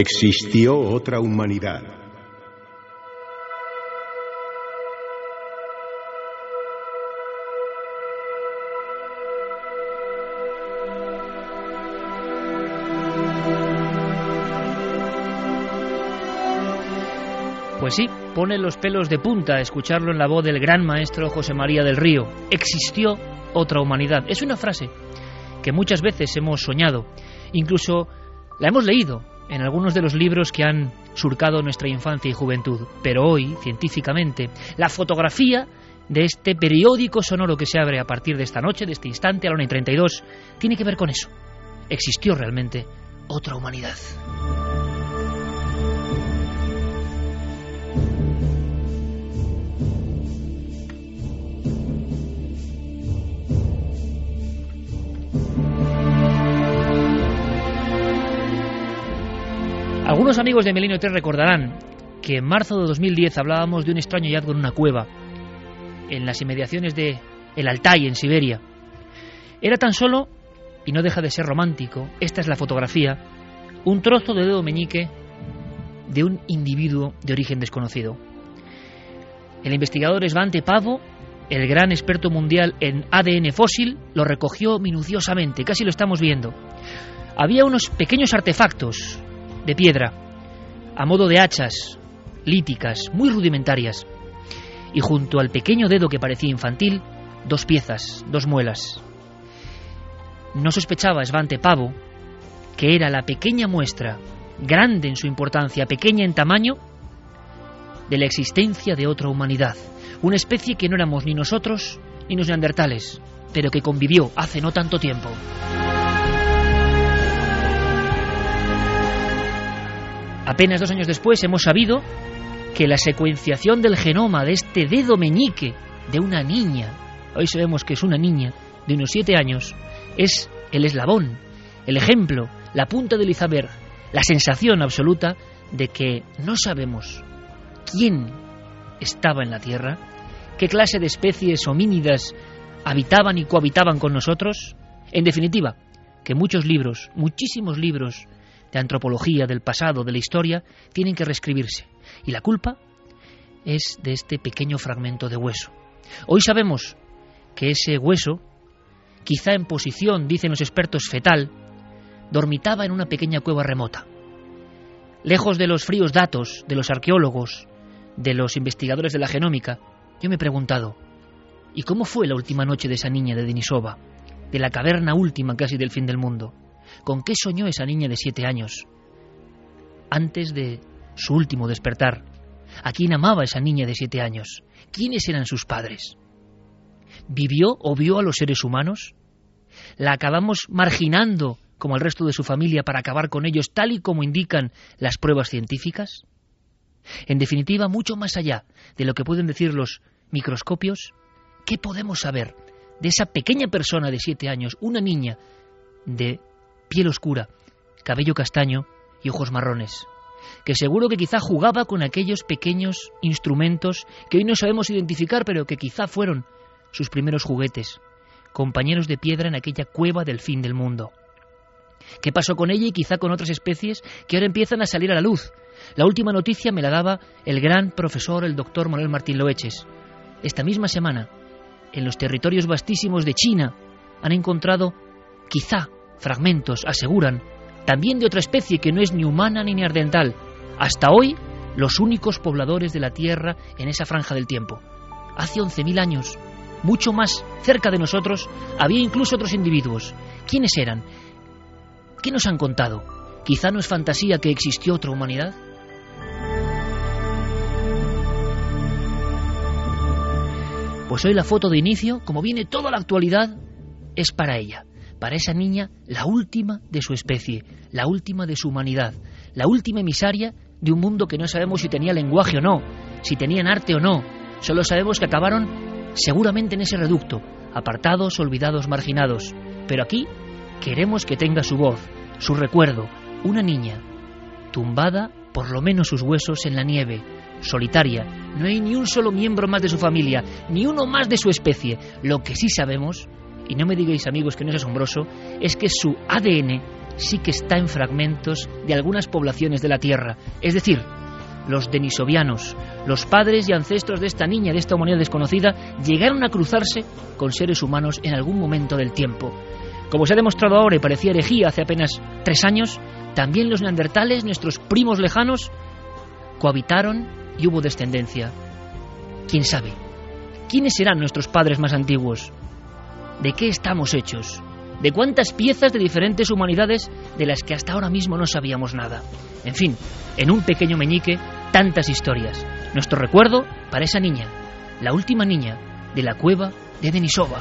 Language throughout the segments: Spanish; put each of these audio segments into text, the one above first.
Existió otra humanidad. Pues sí, pone los pelos de punta escucharlo en la voz del gran maestro José María del Río. Existió otra humanidad. Es una frase que muchas veces hemos soñado, incluso la hemos leído en algunos de los libros que han surcado nuestra infancia y juventud. Pero hoy, científicamente, la fotografía de este periódico sonoro que se abre a partir de esta noche, de este instante, a la 1 y 32, tiene que ver con eso. Existió realmente otra humanidad. Algunos amigos de Milenio 3 recordarán que en marzo de 2010 hablábamos de un extraño hallazgo en una cueva en las inmediaciones de el Altai en Siberia. Era tan solo, y no deja de ser romántico, esta es la fotografía, un trozo de dedo meñique de un individuo de origen desconocido. El investigador Svante Pavo, el gran experto mundial en ADN fósil, lo recogió minuciosamente, casi lo estamos viendo. Había unos pequeños artefactos de piedra, a modo de hachas líticas, muy rudimentarias, y junto al pequeño dedo que parecía infantil, dos piezas, dos muelas. No sospechaba Svante Pavo que era la pequeña muestra, grande en su importancia, pequeña en tamaño, de la existencia de otra humanidad, una especie que no éramos ni nosotros ni los neandertales, pero que convivió hace no tanto tiempo. Apenas dos años después hemos sabido que la secuenciación del genoma de este dedo meñique de una niña, hoy sabemos que es una niña de unos siete años, es el eslabón, el ejemplo, la punta del iceberg, la sensación absoluta de que no sabemos quién estaba en la Tierra, qué clase de especies homínidas habitaban y cohabitaban con nosotros, en definitiva, que muchos libros, muchísimos libros de antropología, del pasado, de la historia, tienen que reescribirse. Y la culpa es de este pequeño fragmento de hueso. Hoy sabemos que ese hueso, quizá en posición, dicen los expertos, fetal, dormitaba en una pequeña cueva remota. Lejos de los fríos datos de los arqueólogos, de los investigadores de la genómica, yo me he preguntado, ¿y cómo fue la última noche de esa niña de Denisova, de la caverna última casi del fin del mundo? ¿Con qué soñó esa niña de siete años? Antes de su último despertar. ¿A quién amaba esa niña de siete años? ¿Quiénes eran sus padres? ¿Vivió o vio a los seres humanos? ¿La acabamos marginando como al resto de su familia para acabar con ellos tal y como indican las pruebas científicas? En definitiva, mucho más allá de lo que pueden decir los microscopios, ¿qué podemos saber de esa pequeña persona de siete años, una niña de piel oscura, cabello castaño y ojos marrones, que seguro que quizá jugaba con aquellos pequeños instrumentos que hoy no sabemos identificar, pero que quizá fueron sus primeros juguetes, compañeros de piedra en aquella cueva del fin del mundo. ¿Qué pasó con ella y quizá con otras especies que ahora empiezan a salir a la luz? La última noticia me la daba el gran profesor, el doctor Manuel Martín Loeches. Esta misma semana, en los territorios vastísimos de China, han encontrado, quizá, fragmentos, aseguran, también de otra especie que no es ni humana ni neandertal. Hasta hoy, los únicos pobladores de la Tierra en esa franja del tiempo. Hace 11.000 años, mucho más cerca de nosotros, había incluso otros individuos. ¿Quiénes eran? ¿Qué nos han contado? ¿Quizá no es fantasía que existió otra humanidad? Pues hoy la foto de inicio, como viene toda la actualidad, es para ella, para esa niña, la última de su especie, la última de su humanidad, la última emisaria de un mundo que no sabemos si tenía lenguaje o no, si tenían arte o no, solo sabemos que acabaron seguramente en ese reducto, apartados, olvidados, marginados. Pero aquí queremos que tenga su voz, su recuerdo, una niña, tumbada, por lo menos sus huesos, en la nieve, solitaria. No hay ni un solo miembro más de su familia, ni uno más de su especie. Lo que sí sabemos, y no me digáis amigos que no es asombroso, es que su ADN sí que está en fragmentos de algunas poblaciones de la Tierra. Es decir, los denisovianos, los padres y ancestros de esta niña, de esta humanidad desconocida, llegaron a cruzarse con seres humanos en algún momento del tiempo. Como se ha demostrado ahora y parecía herejía hace apenas tres años, también los neandertales, nuestros primos lejanos, cohabitaron y hubo descendencia. ¿Quién sabe? ¿Quiénes serán nuestros padres más antiguos? ¿De qué estamos hechos? ¿De cuántas piezas de diferentes humanidades de las que hasta ahora mismo no sabíamos nada? En fin, en un pequeño meñique, tantas historias. Nuestro recuerdo para esa niña, la última niña de la cueva de Denisova.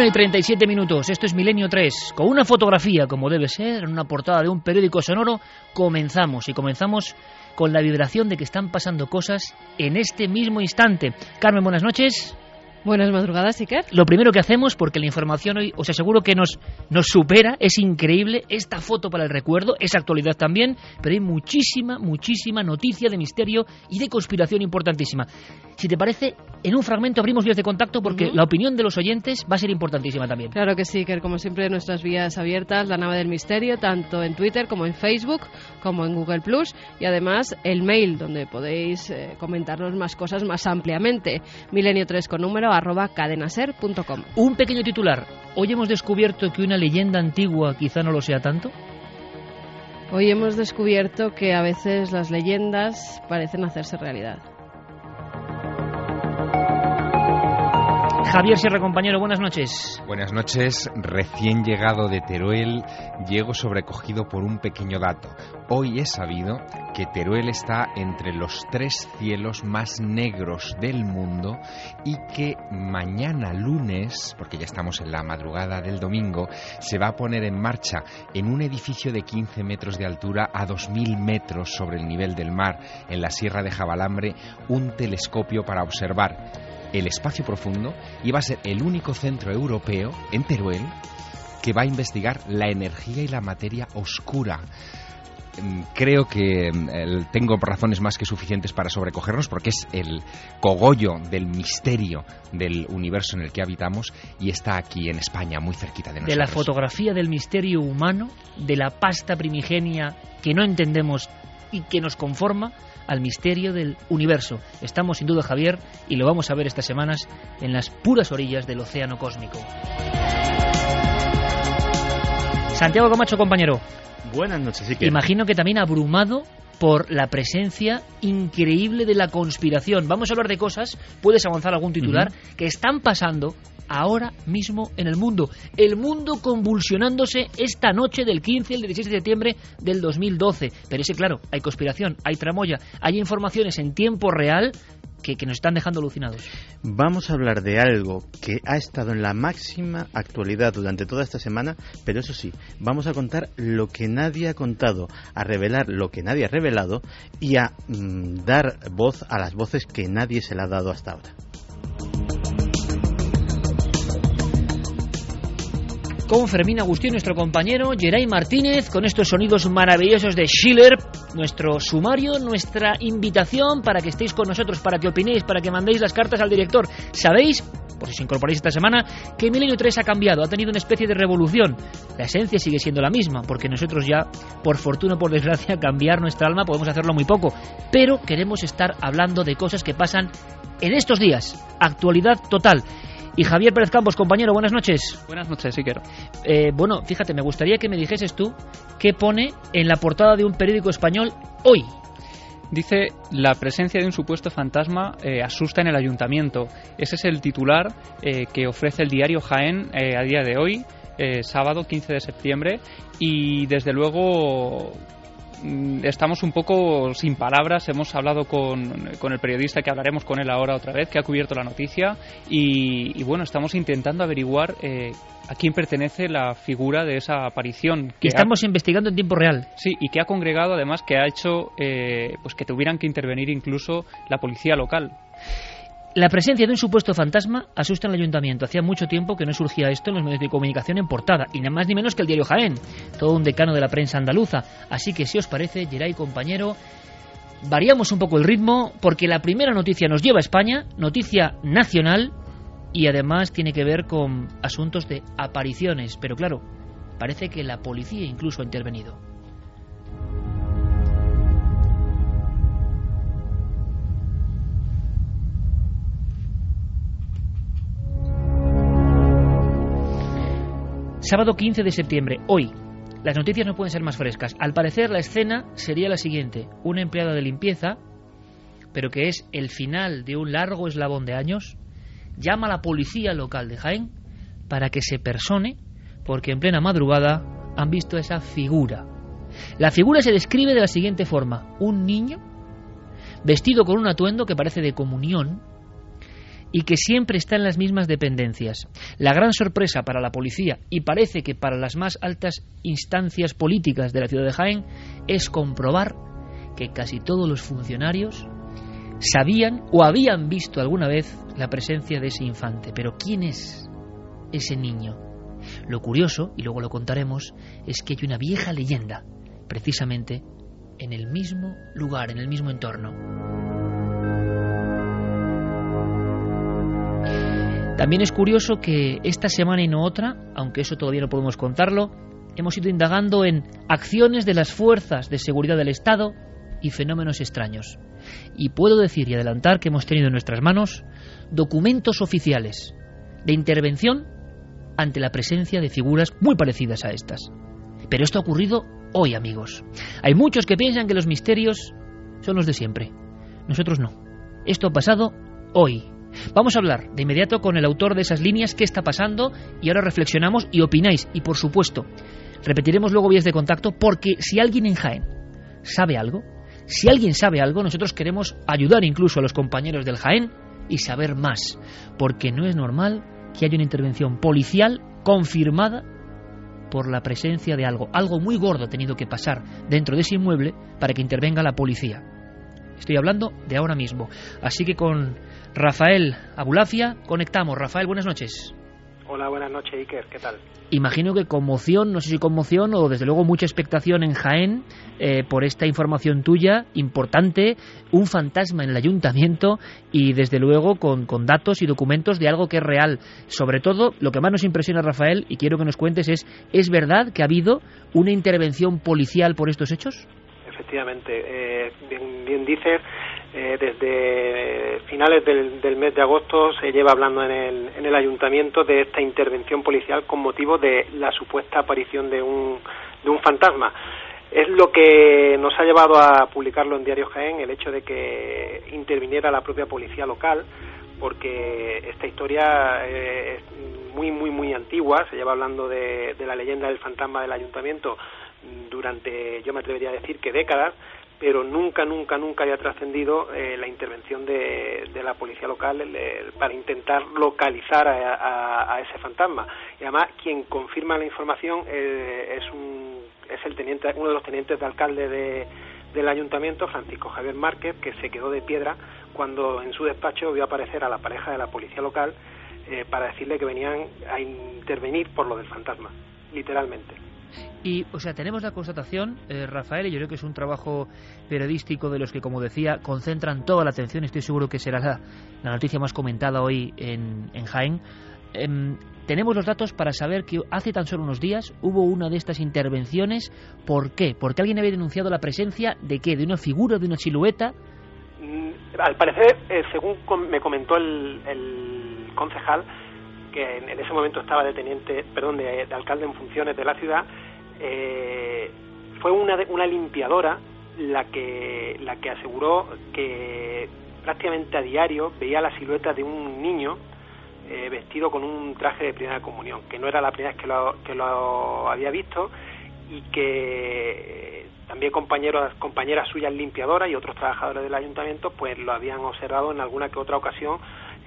1 y 37 minutos, esto es Milenio 3, con una fotografía como debe ser, en una portada de un periódico sonoro, comenzamos y comenzamos con la vibración de que están pasando cosas en este mismo instante. Carmen, buenas noches. Buenas madrugadas, Iker. Lo primero que hacemos, porque la información hoy os aseguro que nos, nos supera, es increíble esta foto para el recuerdo, es actualidad también, pero hay muchísima, muchísima noticia de misterio y de conspiración importantísima. Si te parece, en un fragmento abrimos vías de contacto porque la opinión de los oyentes va a ser importantísima también. Claro que sí, Iker, como siempre nuestras vías abiertas, la nave del misterio, tanto en Twitter como en Facebook, como en Google Plus y además el mail donde podéis eh, comentarnos más cosas más ampliamente. Milenio 3 con número arroba cadenaser.com. Un pequeño titular. Hoy hemos descubierto que una leyenda antigua quizá no lo sea tanto. Hoy hemos descubierto que a veces las leyendas parecen hacerse realidad. Javier Sierra, compañero, buenas noches. Buenas noches. Recién llegado de Teruel, llego sobrecogido por un pequeño dato. Hoy he sabido que Teruel está entre los tres cielos más negros del mundo y que mañana lunes, porque ya estamos en la madrugada del domingo, se va a poner en marcha en un edificio de 15 metros de altura a 2.000 metros sobre el nivel del mar, en la Sierra de Jabalambre, un telescopio para observar el espacio profundo y va a ser el único centro europeo en Teruel que va a investigar la energía y la materia oscura. Mm, Creo que mm, tengo razones más que suficientes para sobrecogernos porque es el cogollo del misterio del universo en el que habitamos y está aquí en España, muy cerquita de nosotros. De la fotografía del misterio humano, de la pasta primigenia que no entendemos y que nos conforma al misterio del universo. Estamos sin duda, Javier, y lo vamos a ver estas semanas en las puras orillas del océano cósmico. Santiago Camacho, compañero. Buenas noches, Iker. Imagino que también abrumado por la presencia increíble de la conspiración. Vamos a hablar de cosas, puedes avanzar algún titular, que están pasando ahora mismo en el mundo. El mundo convulsionándose esta noche del 15 al 16 de septiembre del 2012. Pero ese, claro, hay conspiración, hay tramoya, hay informaciones en tiempo real que, nos están dejando alucinados. Vamos a hablar de algo que ha estado en la máxima actualidad durante toda esta semana, pero eso sí, vamos a contar lo que nadie ha contado, a revelar lo que nadie ha revelado y a mm, dar voz a las voces que nadie se le ha dado hasta ahora. Con Fermín Agustín, nuestro compañero, Geray Martínez, con estos sonidos maravillosos de Schiller, nuestro sumario, nuestra invitación para que estéis con nosotros, para que opinéis, para que mandéis las cartas al director. ¿Sabéis? Por si os incorporáis esta semana, que Milenio 3 ha cambiado, ha tenido una especie de revolución. La esencia sigue siendo la misma, porque nosotros ya, por fortuna o por desgracia, cambiar nuestra alma podemos hacerlo muy poco. Pero queremos estar hablando de cosas que pasan en estos días. Actualidad total. Y Javier Pérez Campos, compañero, buenas noches. Buenas noches, Iker. Eh, bueno, fíjate, me gustaría que me dijeses tú qué pone en la portada de un periódico español hoy. Dice, la presencia de un supuesto fantasma eh, asusta en el ayuntamiento. Ese es el titular eh, que ofrece el diario Jaén eh, a día de hoy, sábado 15 de septiembre, y desde luego estamos un poco sin palabras. Hemos hablado con, con, el periodista que hablaremos con él ahora otra vez, que ha cubierto la noticia. Y, y bueno, estamos intentando averiguar eh, a quién pertenece la figura de esa aparición. Que estamos ha, investigando en tiempo real. Sí, y que ha congregado además que ha hecho eh, pues que tuvieran que intervenir incluso la policía local. La presencia de un supuesto fantasma asusta el ayuntamiento. Hacía mucho tiempo que no surgía esto en los medios de comunicación en portada, y nada más ni menos que el diario Jaén, todo un decano de la prensa andaluza. Así que si os parece, Geray compañero, variamos un poco el ritmo, porque la primera noticia nos lleva a España, noticia nacional, y además tiene que ver con asuntos de apariciones. Pero claro, parece que la policía incluso ha intervenido. Sábado 15 de septiembre, hoy. Las noticias no pueden ser más frescas. Al parecer la escena sería la siguiente. Una empleada de limpieza, pero que es el final de un largo eslabón de años, llama a la policía local de Jaén para que se persone, porque en plena madrugada han visto esa figura. La figura se describe de la siguiente forma. Un niño vestido con un atuendo que parece de comunión y que siempre está en las mismas dependencias. La gran sorpresa para la policía y parece que para las más altas instancias políticas de la ciudad de Jaén es comprobar que casi todos los funcionarios sabían o habían visto alguna vez la presencia de ese infante. Pero ¿quién es ese niño? Lo curioso, y luego lo contaremos, es que hay una vieja leyenda, precisamente en el mismo lugar, en el mismo entorno. También es curioso que esta semana y no otra, aunque eso todavía no podemos contarlo, hemos ido indagando en acciones de las fuerzas de seguridad del Estado y fenómenos extraños. Y puedo decir y adelantar que hemos tenido en nuestras manos documentos oficiales de intervención ante la presencia de figuras muy parecidas a estas. Pero esto ha ocurrido hoy, amigos. Hay muchos que piensan que los misterios son los de siempre. Nosotros no. Esto ha pasado hoy. Vamos a hablar de inmediato con el autor de esas líneas, qué está pasando, y ahora reflexionamos y opináis. Y por supuesto, repetiremos luego vías de contacto porque si alguien en Jaén sabe algo, si alguien sabe algo, nosotros queremos ayudar incluso a los compañeros del Jaén y saber más, porque no es normal que haya una intervención policial confirmada por la presencia de algo. Algo muy gordo ha tenido que pasar dentro de ese inmueble para que intervenga la policía. Estoy hablando de ahora mismo. Así que con Rafael Abulafia conectamos. Rafael, buenas noches. Hola, buenas noches, Iker. ¿Qué tal? Imagino que conmoción, no sé si conmoción o desde luego mucha expectación en Jaén eh, por esta información tuya importante, un fantasma en el ayuntamiento y desde luego con, con, datos y documentos de algo que es real. Sobre todo, lo que más nos impresiona, Rafael, y quiero que nos cuentes es, ¿es verdad que ha habido una intervención policial por estos hechos? Efectivamente, eh, bien, bien dices, eh, desde finales del, del, mes de agosto se lleva hablando en el, en el ayuntamiento de esta intervención policial con motivo de la supuesta aparición de un, de un fantasma. Es lo que nos ha llevado a publicarlo en Diario Jaén, el hecho de que interviniera la propia policía local porque esta historia eh, es muy, muy, muy antigua, se lleva hablando de, de la leyenda del fantasma del ayuntamiento durante, yo me atrevería a decir que décadas, pero nunca, nunca, nunca había trascendido eh, la intervención de, de, la policía local para intentar localizar a, a, ese fantasma. Y además, quien confirma la información eh, es, un, es el teniente, uno de los tenientes de alcalde de, del ayuntamiento, Francisco Javier Márquez, que se quedó de piedra cuando en su despacho vio aparecer a la pareja de la policía local eh, para decirle que venían a intervenir por lo del fantasma, literalmente. Y, o sea, tenemos la constatación, eh, Rafael, y yo creo que es un trabajo periodístico de los que, como decía, concentran toda la atención. Estoy seguro que será la, la noticia más comentada hoy en, en Jaén. Em, tenemos los datos para saber que hace tan solo unos días hubo una de estas intervenciones. ¿Por qué? Porque alguien había denunciado la presencia de qué? ¿De una figura, de una silueta? Mm, al parecer, eh, según me comentó el, el concejal, que en, ese momento estaba de teniente, perdón, de, alcalde en funciones de la ciudad, eh, fue una, una limpiadora la que, la que aseguró que prácticamente a diario veía la silueta de un niño eh, vestido con un traje de primera comunión, que no era la primera vez que lo, que lo había visto y que también compañeros, compañeras suyas limpiadoras y otros trabajadores del ayuntamiento pues lo habían observado en alguna que otra ocasión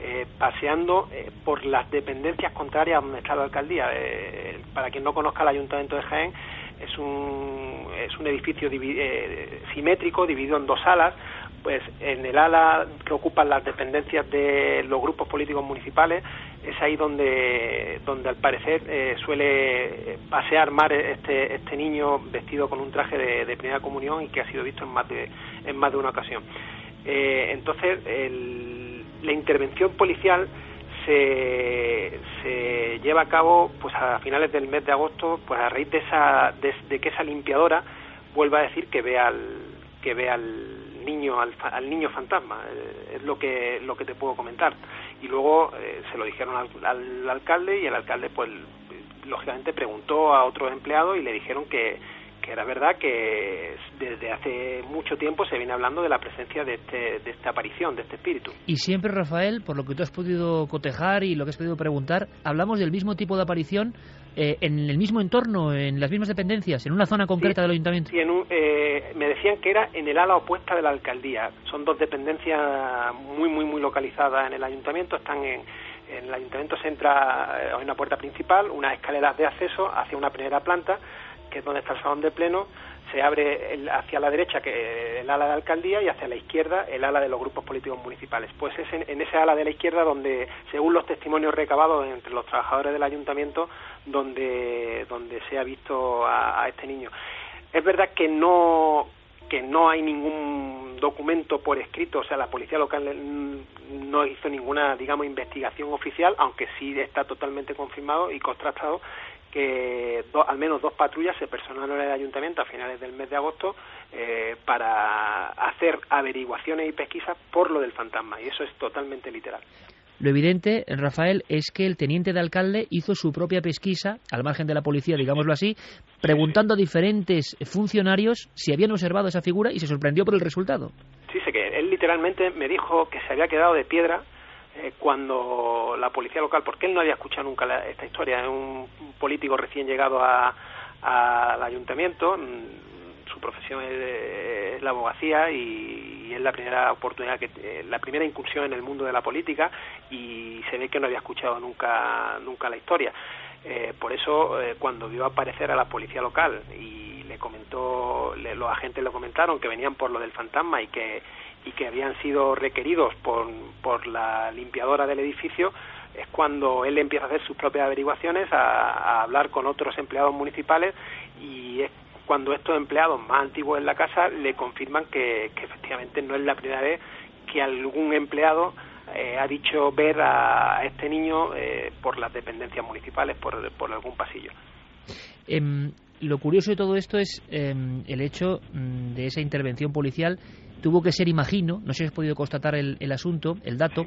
eh, paseando eh, por las dependencias contrarias donde está la alcaldía. Eh, para quien no conozca el ayuntamiento de Jaén, es un, es un edificio simétrico, dividido en dos salas, pues en el ala que ocupan las dependencias de los grupos políticos municipales es ahí donde donde al parecer suele pasear mar este este niño vestido con un traje de, de, primera comunión y que ha sido visto en más de en más de una ocasión entonces el la intervención policial se, se lleva a cabo pues a finales del mes de agosto pues a raíz de esa de, que esa limpiadora vuelva a decir que ve al que ve al niño al, al niño fantasma eh, es lo que lo que te puedo comentar. Y luego eh, se lo dijeron al, al, alcalde y el alcalde pues lógicamente preguntó a otros empleados y le dijeron que que era verdad que desde hace mucho tiempo se viene hablando de la presencia de, este, de esta aparición, de este espíritu. Y siempre, Rafael, por lo que tú has podido cotejar y lo que has podido preguntar, hablamos del mismo tipo de aparición eh, en el mismo entorno, en las mismas dependencias, en una zona concreta del ayuntamiento. Sí, eh, me decían que era en el ala opuesta de la alcaldía. Son dos dependencias muy, muy, muy localizadas en el ayuntamiento. Están en, en el ayuntamiento se entra, hay eh, una puerta principal, unas escaleras de acceso hacia una primera planta que es donde está el salón de pleno, se abre hacia la derecha que el ala de alcaldía y hacia la izquierda el ala de los grupos políticos municipales. Pues es en, ese ala de la izquierda donde, según los testimonios recabados entre los trabajadores del ayuntamiento, donde, donde se ha visto a, este niño. Es verdad que no que no hay ningún documento por escrito, o sea, la policía local no hizo ninguna, digamos, investigación oficial, aunque sí está totalmente confirmado y contrastado que al menos dos patrullas se personaron en el ayuntamiento a finales del mes de agosto eh, para hacer averiguaciones y pesquisas por lo del fantasma, y eso es totalmente literal. Lo evidente, Rafael, es que el teniente de alcalde hizo su propia pesquisa, al margen de la policía, digámoslo así, preguntando a diferentes funcionarios si habían observado esa figura y se sorprendió por el resultado. Sí, sé que él literalmente me dijo que se había quedado de piedra eh, cuando la policía local, porque él no había escuchado nunca esta historia, es un político recién llegado al ayuntamiento, mm, su profesión es, la abogacía y, es la primera oportunidad, que eh, la primera incursión en el mundo de la política y se ve que no había escuchado nunca, nunca la historia. Eh, por eso, cuando vio aparecer a la policía local y le comentó, los agentes le comentaron que venían por lo del fantasma y que y que habían sido requeridos por, por la limpiadora del edificio, es cuando él empieza a hacer sus propias averiguaciones, a, hablar con otros empleados municipales y es cuando estos empleados más antiguos en la casa le confirman que, efectivamente no es la primera vez que algún empleado eh, ha dicho ver a, este niño eh, por las dependencias municipales, por, por algún pasillo. Em, lo curioso de todo esto es em, el hecho mm, de esa intervención policial tuvo que ser, imagino, no sé si has podido constatar el, asunto, el dato,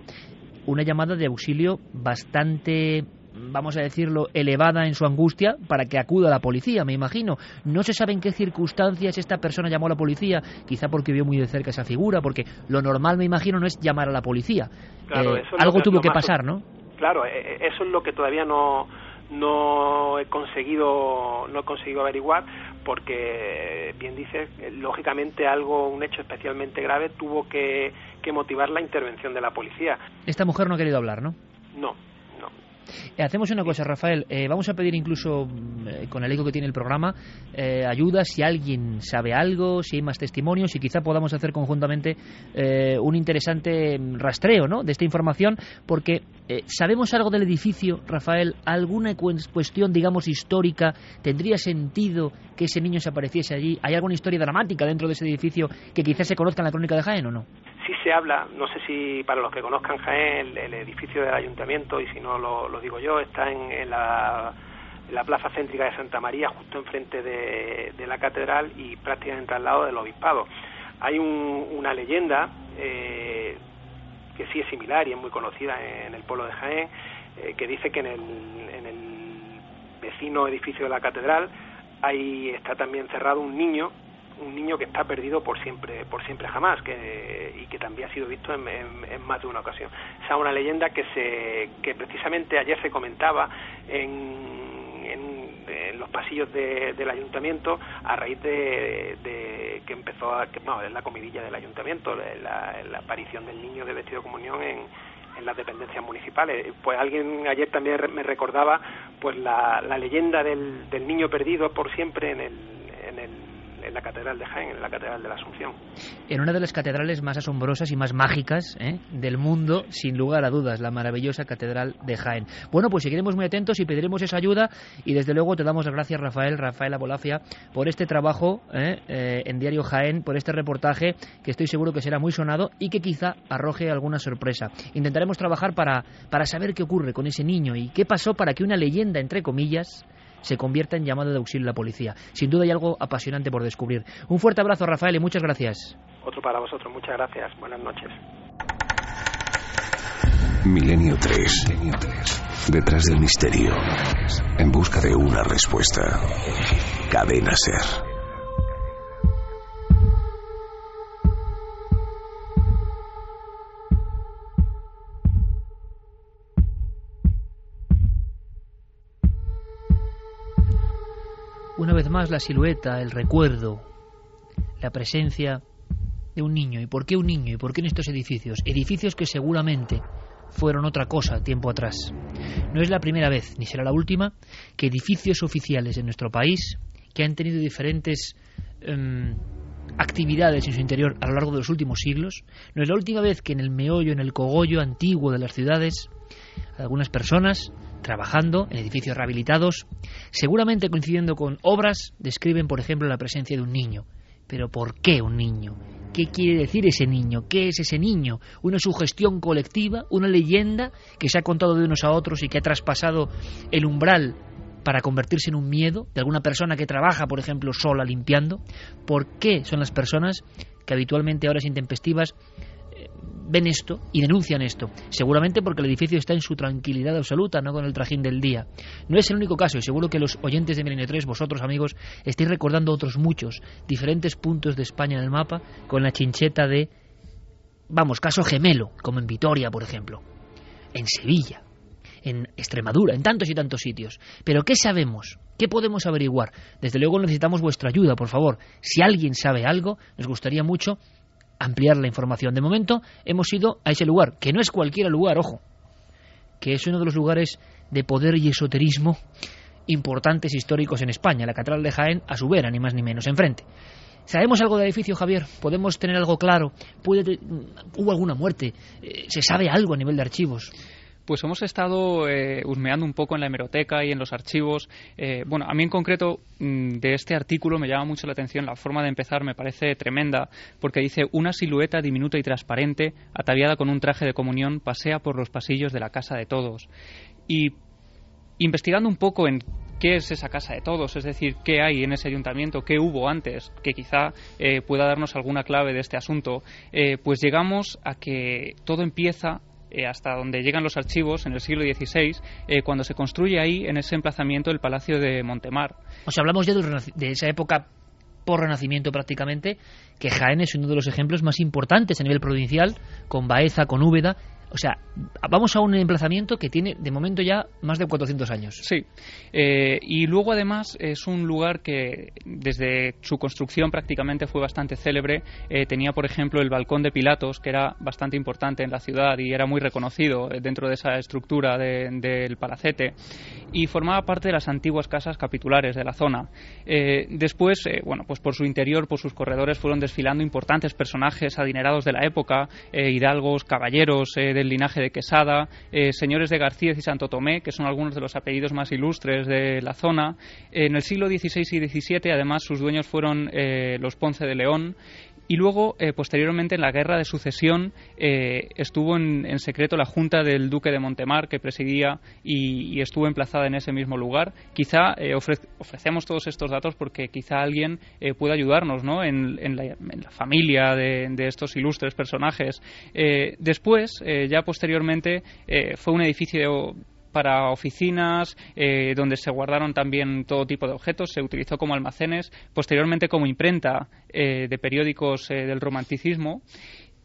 una llamada de auxilio bastante vamos a decirlo, elevada en su angustia para que acuda a la policía, me imagino. No se sabe en qué circunstancias esta persona llamó a la policía, quizá porque vio muy de cerca esa figura, porque lo normal, me imagino, no es llamar a la policía. Claro, Eh, algo tuvo que pasar, ¿no? Claro, eh, eh, eso es lo que todavía no no he conseguido no he conseguido averiguar porque bien dices lógicamente algo un hecho especialmente grave tuvo que, que motivar la intervención de la policía Esta mujer no ha querido hablar, ¿no? no Hacemos una cosa, Rafael. eh, vamos a pedir incluso, mm, eh, con el eco que tiene el programa, eh, ayuda si alguien sabe algo, si hay más testimonios y quizá podamos hacer conjuntamente eh, un interesante mm, rastreo ¿no? de esta información, porque eh, sabemos algo del edificio, Rafael. ¿Alguna cuestión, digamos, histórica? ¿Tendría sentido que ese niño se apareciese allí? ¿Hay alguna historia dramática dentro de ese edificio que quizás se conozca en la crónica de Jaén o no? Sí se habla, no sé si para los que conozcan Jaén, el, el edificio del ayuntamiento, y si no lo, digo yo, está en, la, plaza céntrica de Santa María, justo enfrente de, de la catedral y prácticamente al lado del obispado. Hay un- una leyenda eh, que sí es similar y es muy conocida en el pueblo de Jaén, eh, que dice que en el, en el vecino edificio de la catedral ahí está también cerrado un niño un niño que está perdido por siempre por siempre jamás que, y que también ha sido visto en, en- más de una ocasión esa es una leyenda que se que precisamente ayer se comentaba en, en- los pasillos de- del ayuntamiento a raíz de, de que empezó a que, es la comidilla del ayuntamiento la, la aparición del niño de vestido de comunión en en las dependencias municipales. Pues alguien ayer también me recordaba pues la, la leyenda del, del niño perdido por siempre en el, en la catedral de Jaén, en la catedral de la Asunción. en una de las catedrales más asombrosas y más mágicas ¿eh? del mundo, sin lugar a dudas, la maravillosa Catedral de Jaén. Bueno, pues seguiremos muy atentos y pediremos esa ayuda y desde luego te damos las gracias, Rafael, Rafael Abolafia, por este trabajo ¿eh? Eh, en Diario Jaén, por este reportaje que estoy seguro que será muy sonado y que quizá arroje alguna sorpresa. Intentaremos trabajar para, para saber qué ocurre con ese niño y qué pasó para que una leyenda, entre comillas, se convierta en llamado de auxilio a la policía. Sin duda hay algo apasionante por descubrir. Un fuerte abrazo, Rafael, y muchas gracias. Otro para vosotros. Muchas gracias. Buenas noches. Milenio 3. Detrás del misterio. En busca de una respuesta. Cadena Ser. Una vez más la silueta, el recuerdo, la presencia de un niño. ¿Y por qué un niño? ¿Y por qué en estos edificios? Edificios que seguramente fueron otra cosa tiempo atrás. No es la primera vez, ni será la última, que edificios oficiales en nuestro país, que han tenido diferentes em, actividades en su interior a lo largo de los últimos siglos, no es la última vez que en el meollo, en el cogollo antiguo de las ciudades, algunas personas trabajando en edificios rehabilitados, seguramente coincidiendo con obras, describen, por ejemplo, la presencia de un niño. Pero ¿por qué un niño? ¿Qué quiere decir ese niño? ¿Qué es ese niño? ¿Una sugestión colectiva? ¿Una leyenda que se ha contado de unos a otros y que ha traspasado el umbral para convertirse en un miedo de alguna persona que trabaja, por ejemplo, sola limpiando? ¿Por qué son las personas que habitualmente a horas intempestivas ven esto y denuncian esto? Seguramente porque el edificio está en su tranquilidad absoluta, no con el trajín del día. No es el único caso y seguro que los oyentes de Milenio 3, vosotros amigos, estáis recordando otros muchos, diferentes puntos de España en el mapa con la chincheta de, vamos, caso gemelo, como en Vitoria, por ejemplo, en Sevilla, en Extremadura, en tantos y tantos sitios. Pero ¿qué sabemos? ¿Qué podemos averiguar? Desde luego necesitamos vuestra ayuda, por favor. Si alguien sabe algo, nos gustaría mucho ampliar la información. De momento hemos ido a ese lugar, que no es cualquier lugar, ojo, que es uno de los lugares de poder y esoterismo importantes históricos en España, la Catedral de Jaén a su vera, ni más ni menos, enfrente. ¿Sabemos algo del edificio, Javier? ¿Podemos tener algo claro? ¿Puede, ¿Hubo alguna muerte? Eh, ¿Se sabe algo a nivel de archivos? Pues hemos estado eh, husmeando un poco en la hemeroteca y en los archivos. Eh, bueno, a mí en concreto mm, de este artículo me llama mucho la atención la forma de empezar, me parece tremenda, porque dice una silueta diminuta y transparente, ataviada con un traje de comunión, pasea por los pasillos de la casa de todos. Y investigando un poco en qué es esa casa de todos, es decir, qué hay en ese ayuntamiento, qué hubo antes, que quizá eh, pueda darnos alguna clave de este asunto, pues llegamos a que todo empieza eh, hasta donde llegan los archivos en el siglo XVI, eh, cuando se construye ahí, en ese emplazamiento, el Palacio de Montemar. O sea, hablamos ya de esa época por renacimiento prácticamente, que Jaén es uno de los ejemplos más importantes a nivel provincial, con Baeza, con Úbeda, o sea, vamos a un emplazamiento que tiene de momento ya más de 400 años. Sí. Eh, y luego además es un lugar que desde su construcción prácticamente fue bastante célebre. Eh, tenía, por ejemplo, el balcón de Pilatos, que era bastante importante en la ciudad y era muy reconocido eh, dentro de esa estructura del palacete. Y formaba parte de las antiguas casas capitulares de la zona. después, bueno, pues por su interior, por sus corredores, fueron desfilando importantes personajes adinerados de la época, hidalgos, caballeros, del linaje de Quesada, eh, señores de García y Santo Tomé, que son algunos de los apellidos más ilustres de la zona. En el siglo XVI y XVII, además, sus dueños fueron eh, los Ponce de León y luego, eh, posteriormente, en la guerra de sucesión, estuvo en, secreto la junta del duque de Montemar, que presidía y, estuvo emplazada en ese mismo lugar. Quizá ofrecemos todos estos datos porque quizá alguien pueda ayudarnos ¿no? en, la, familia de, de, estos ilustres personajes. después, ya posteriormente eh, fue un edificio para oficinas, eh, donde se guardaron también todo tipo de objetos, se utilizó como almacenes, posteriormente como imprenta eh, de periódicos del romanticismo.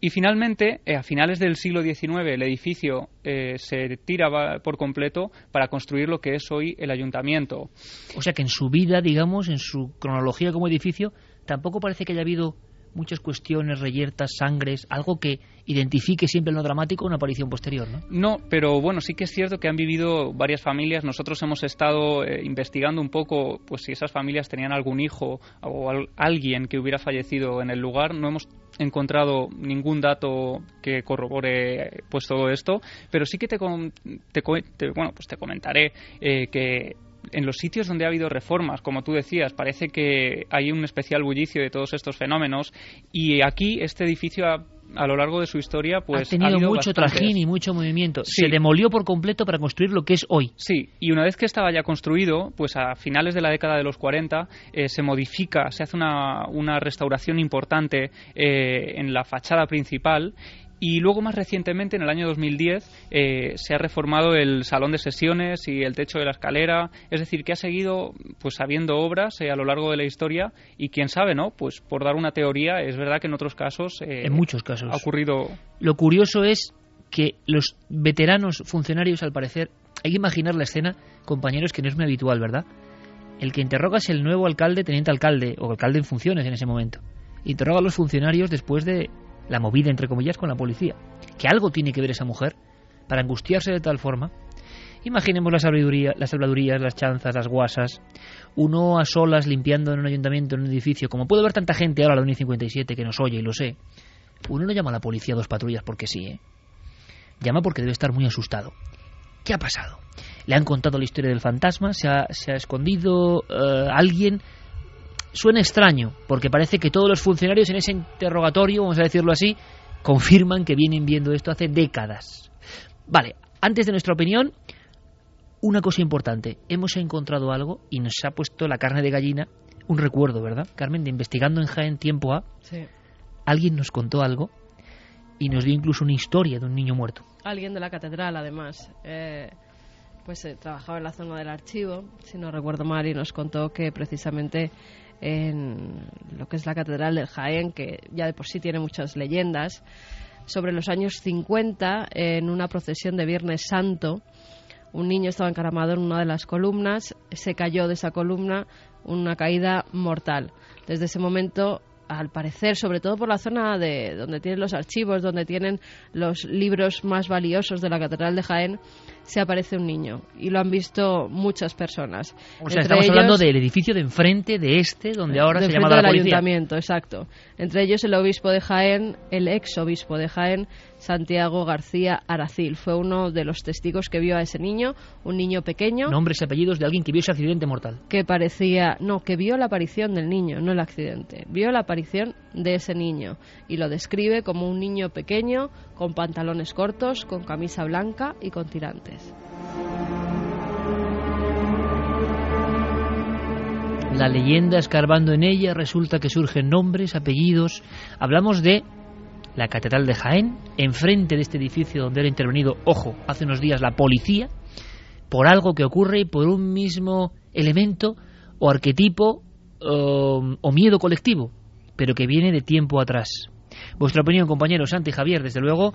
Y finalmente, a finales del siglo XIX, el edificio se tira por completo para construir lo que es hoy el ayuntamiento. O sea que en su vida, digamos, en su cronología como edificio, tampoco parece que haya habido muchas cuestiones, reyertas, sangres, algo que identifique siempre en lo dramático una aparición posterior, ¿no? No, pero bueno, sí que es cierto que han vivido varias familias. Nosotros hemos estado eh, investigando un poco, pues si esas familias tenían algún hijo o alguien que hubiera fallecido en el lugar. No hemos encontrado ningún dato que corrobore pues todo esto, pero sí que te, bueno, pues te comentaré eh, que en los sitios donde ha habido reformas, como tú decías, parece que hay un especial bullicio de todos estos fenómenos y aquí este edificio ha a lo largo de su historia pues ha tenido mucho trajín y mucho movimiento. Se demolió por completo para construir lo que es hoy. Sí y una vez que estaba ya construido pues a finales de la década de los 40 eh, se modifica se hace una, una restauración importante eh, en la fachada principal y luego, más recientemente, en el año 2010, eh, se ha reformado el salón de sesiones y el techo de la escalera. Es decir, que ha seguido pues habiendo obras eh, a lo largo de la historia y quién sabe, ¿no? Pues por dar una teoría, es verdad que en otros casos... Eh, en muchos casos. Ha ocurrido... Lo curioso es que los veteranos funcionarios, al parecer, hay que imaginar la escena, compañeros, que no es muy habitual, ¿verdad? El que interroga es el nuevo alcalde, teniente alcalde, o alcalde en funciones en ese momento. Interroga a los funcionarios después de la movida, entre comillas, con la policía. Que algo tiene que ver esa mujer para angustiarse de tal forma. Imaginemos la sabiduría, las salvadurías, las chanzas, las guasas, uno a solas limpiando en un ayuntamiento, en un edificio, como puede ver tanta gente ahora a la 1.57 que nos oye y lo sé. Uno no llama a la policía a dos patrullas porque sí, ¿eh? Llama porque debe estar muy asustado. ¿Qué ha pasado? Le han contado la historia del fantasma, se ha, se ha escondido eh, alguien, suena extraño, porque parece que todos los funcionarios en ese interrogatorio, vamos a decirlo así, confirman que vienen viendo esto hace décadas. Vale, antes de nuestra opinión, una cosa importante. Hemos encontrado algo y nos ha puesto la carne de gallina, un recuerdo, ¿verdad, Carmen? De investigando en Jaén tiempo A, sí. alguien nos contó algo y nos dio incluso una historia de un niño muerto. Alguien de la catedral, además. Eh, pues eh, trabajaba en la zona del archivo, si no recuerdo mal, y nos contó que precisamente en lo que es la Catedral del Jaén, que ya de por sí tiene muchas leyendas, sobre los años 50, en una procesión de Viernes Santo, un niño estaba encaramado en una de las columnas, se cayó de esa columna, una caída mortal. Desde ese momento al parecer, sobre todo por la zona de donde tienen los archivos, donde tienen los libros más valiosos de la Catedral de Jaén, se aparece un niño y lo han visto muchas personas. O sea, estamos hablando del edificio de enfrente de este, donde ahora se llama la policía. ayuntamiento, exacto. Entre ellos el obispo de Jaén, el ex obispo de Jaén, Santiago García Aracil. Fue uno de los testigos que vio a ese niño, un niño pequeño. Nombres y apellidos de alguien que vio ese accidente mortal. Que parecía, no, que vio la aparición del niño, no el accidente. Vio la aparición de ese niño y lo describe como un niño pequeño con pantalones cortos, con camisa blanca y con tirantes. La leyenda escarbando en ella resulta que surgen nombres, apellidos. Hablamos de la Catedral de Jaén, enfrente de este edificio donde era intervenido, ojo, hace unos días la policía, por algo que ocurre por un mismo elemento o arquetipo o, o miedo colectivo, pero que viene de tiempo atrás. Vuestra opinión, compañeros, Santi Javier, desde luego,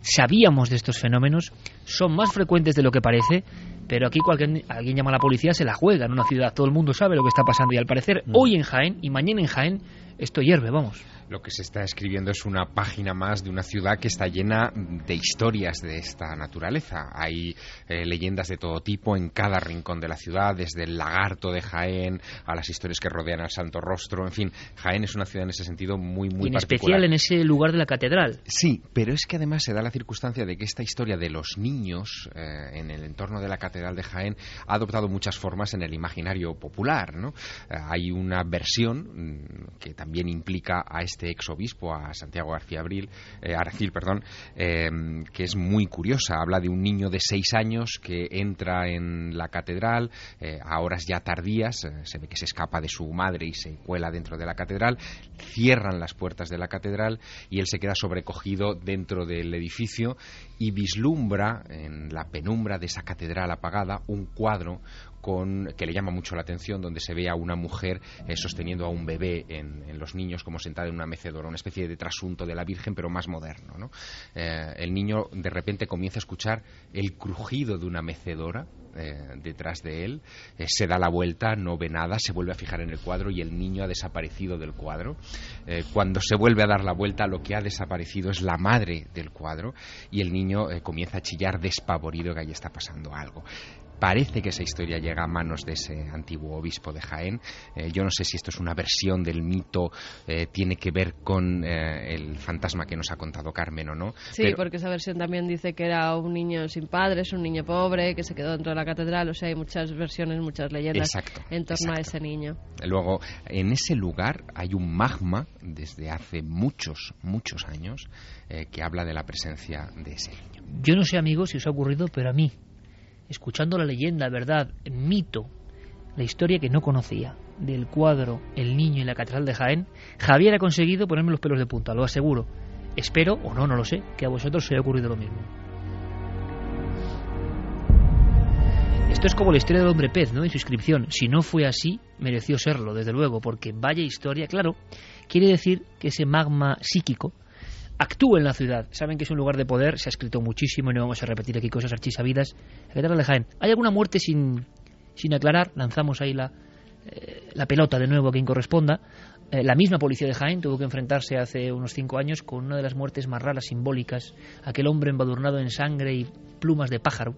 sabíamos de estos fenómenos, son más frecuentes de lo que parece, pero aquí cualquier, alguien llama a la policía, se la juega en una ciudad, todo el mundo sabe lo que está pasando y al parecer Mm. hoy en Jaén y mañana en Jaén esto hierve, vamos. Lo que se está escribiendo es una página más de una ciudad que está llena de historias de esta naturaleza. Hay eh, leyendas de todo tipo en cada rincón de la ciudad, desde el lagarto de Jaén a las historias que rodean al Santo Rostro. En fin, Jaén es una ciudad en ese sentido muy, muy y en particular. especial en ese lugar de la catedral. Sí, pero es que además se da la circunstancia de que esta historia de los niños eh, en el entorno de la Catedral de Jaén ha adoptado muchas formas en el imaginario popular. ¿no? Eh, hay una versión mm, que también implica a este exobispo, a Santiago García Abril, eh, perdón, eh, que es muy curiosa. Habla de un niño de seis años que entra en la catedral eh, a horas ya tardías, eh, se ve que se escapa de su madre y se cuela dentro de la catedral, cierran las puertas de la catedral y él se queda sobrecogido dentro del edificio y vislumbra en la penumbra de esa catedral apagada un cuadro que le llama mucho la atención, donde se ve a una mujer eh, sosteniendo a un bebé en, en los niños, como sentada en una mecedora, una especie de trasunto de la Virgen, pero más moderno. ¿no? Eh, el niño de repente comienza a escuchar el crujido de una mecedora eh, detrás de él, se da la vuelta, no ve nada, se vuelve a fijar en el cuadro y el niño ha desaparecido del cuadro. Cuando se vuelve a dar la vuelta, lo que ha desaparecido es la madre del cuadro y el niño comienza a chillar despavorido que ahí está pasando algo. Parece que esa historia llega a manos de ese antiguo obispo de Jaén. Eh, yo no sé si esto es una versión del mito, eh, tiene que ver con eh, el fantasma que nos ha contado Carmen o no. Sí, pero- porque esa versión también dice que era un niño sin padres, un niño pobre, que se quedó dentro de la catedral. O sea, hay muchas versiones, muchas leyendas Exacto, en torno a ese niño. Luego, en ese lugar hay un magma desde hace muchos, muchos años eh, que habla de la presencia de ese niño. Yo no sé, amigos, si os ha ocurrido, pero a mí, escuchando la leyenda, verdad, mito, la historia que no conocía del cuadro El niño y la catedral de Jaén, Javier ha conseguido ponerme los pelos de punta, lo aseguro. Espero, o no, no lo sé, que a vosotros se haya ocurrido lo mismo. Esto es como la historia del hombre pez, ¿no? En su inscripción. Si no fue así, mereció serlo, desde luego, porque vaya historia, claro, quiere decir que ese magma psíquico actúa en la ciudad. Saben que es un lugar de poder, se ha escrito muchísimo y no vamos a repetir aquí cosas archisabidas. La catedral de. ¿Hay alguna muerte sin, sin aclarar? Lanzamos ahí la, eh, la pelota de nuevo a quien corresponda. Eh, la misma policía de Jaén tuvo que enfrentarse hace unos cinco años con una de las muertes más raras, simbólicas. Aquel hombre embadurnado en sangre y plumas de pájaro,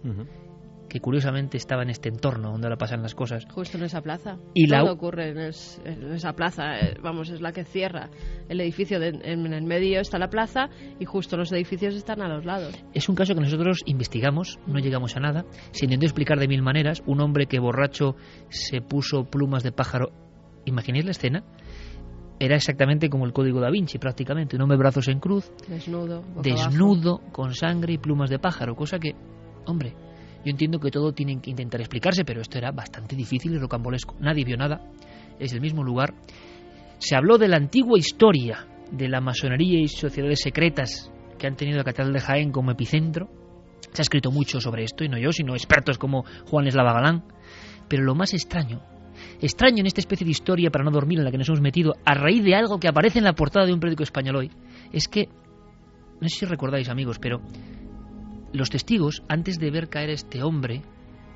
que curiosamente estaba en este entorno donde ahora pasan las cosas. Justo en esa plaza. Y la- Todo ocurre en, es- en esa plaza. eh, Vamos, es la que cierra el edificio. de- en el medio está la plaza y justo los edificios están a los lados. Es un caso que nosotros investigamos, no llegamos a nada. Se intentó explicar de mil maneras. Un hombre que borracho se puso plumas de pájaro. ¿Imagináis la escena? Era exactamente como el código da Vinci, prácticamente. Un hombre brazos en cruz, Desnudo. desnudo, con sangre y plumas de pájaro. Cosa que, hombre, yo entiendo que todo tienen que intentar explicarse, pero esto era bastante difícil y rocambolesco. Nadie vio nada. Es el mismo lugar. Se habló de la antigua historia de la masonería y sociedades secretas que han tenido la Catedral de Jaén como epicentro. Se ha escrito mucho sobre esto, y no yo, sino expertos como Juan Eslava Galán. Pero lo más extraño, extraño en esta especie de historia para no dormir en la que nos hemos metido, a raíz de algo que aparece en la portada de un periódico español hoy, es que, no sé si recordáis amigos, pero los testigos, antes de ver caer a este hombre,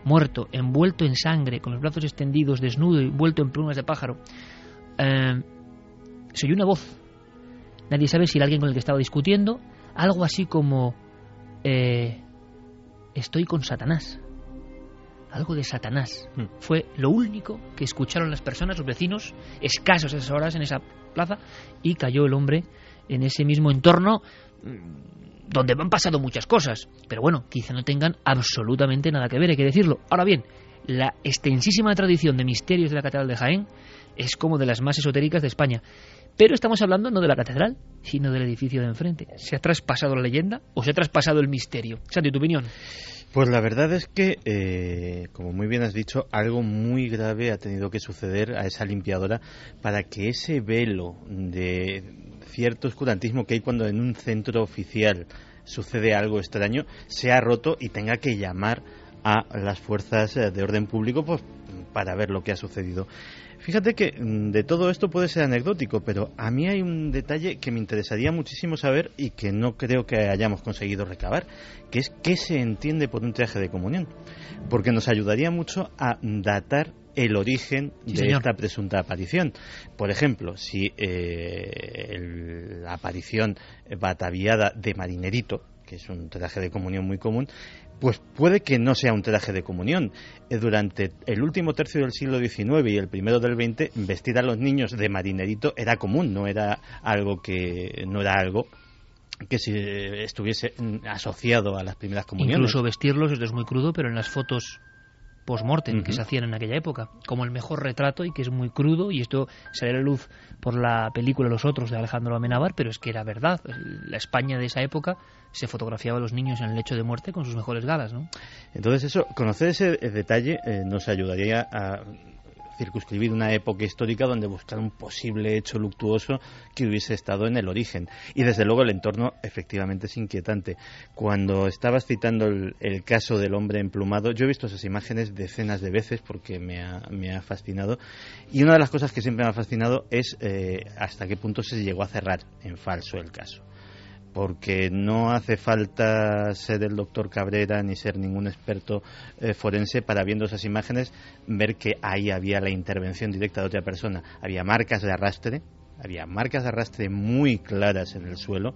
muerto, envuelto en sangre, con los brazos extendidos, desnudo y envuelto en plumas de pájaro, eh, se oyó una voz. Nadie sabe si era alguien con el que estaba discutiendo, algo así como eh, estoy con Satanás. Algo de Satanás. Hmm. Fue lo único que escucharon las personas, los vecinos, escasos esas horas en esa plaza, y cayó el hombre en ese mismo entorno donde han pasado muchas cosas. Pero bueno, quizá no tengan absolutamente nada que ver, hay que decirlo. Ahora bien, la extensísima tradición de misterios de la Catedral de Jaén es como de las más esotéricas de España. Pero estamos hablando no de la catedral, sino del edificio de enfrente. ¿Se ha traspasado la leyenda o se ha traspasado el misterio? Santi, tu opinión. Pues la verdad es que, eh, como muy bien has dicho, algo muy grave ha tenido que suceder a esa limpiadora para que ese velo de cierto oscurantismo que hay cuando en un centro oficial sucede algo extraño, se ha roto y tenga que llamar a las fuerzas eh, de orden público pues, para ver lo que ha sucedido. Fíjate que mm, de todo esto puede ser anecdótico, pero a mí hay un detalle que me interesaría muchísimo saber y que no creo que hayamos conseguido recabar, que es qué se entiende por un traje de comunión, porque nos ayudaría mucho a datar el origen de esta presunta aparición. Por ejemplo, si eh, la aparición bataviada de marinerito, que es un traje de comunión muy común, pues puede que no sea un traje de comunión. Eh, durante el último tercio del siglo XIX y el primero del XX, vestir a los niños de marinerito era común, no era algo que no era algo que se estuviese asociado a las primeras comuniones. Incluso vestirlos, esto es muy crudo, pero en las fotos post-mortem que se hacían en aquella época, como el mejor retrato y que es muy crudo y esto sale a la luz por la película Los Otros de Alejandro Amenábar, pero es que era verdad. La España de esa época se fotografiaba a los niños en el lecho de muerte con sus mejores galas, ¿no? Entonces eso, conocer ese detalle eh, nos ayudaría a circunscribir una época histórica donde buscar un posible hecho luctuoso que hubiese estado en el origen. Y desde luego el entorno efectivamente es inquietante. Cuando estabas citando el, caso del hombre emplumado, yo he visto esas imágenes decenas de veces porque me ha, me ha fascinado. Y una de las cosas que siempre me ha fascinado es eh, hasta qué punto se llegó a cerrar en falso el caso porque no hace falta ser el doctor Cabrera ni ser ningún experto eh, forense para viendo esas imágenes ver que ahí había la intervención directa de otra persona. Había marcas de arrastre, había marcas de arrastre muy claras en el suelo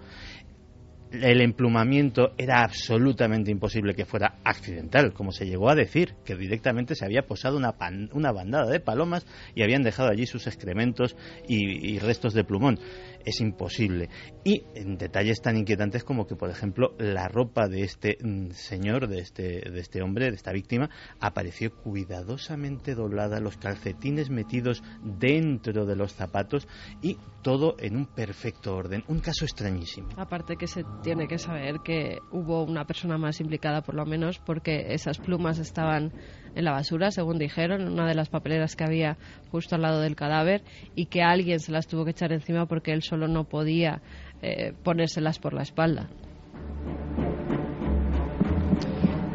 el emplumamiento era absolutamente imposible que fuera accidental, como se llegó a decir, que directamente se había posado una, una bandada de palomas y habían dejado allí sus excrementos y, restos de plumón. Es imposible. Y en detalles tan inquietantes como que, por ejemplo, la ropa de este mm, señor, de este, de este hombre, de esta víctima, apareció cuidadosamente doblada, los calcetines metidos dentro de los zapatos y todo en un perfecto orden. Un caso extrañísimo. Aparte que se tiene que saber que hubo una persona más implicada, por lo menos, porque esas plumas estaban en la basura, según dijeron, en una de las papeleras que había justo al lado del cadáver, y que alguien se las tuvo que echar encima porque él solo no podía eh, ponérselas por la espalda.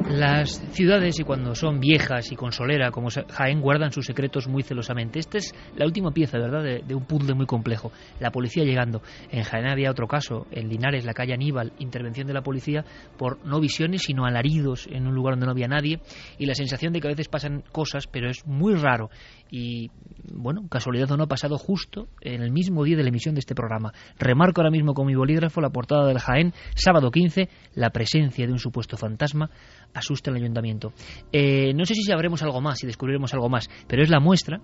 Las ciudades, y cuando son viejas y con solera, como Jaén, guardan sus secretos muy celosamente. Esta es la última pieza, ¿verdad?, de, un puzzle muy complejo. La policía llegando. En Jaén había otro caso, en Linares, la calle Aníbal, intervención de la policía por no visiones, sino alaridos en un lugar donde no había nadie, y la sensación de que a veces pasan cosas, pero es muy raro. Y, bueno, casualidad o no, ha pasado justo en el mismo día de la emisión de este programa. Remarco ahora mismo con mi bolígrafo la portada del Jaén, sábado 15, la presencia de un supuesto fantasma asusta el ayuntamiento. Eh, no sé si sabremos algo más, si descubriremos algo más, pero es la muestra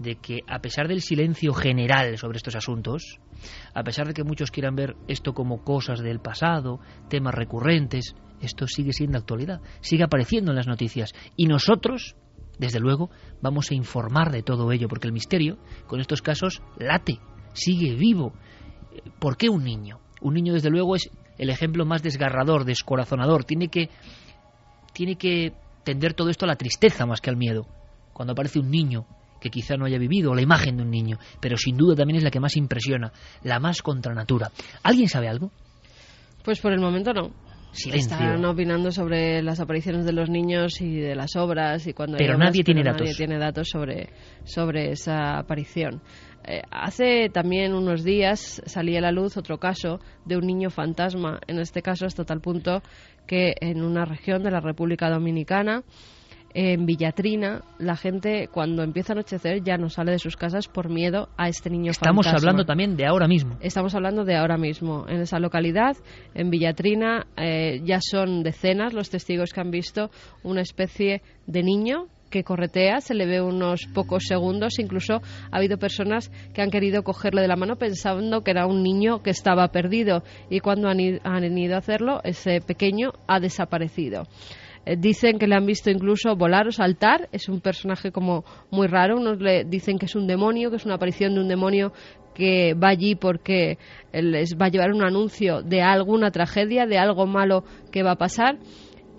de que a pesar del silencio general sobre estos asuntos, a pesar de que muchos quieran ver esto como cosas del pasado, temas recurrentes, esto sigue siendo actualidad, sigue apareciendo en las noticias y nosotros, desde luego, vamos a informar de todo ello porque el misterio con estos casos late, sigue vivo. ¿Por qué un niño? Un niño desde luego es el ejemplo más desgarrador, descorazonador, tiene que tiene que tender todo esto a la tristeza más que al miedo. Cuando aparece un niño que quizá no haya vivido, o la imagen de un niño, pero sin duda también es la que más impresiona, la más contra natura. ¿Alguien sabe algo? Pues por el momento no. Silencio. Están opinando sobre las apariciones de los niños y de las obras y cuando pero nadie tiene datos. Nadie tiene datos sobre, sobre esa aparición. Eh, hace también unos días salía a la luz otro caso de un niño fantasma, en este caso hasta tal punto que en una región de la República Dominicana, en Villatrina, la gente cuando empieza a anochecer ya no sale de sus casas por miedo a este niño Estamos hablando también de ahora mismo. Estamos hablando de ahora mismo. En esa localidad, en Villatrina, eh, ya son decenas los testigos que han visto una especie de niño que corretea, se le ve unos pocos segundos, incluso ha habido personas que han querido cogerle de la mano pensando que era un niño que estaba perdido. Y cuando han, ido a hacerlo, ese pequeño ha desaparecido. Eh, dicen que le han visto incluso volar o saltar, es un personaje como muy raro, unos le dicen que es un demonio, que es una aparición de un demonio que va allí porque les va a llevar un anuncio de alguna tragedia, de algo malo que va a pasar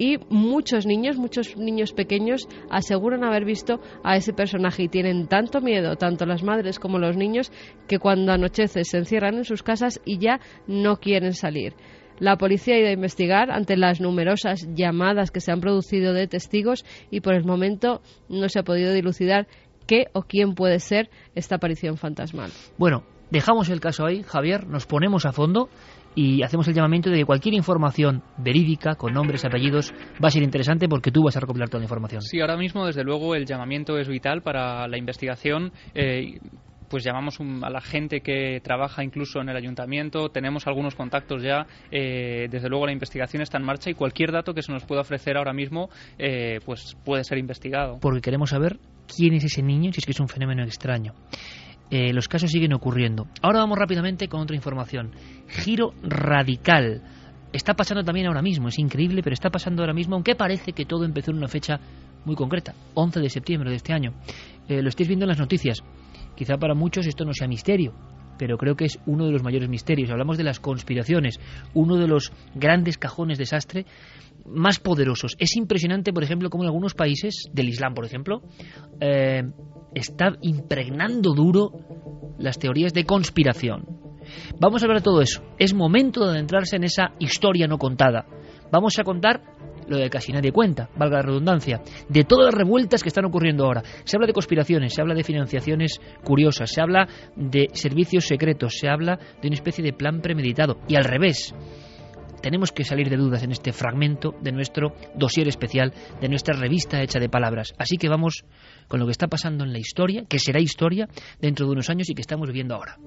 y muchos niños, muchos niños pequeños aseguran haber visto a ese personaje y tienen tanto miedo, tanto las madres como los niños, que cuando anochece se encierran en sus casas y ya no quieren salir. La policía ha ido a investigar ante las numerosas llamadas que se han producido de testigos y por el momento no se ha podido dilucidar qué o quién puede ser esta aparición fantasmal. Bueno, dejamos el caso ahí, Javier, nos ponemos a fondo y hacemos el llamamiento de que cualquier información verídica, con nombres, apellidos, va a ser interesante porque tú vas a recopilar toda la información. Sí, ahora mismo, desde luego, el llamamiento es vital para la investigación. Eh, pues llamamos a la gente que trabaja incluso en el ayuntamiento, tenemos algunos contactos ya, eh, desde luego la investigación está en marcha y cualquier dato que se nos pueda ofrecer ahora mismo eh, pues puede ser investigado. Porque queremos saber quién es ese niño, si es que es un fenómeno extraño. Eh, los casos siguen ocurriendo. Ahora vamos rápidamente con otra información. Giro radical. Está pasando también ahora mismo, es increíble, pero está pasando ahora mismo, aunque parece que todo empezó en una fecha muy concreta, 11 de septiembre de este año. lo estáis viendo en las noticias. Quizá para muchos esto no sea misterio, pero creo que es uno de los mayores misterios. Hablamos de las conspiraciones, uno de los grandes cajones de desastre más poderosos. Es impresionante, por ejemplo, cómo en algunos países, del Islam, por ejemplo, eh, está impregnando duro las teorías de conspiración. Vamos a hablar de todo eso. Es momento de adentrarse en esa historia no contada. Vamos a contar lo de casi nadie cuenta, valga la redundancia, de todas las revueltas que están ocurriendo ahora. Se habla de conspiraciones, se habla de financiaciones curiosas, se habla de servicios secretos, se habla de una especie de plan premeditado. Y al revés, tenemos que salir de dudas en este fragmento de nuestro dossier especial, de nuestra revista hecha de palabras. Así que vamos con lo que está pasando en la historia, que será historia dentro de unos años y que estamos viviendo ahora.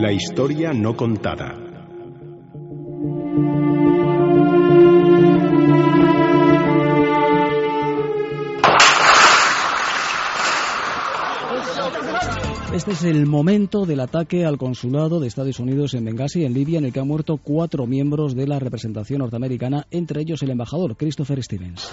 La historia no contada. Este es el momento del ataque al consulado de Estados Unidos en Benghazi, en Libia, en el que han muerto cuatro miembros de la representación norteamericana, entre ellos el embajador Christopher Stevens.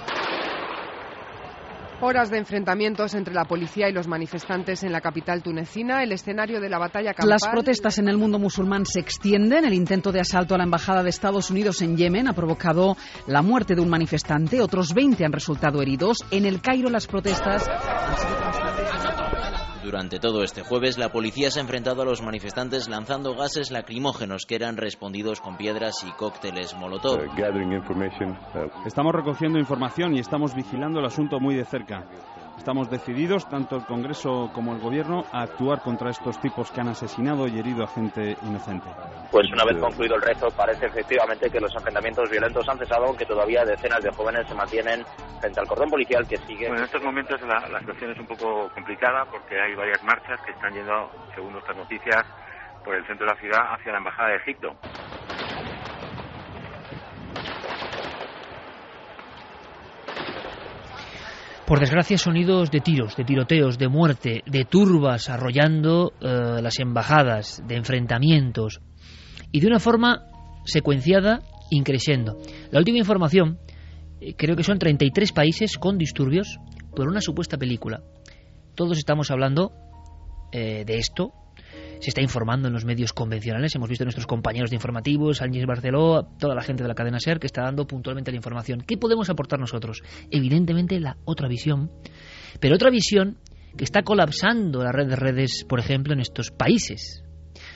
Horas de enfrentamientos entre la policía y los manifestantes en la capital tunecina, el escenario de la batalla campal. Las protestas en el mundo musulmán se extienden. El intento de asalto a la embajada de Estados Unidos en Yemen ha provocado la muerte de un manifestante. Otros 20 han resultado heridos. En el Cairo las protestas durante todo este jueves, la policía se ha enfrentado a los manifestantes lanzando gases lacrimógenos que eran respondidos con piedras y cócteles molotov. Uh, uh, estamos recogiendo información y estamos vigilando el asunto muy de cerca. Estamos decididos, tanto el Congreso como el Gobierno, a actuar contra estos tipos que han asesinado y herido a gente inocente. Pues una vez concluido el rezo, parece efectivamente que los enfrentamientos violentos han cesado, aunque todavía decenas de jóvenes se mantienen frente al cordón policial que sigue. Bueno, en estos momentos la, la situación es un poco complicada porque hay varias marchas que están yendo, según nuestras noticias, por el centro de la ciudad hacia la Embajada de Egipto. Por desgracia, sonidos de tiros, de tiroteos, de muerte, de turbas arrollando eh, las embajadas, de enfrentamientos, y de una forma secuenciada, increciendo. La última información, eh, creo que son 33 países con disturbios por una supuesta película. Todos estamos hablando eh, de esto, se está informando en los medios convencionales. Hemos visto a nuestros compañeros de informativos, Ángel Barceló, toda la gente de la cadena SER que está dando puntualmente la información. ¿Qué podemos aportar nosotros? Evidentemente la otra visión, pero otra visión que está colapsando la red de redes, por ejemplo, en estos países.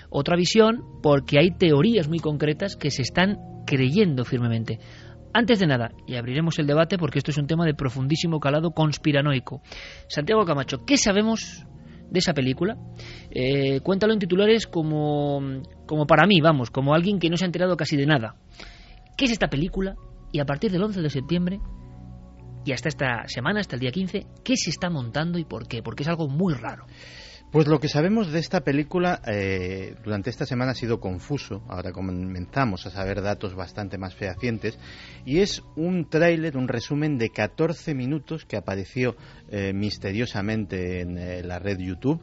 Otra visión porque hay teorías muy concretas que se están creyendo firmemente. Antes de nada, y abriremos el debate porque esto es un tema de profundísimo calado conspiranoico. Santiago Camacho, ¿qué sabemos de esa película. Eh, cuéntalo en titulares como, como para mí, vamos, como alguien que no se ha enterado casi de nada. ¿Qué es esta película? Y a partir del 11 de septiembre y hasta esta semana, hasta el día 15, ¿qué se está montando y por qué? Porque es algo muy raro. Pues lo que sabemos de esta película eh, durante esta semana ha sido confuso. Ahora comenzamos a saber datos bastante más fehacientes. Y es un tráiler, un resumen de 14 minutos que apareció eh, misteriosamente en eh, la red YouTube.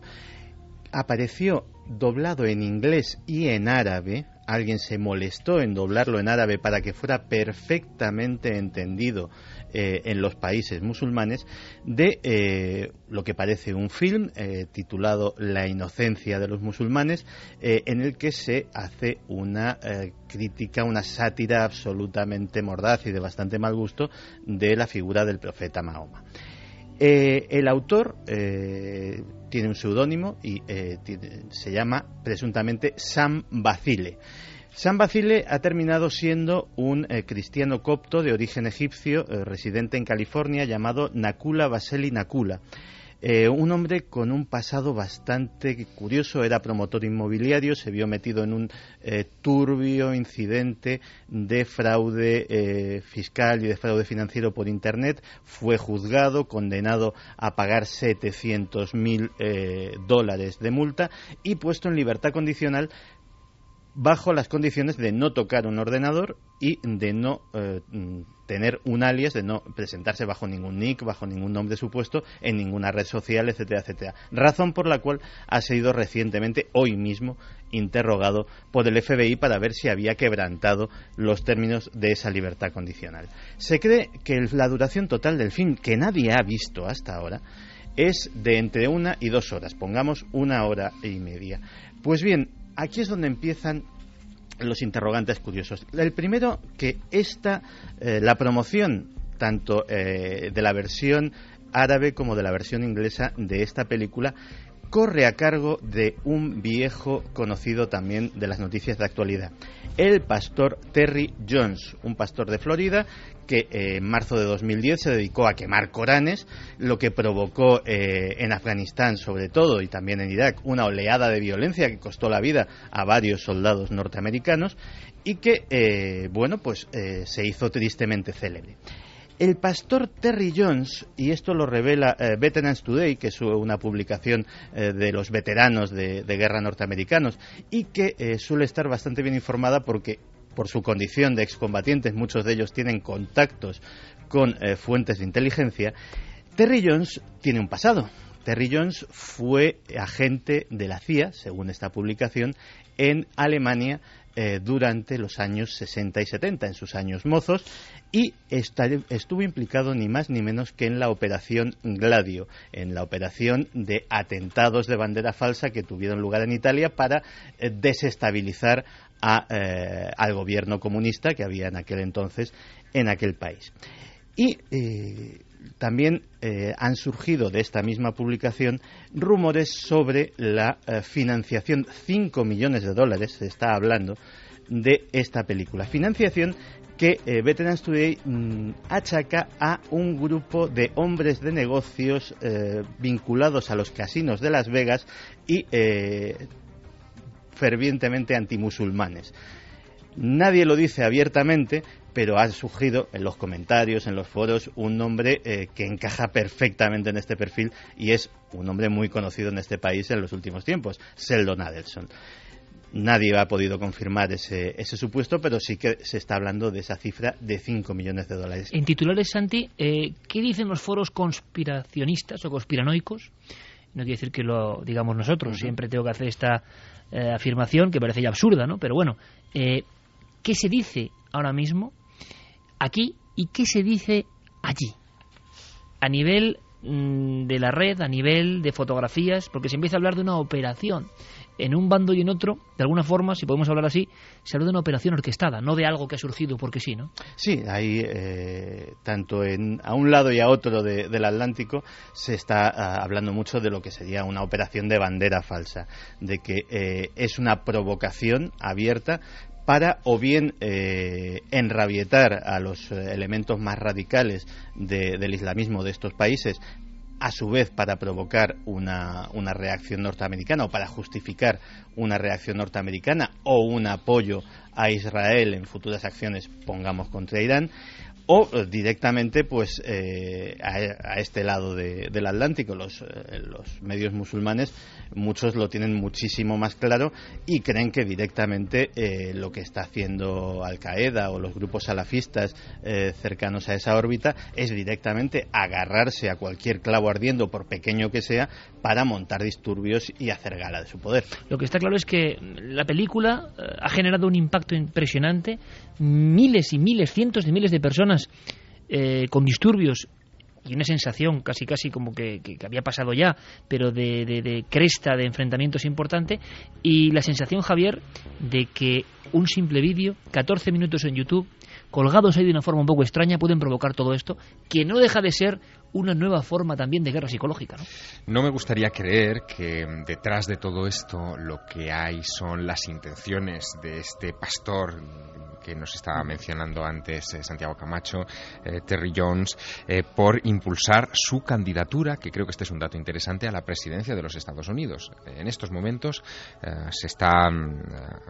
Apareció doblado en inglés y en árabe alguien se molestó en doblarlo en árabe para que fuera perfectamente entendido eh, en los países musulmanes de eh, lo que parece un film eh, titulado La inocencia de los musulmanes, en el que se hace una crítica, una sátira absolutamente mordaz y de bastante mal gusto de la figura del profeta Mahoma. el autor tiene un seudónimo y se llama presuntamente Sam Bacile. San Basile ha terminado siendo un eh, cristiano copto de origen egipcio eh, residente en California llamado Nakula Baseli Nakula. Eh, un hombre con un pasado bastante curioso, era promotor inmobiliario, se vio metido en un turbio incidente de fraude fiscal y de fraude financiero por Internet, fue juzgado, condenado a pagar 700.000 mil dólares de multa y puesto en libertad condicional bajo las condiciones de no tocar un ordenador y de no eh, tener un alias, de no presentarse bajo ningún nick, bajo ningún nombre supuesto, en ninguna red social, etcétera, etcétera. Razón por la cual ha sido recientemente, hoy mismo, interrogado por el FBI para ver si había quebrantado los términos de esa libertad condicional. Se cree que la duración total del film, que nadie ha visto hasta ahora, es de entre una y dos horas, pongamos una hora y media. Pues bien, aquí es donde empiezan los interrogantes curiosos. El primero, que esta, eh, la promoción tanto eh, de la versión árabe como de la versión inglesa de esta película corre a cargo de un viejo conocido también de las noticias de actualidad, el pastor Terry Jones, un pastor de Florida que eh, en marzo de 2010 se dedicó a quemar Coranes, lo que provocó eh, en Afganistán sobre todo y también en Irak una oleada de violencia que costó la vida a varios soldados norteamericanos y que, eh, bueno, pues se hizo tristemente célebre. El pastor Terry Jones, y esto lo revela eh, Veterans Today, que es una publicación eh, de los veteranos de, guerra norteamericanos, y que eh, suele estar bastante bien informada porque por su condición de excombatientes, muchos de ellos tienen contactos con fuentes de inteligencia, Terry Jones tiene un pasado. Terry Jones fue agente de la CIA, según esta publicación, en Alemania eh, durante los años 60 y 70, en sus años mozos, y estuvo implicado ni más ni menos que en la operación Gladio, en la operación de atentados de bandera falsa que tuvieron lugar en Italia para eh, desestabilizar eh, al gobierno comunista que había en aquel entonces en aquel país. Y también eh, han surgido de esta misma publicación rumores sobre la eh, financiación, 5 millones de dólares, se está hablando, de esta película. Financiación que eh, Veterans Today mm, achaca a un grupo de hombres de negocios vinculados a los casinos de Las Vegas y fervientemente antimusulmanes. Nadie lo dice abiertamente, pero ha surgido en los comentarios, en los foros, un nombre eh, que encaja perfectamente en este perfil y es un nombre muy conocido en este país en los últimos tiempos, Sheldon Adelson. Nadie ha podido confirmar ese, ese supuesto, pero sí que se está hablando de esa cifra de 5 millones de dólares. En titulares, Santi, eh, ¿qué dicen los foros conspiracionistas o conspiranoicos? No quiere decir que lo digamos nosotros, siempre tengo que hacer esta eh, afirmación que parece ya absurda, ¿no? Pero bueno, ¿qué se dice ahora mismo aquí y qué se dice allí. A nivel mm, de la red, a nivel de fotografías, porque se empieza a hablar de una operación. En un bando y en otro, de alguna forma, si podemos hablar así, se habla de una operación orquestada, no de algo que ha surgido porque sí, ¿no? Sí, ahí, eh, tanto en, a un lado y a otro del Atlántico, se está ah, hablando mucho de lo que sería una operación de bandera falsa, de que eh, es una provocación abierta para o bien eh, enrabietar a los eh, elementos más radicales del islamismo de estos países, a su vez para provocar una, una, reacción norteamericana o para justificar una reacción norteamericana o un apoyo a Israel en futuras acciones, pongamos, contra Irán, o eh, directamente pues eh, a, este lado de- del Atlántico. Los, eh, los medios musulmanes, muchos lo tienen muchísimo más claro y creen que directamente lo que está haciendo Al Qaeda o los grupos salafistas cercanos a esa órbita es directamente agarrarse a cualquier clavo ardiendo, por pequeño que sea, para montar disturbios y hacer gala de su poder. Lo que está claro es que la película ha generado un impacto impresionante. Miles y miles, cientos de miles de personas eh, con disturbios y una sensación casi casi como que, había pasado ya, pero de, de- de cresta de enfrentamientos importante. Y la sensación, Javier, de que un simple vídeo, 14 minutos en YouTube, colgados ahí de una forma un poco extraña, pueden provocar todo esto, que no deja de ser una nueva forma también de guerra psicológica. ¿no? No me gustaría creer que mm, detrás de todo esto lo que hay son las intenciones de este pastor mm, que nos estaba mencionando antes eh, Santiago Camacho, eh, Terry Jones, eh, por impulsar su candidatura, que creo que este es un dato interesante, a la presidencia de los Estados Unidos. En estos momentos se está, mm,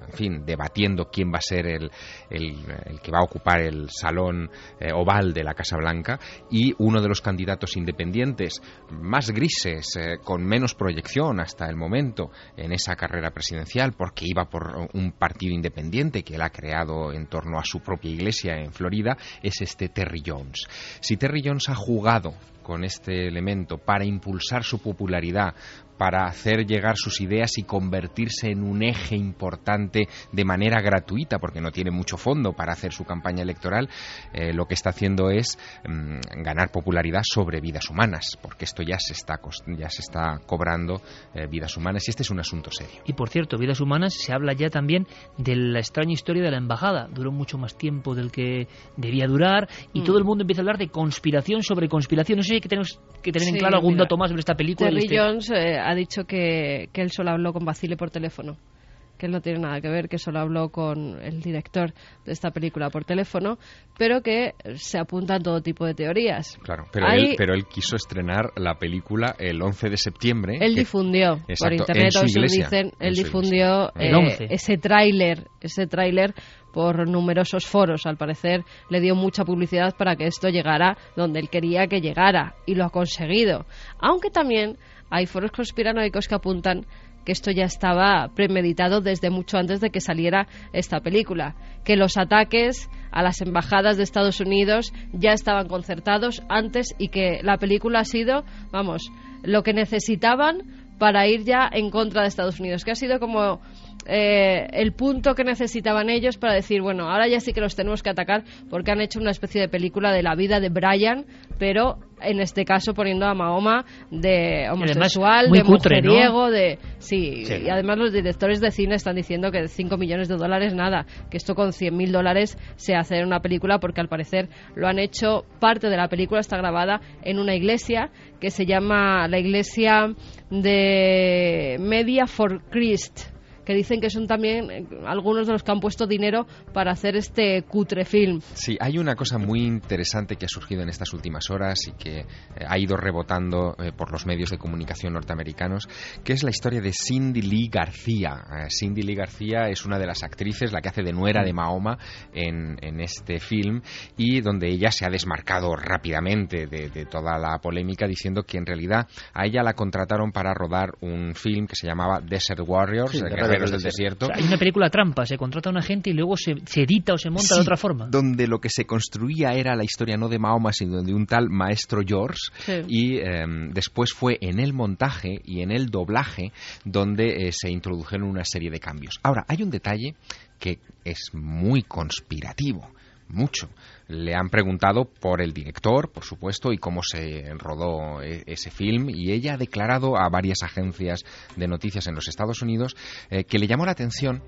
en fin, debatiendo quién va a ser el, el- el que va a ocupar el salón oval de la Casa Blanca y uno de los candidatos independientes más grises, eh, con menos proyección hasta el momento en esa carrera presidencial, porque iba por un partido independiente que él ha creado en torno a su propia iglesia en Florida, es este Terry Jones. Si Terry Jones ha jugado con este elemento para impulsar su popularidad, para hacer llegar sus ideas y convertirse en un eje importante de manera gratuita, porque no tiene mucho fondo para hacer su campaña electoral, eh, lo que está haciendo es mm, ganar popularidad sobre vidas humanas, porque esto ya se está, ya se está cobrando eh, vidas humanas y este es un asunto serio. Y por cierto, vidas humanas, se habla ya también de la extraña historia de la embajada. Duró mucho más tiempo del que debía durar y Mm. todo el mundo empieza a hablar de conspiración sobre conspiración. No sé si hay que tenemos que tener en claro algún mira, dato más sobre esta película. Terry Este- Jones eh, ha dicho que, que él solo habló con Basile por teléfono. Que él no tiene nada que ver, que solo habló con el director de esta película por teléfono, pero que se apuntan todo tipo de teorías. Claro, pero, él, pero él quiso estrenar la película el 11 de septiembre. Él que- difundió por Exacto, internet, en su iglesia, dicen, en él su difundió. El eh, 11. ese tráiler, ese tráiler por numerosos foros. Al parecer le dio mucha publicidad para que esto llegara donde él quería que llegara y lo ha conseguido. Aunque también hay foros conspiranoicos que apuntan que esto ya estaba premeditado desde mucho antes de que saliera esta película, que los ataques a las embajadas de Estados Unidos ya estaban concertados antes y que la película ha sido, vamos, lo que necesitaban para ir ya en contra de Estados Unidos, que ha sido como eh, el punto que necesitaban ellos para decir, bueno, ahora ya sí que los tenemos que atacar porque han hecho una especie de película de la vida de Brian, pero en este caso poniendo a Mahoma de homosexual, muy de cutre, ¿no? de... Sí, Sí. y además los directores de cine están diciendo que 5 millones de dólares nada, que esto con 100 mil dólares se hace en una película porque al parecer lo han hecho, parte de la película está grabada en una iglesia que se llama la iglesia de Media for Christ que dicen que son también eh, algunos de los que han puesto dinero para hacer este cutre film. Sí, hay una cosa muy interesante que ha surgido en estas últimas horas y que eh, ha ido rebotando eh, por los medios de comunicación norteamericanos, que es la historia de Cindy Lee García. Eh, Cindy Lee García es una de las actrices, la que hace de nuera de Mahoma en, en este film y donde ella se ha desmarcado rápidamente de, de toda la polémica diciendo que en realidad a ella la contrataron para rodar un film que se llamaba Desert Warriors, Sí, Guerreros Guerreros del del Desierto. O sea, hay una película trampa, se contrata a una gente y luego se, se edita o se monta de otra forma. Donde lo que se construía era la historia no de Mahoma, sino de un tal maestro George. Sí. Y eh, después fue en el montaje y en el doblaje donde eh, se introdujeron una serie de cambios. Ahora, hay un detalle que es muy conspirativo. Mucho. Le han preguntado por el director, por supuesto, y cómo se rodó e- ese film, y ella ha declarado a varias agencias de noticias en los Estados Unidos eh, que le llamó la atención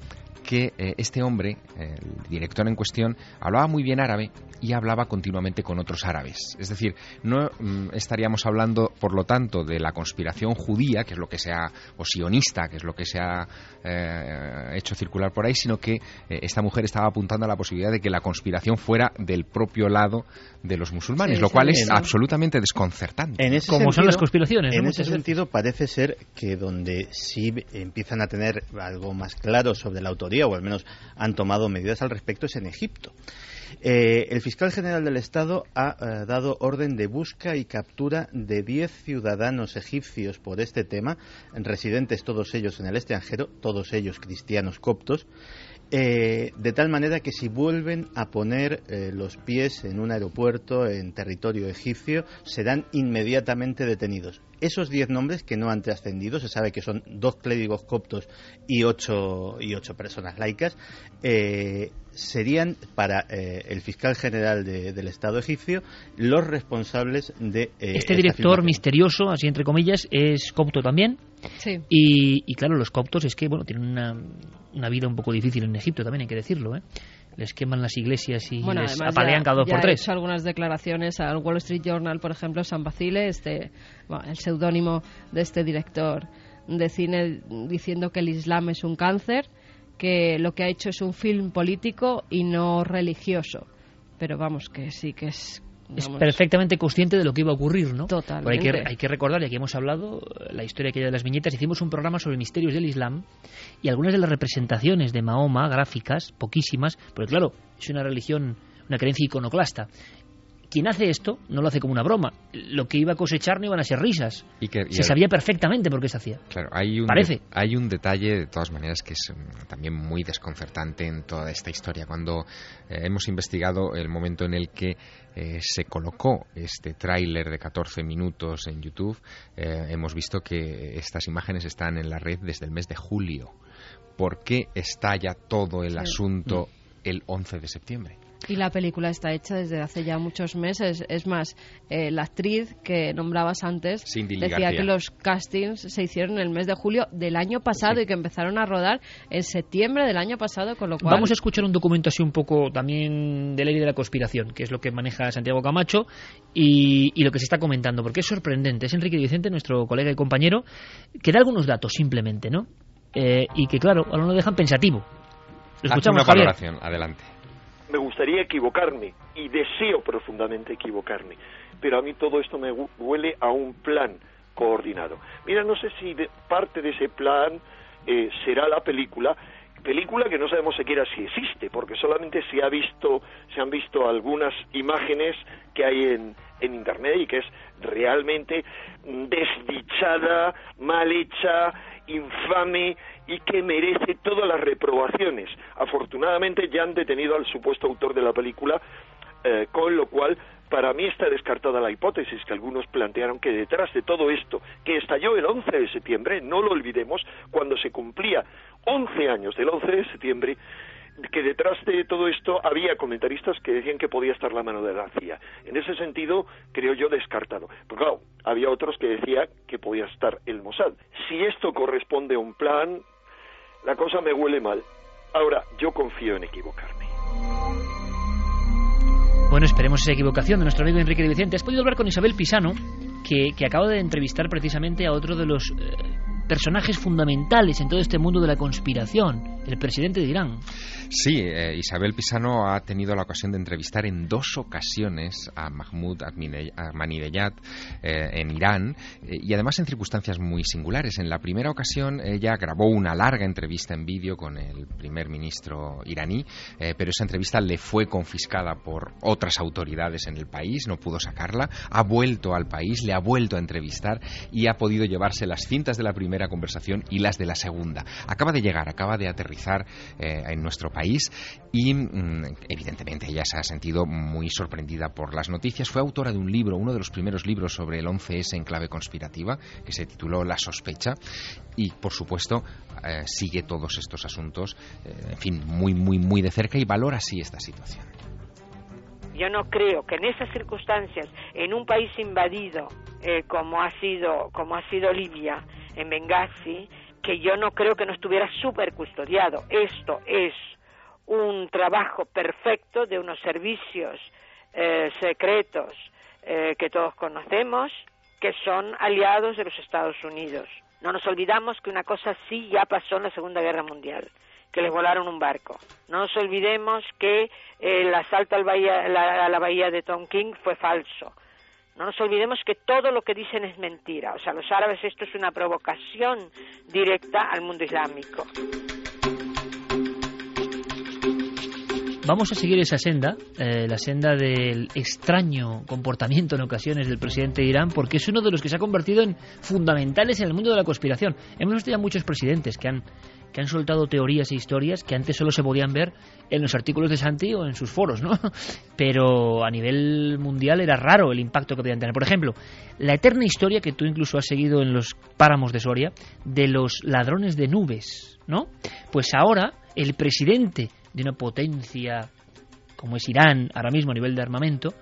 que eh, este hombre, el director en cuestión, hablaba muy bien árabe y hablaba continuamente con otros árabes. Es decir, no mm, estaríamos hablando, por lo tanto, de la conspiración judía, que es lo que se ha, o sionista, que es lo que se ha eh, hecho circular por ahí, sino que eh, esta mujer estaba apuntando a la posibilidad de que la conspiración fuera del propio lado de los musulmanes, Sí, lo cual sí. es absolutamente desconcertante. En ese Como son las conspiraciones. En ese sentido, parece ser que donde sí empiezan a tener algo más claro sobre la autoría, o al menos han tomado medidas al respecto, es en Egipto. Eh, el fiscal general del Estado ha eh, dado orden de busca y captura de 10 ciudadanos egipcios por este tema, residentes todos ellos en el extranjero, todos ellos cristianos coptos, eh, de tal manera que si vuelven a poner los pies en un aeropuerto en territorio egipcio, serán inmediatamente detenidos. Esos diez nombres que no han trascendido, se sabe que son dos clérigos coptos y ocho, y ocho personas laicas, eh, serían para el fiscal general del Estado egipcio los responsables de... este director misterioso, así entre comillas, es copto también. Sí. Y, y, claro, los coptos es que bueno tienen una, una, vida un poco difícil en Egipto también, hay que decirlo. ¿eh? Les queman las iglesias y bueno, les apalean cada dos ya por tres. Ha hecho algunas declaraciones al Wall Street Journal, por ejemplo, San Basile, este, bueno, el seudónimo de este director de cine, diciendo que el Islam es un cáncer, que lo que ha hecho es un film político y no religioso. Pero vamos, que sí que es es perfectamente consciente de lo que iba a ocurrir, ¿no? Totalmente. Hay que, hay que recordar, y aquí hemos hablado, la historia aquella de las viñetas, hicimos un programa sobre misterios del Islam y algunas de las representaciones de Mahoma, gráficas, poquísimas, porque claro, es una religión, una creencia iconoclasta. Quien hace esto no lo hace como una broma. Lo que iba a cosechar no iban a ser risas. Y que, y se el- sabía perfectamente por qué se hacía. Claro, hay un, Parece. hay un detalle de todas maneras que es mm, también muy desconcertante en toda esta historia. Cuando eh, hemos investigado el momento en el que eh, se colocó este tráiler de 14 minutos en YouTube, eh, hemos visto que estas imágenes están en la red desde el mes de julio. ¿Por qué estalla todo el Sí. asunto el 11 de septiembre? Y la película está hecha desde hace ya muchos meses. Es más, eh, la actriz que nombrabas antes Cindy decía García. que los castings se hicieron en el mes de julio del año pasado y que empezaron a rodar en septiembre del año pasado, con lo cual... Vamos a escuchar un documento así un poco también de ley de la conspiración, que es lo que maneja Santiago Camacho y, y lo que se está comentando, porque es sorprendente. Es Enrique Vicente, nuestro colega y compañero, que da algunos datos simplemente, ¿no? Eh, y que, claro, ahora nos dejan pensativo. Lo Haz escuchamos, una Javier. valoración, adelante. Me gustaría equivocarme y deseo profundamente equivocarme, pero a mí todo esto me hu- huele a un plan coordinado. Mira, no sé si de- parte de ese plan eh, será la película, película que no sabemos siquiera si existe, porque solamente se ha visto, se han visto algunas imágenes que hay en, en internet y que es realmente desdichada, mal hecha, infame y que merece todas las reprobaciones. Afortunadamente ya han detenido al supuesto autor de la película, eh, con lo cual para mí está descartada la hipótesis que algunos plantearon que detrás de todo esto, que estalló el 11 de septiembre, no lo olvidemos, cuando se cumplía 11 años del 11 de septiembre, que detrás de todo esto había comentaristas que decían que podía estar la mano de la CIA. En ese sentido, creo yo descartado. Pero claro, había otros que decían que podía estar el Mossad. Si esto corresponde a un plan, la cosa me huele mal. Ahora, yo confío en equivocarme. Bueno, esperemos esa equivocación de nuestro amigo Enrique de Vicente. Has podido hablar con Isabel Pisano, que, que acaba de entrevistar precisamente a otro de los eh, personajes fundamentales en todo este mundo de la conspiración, el presidente de Irán. Sí, eh, Isabel Pisano ha tenido la ocasión de entrevistar en dos ocasiones a Mahmoud Ahmadinejad eh, en Irán eh, y además en circunstancias muy singulares. En la primera ocasión ella grabó una larga entrevista en vídeo con el primer ministro iraní, eh, pero esa entrevista le fue confiscada por otras autoridades en el país, no pudo sacarla, ha vuelto al país, le ha vuelto a entrevistar y ha podido llevarse las cintas de la primera conversación y las de la segunda. Acaba de llegar, acaba de aterrizar eh, en nuestro país y mm, evidentemente ella se ha sentido muy sorprendida por las noticias. Fue autora de un libro, uno de los primeros libros sobre el 11S en clave conspirativa, que se tituló La sospecha y por supuesto eh, sigue todos estos asuntos, eh, en fin, muy, muy, muy de cerca y valora así esta situación. Yo no creo que en esas circunstancias, en un país invadido como ha sido como ha sido Libia, en Benghazi, que yo no creo que no estuviera súper custodiado. Esto es un trabajo perfecto de unos servicios eh, secretos eh, que todos conocemos, que son aliados de los Estados Unidos. No nos olvidamos que una cosa así ya pasó en la Segunda Guerra Mundial, que les volaron un barco. No nos olvidemos que el asalto al bahía- la- a la bahía de Tonkin fue falso. No nos olvidemos que todo lo que dicen es mentira. O sea, los árabes esto es una provocación directa al mundo islámico. vamos a seguir esa senda, eh, la senda del extraño comportamiento en ocasiones del presidente de Irán, porque es uno de los que se ha convertido en fundamentales en el mundo de la conspiración. Hemos visto ya muchos presidentes que han que han soltado teorías e historias que antes solo se podían ver en los artículos de Santi o en sus foros, ¿no? Pero a nivel mundial era raro el impacto que podían tener. Por ejemplo, la eterna historia que tú incluso has seguido en los páramos de Soria de los ladrones de nubes, ¿no? Pues ahora el presidente de una potencia como es Irán ahora mismo a nivel de armamento,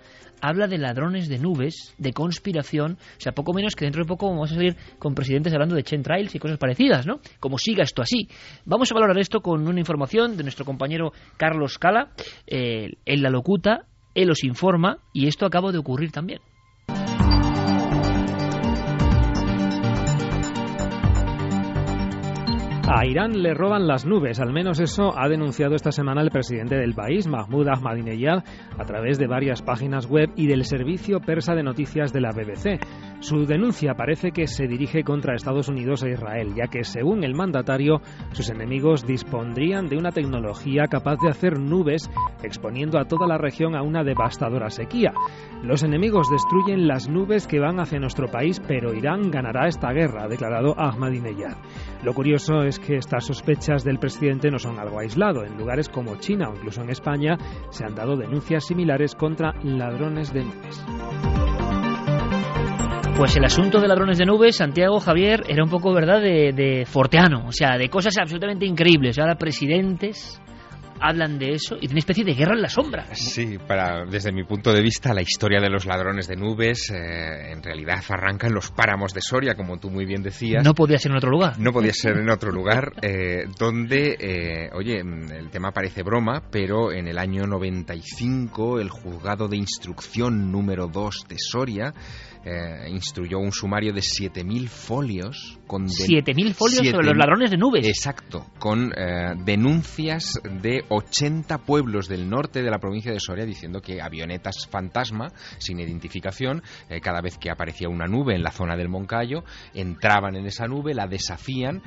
habla de ladrones de nubes, de conspiración, o sea, poco menos que dentro de poco vamos a salir con presidentes hablando de chemtrails y cosas parecidas, ¿no? Como siga esto así. Vamos a valorar esto con una información de nuestro compañero Carlos Cala, eh, él la locuta, él os informa y esto acaba de ocurrir también. A Irán le roban las nubes, al menos eso ha denunciado esta semana el presidente del país, Mahmoud Ahmadinejad, a través de varias páginas web y del servicio persa de noticias de la BBC. Su denuncia parece que se dirige contra Estados Unidos e Israel, ya que según el mandatario, sus enemigos dispondrían de una tecnología capaz de hacer nubes, exponiendo a toda la región a una devastadora sequía. Los enemigos destruyen las nubes que van hacia nuestro país, pero Irán ganará esta guerra, ha declarado Ahmadinejad. Lo curioso es que estas sospechas del presidente no son algo aislado. En lugares como China o incluso en España se han dado denuncias similares contra ladrones de nubes. Pues el asunto de ladrones de nubes, Santiago Javier, era un poco, ¿verdad?, de, de forteano, o sea, de cosas absolutamente increíbles. Ahora presidentes hablan de eso y de una especie de guerra en la sombra. Sí, para, desde mi punto de vista, la historia de los ladrones de nubes eh, en realidad arranca en los páramos de Soria, como tú muy bien decías. No podía ser en otro lugar. No podía ser en otro lugar, eh, donde, eh, oye, el tema parece broma, pero en el año 95 el juzgado de instrucción número 2 de Soria eh, instruyó un sumario de 7.000 folios. con 7.000 folios sobre los ladrones de nubes. Exacto, con eh, denuncias de 80 pueblos del norte de la provincia de Soria diciendo que avionetas fantasma, sin identificación, eh, cada vez que aparecía una nube en la zona del Moncayo, entraban en esa nube, la desafían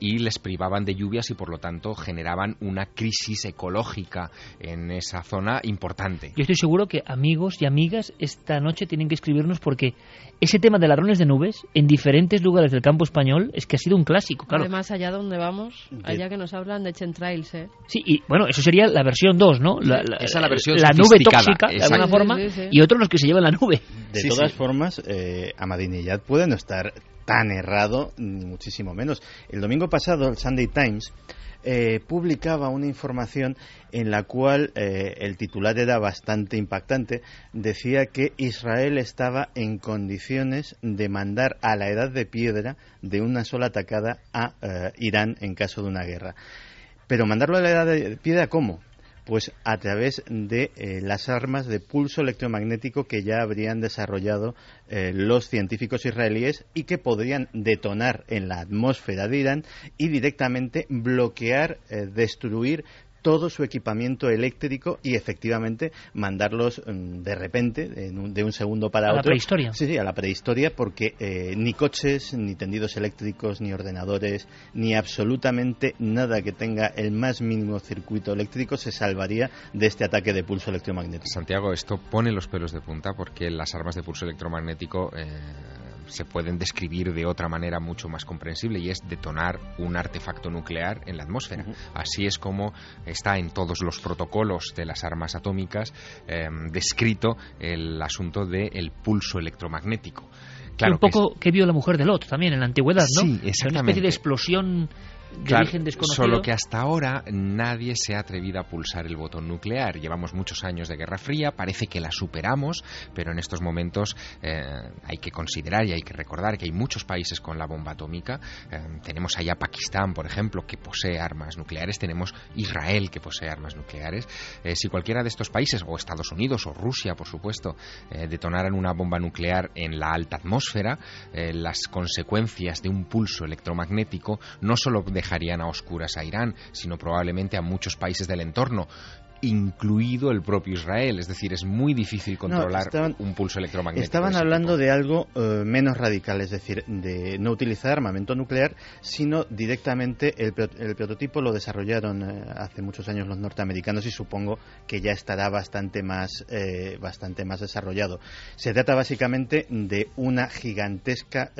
y les privaban de lluvias y por lo tanto generaban una crisis ecológica en esa zona importante. Yo estoy seguro que amigos y amigas esta noche tienen que escribirnos porque ese tema de ladrones de nubes en diferentes lugares del campo español es que ha sido un clásico, claro. Además, allá donde vamos, allá que nos hablan de chemtrails, ¿eh? Sí, y bueno, eso sería la versión 2, ¿no? La, Esa la versión La nube tóxica, de alguna forma, y otros los que se llevan la nube. De todas formas, eh, Amadinejad puede no estar tan errado, ni muchísimo menos. El domingo pasado, el Sunday Times eh, publicaba una información en la cual eh, el titular era bastante impactante. Decía que Israel estaba en condiciones de mandar a la edad de piedra de una sola atacada a eh, Irán en caso de una guerra. Pero mandarlo a la edad de piedra, ¿cómo? Pues a través de eh, las armas de pulso electromagnético que ya habrían desarrollado eh, los científicos israelíes y que podrían detonar en la atmósfera de Irán y directamente bloquear, eh, destruir todo su equipamiento eléctrico y efectivamente mandarlos mm, de repente, de un, segundo para otro. A la prehistoria. Sí, sí, a la prehistoria, porque eh, ni coches, ni tendidos eléctricos, ni ordenadores, ni absolutamente nada que tenga el más mínimo circuito eléctrico se salvaría de este ataque de pulso electromagnético. Santiago, esto pone los pelos de punta porque las armas de pulso electromagnético. Eh, se pueden describir de otra manera mucho más comprensible y es detonar un artefacto nuclear en la atmósfera. Así es como está en todos los protocolos de las armas atómicas em, descrito el asunto del pulso electromagnético. Claro un poco que, vio la mujer de Lot también en la antigüedad, ¿no? Sí, exactamente. Una especie de explosión de origen desconocido. Solo que hasta ahora nadie se ha atrevido a pulsar el botón nuclear. Llevamos muchos años de Guerra Fría, parece que la superamos, pero en estos momentos eh, hay que considerar y hay que recordar que hay muchos países con la bomba atómica. Eh, tenemos allá Pakistán, por ejemplo, que posee armas nucleares. Tenemos Israel, que posee armas nucleares. Eh, si cualquiera de estos países, o Estados Unidos o Rusia, por supuesto, detonaran una bomba nuclear en la alta atmósfera, las consecuencias de un pulso electromagnético no solo dejarían a oscuras a Irán, sino probablemente a muchos países del entorno incluido el propio Israel. Es decir, es muy difícil controlar un pulso electromagnético. Estaban hablando de algo eh, menos radical, es decir, de no utilizar armamento nuclear, sino directamente el, prototipo lo desarrollaron eh, hace muchos años los norteamericanos y supongo que ya estará bastante más, eh, bastante más desarrollado. Se trata básicamente de una gigantesca,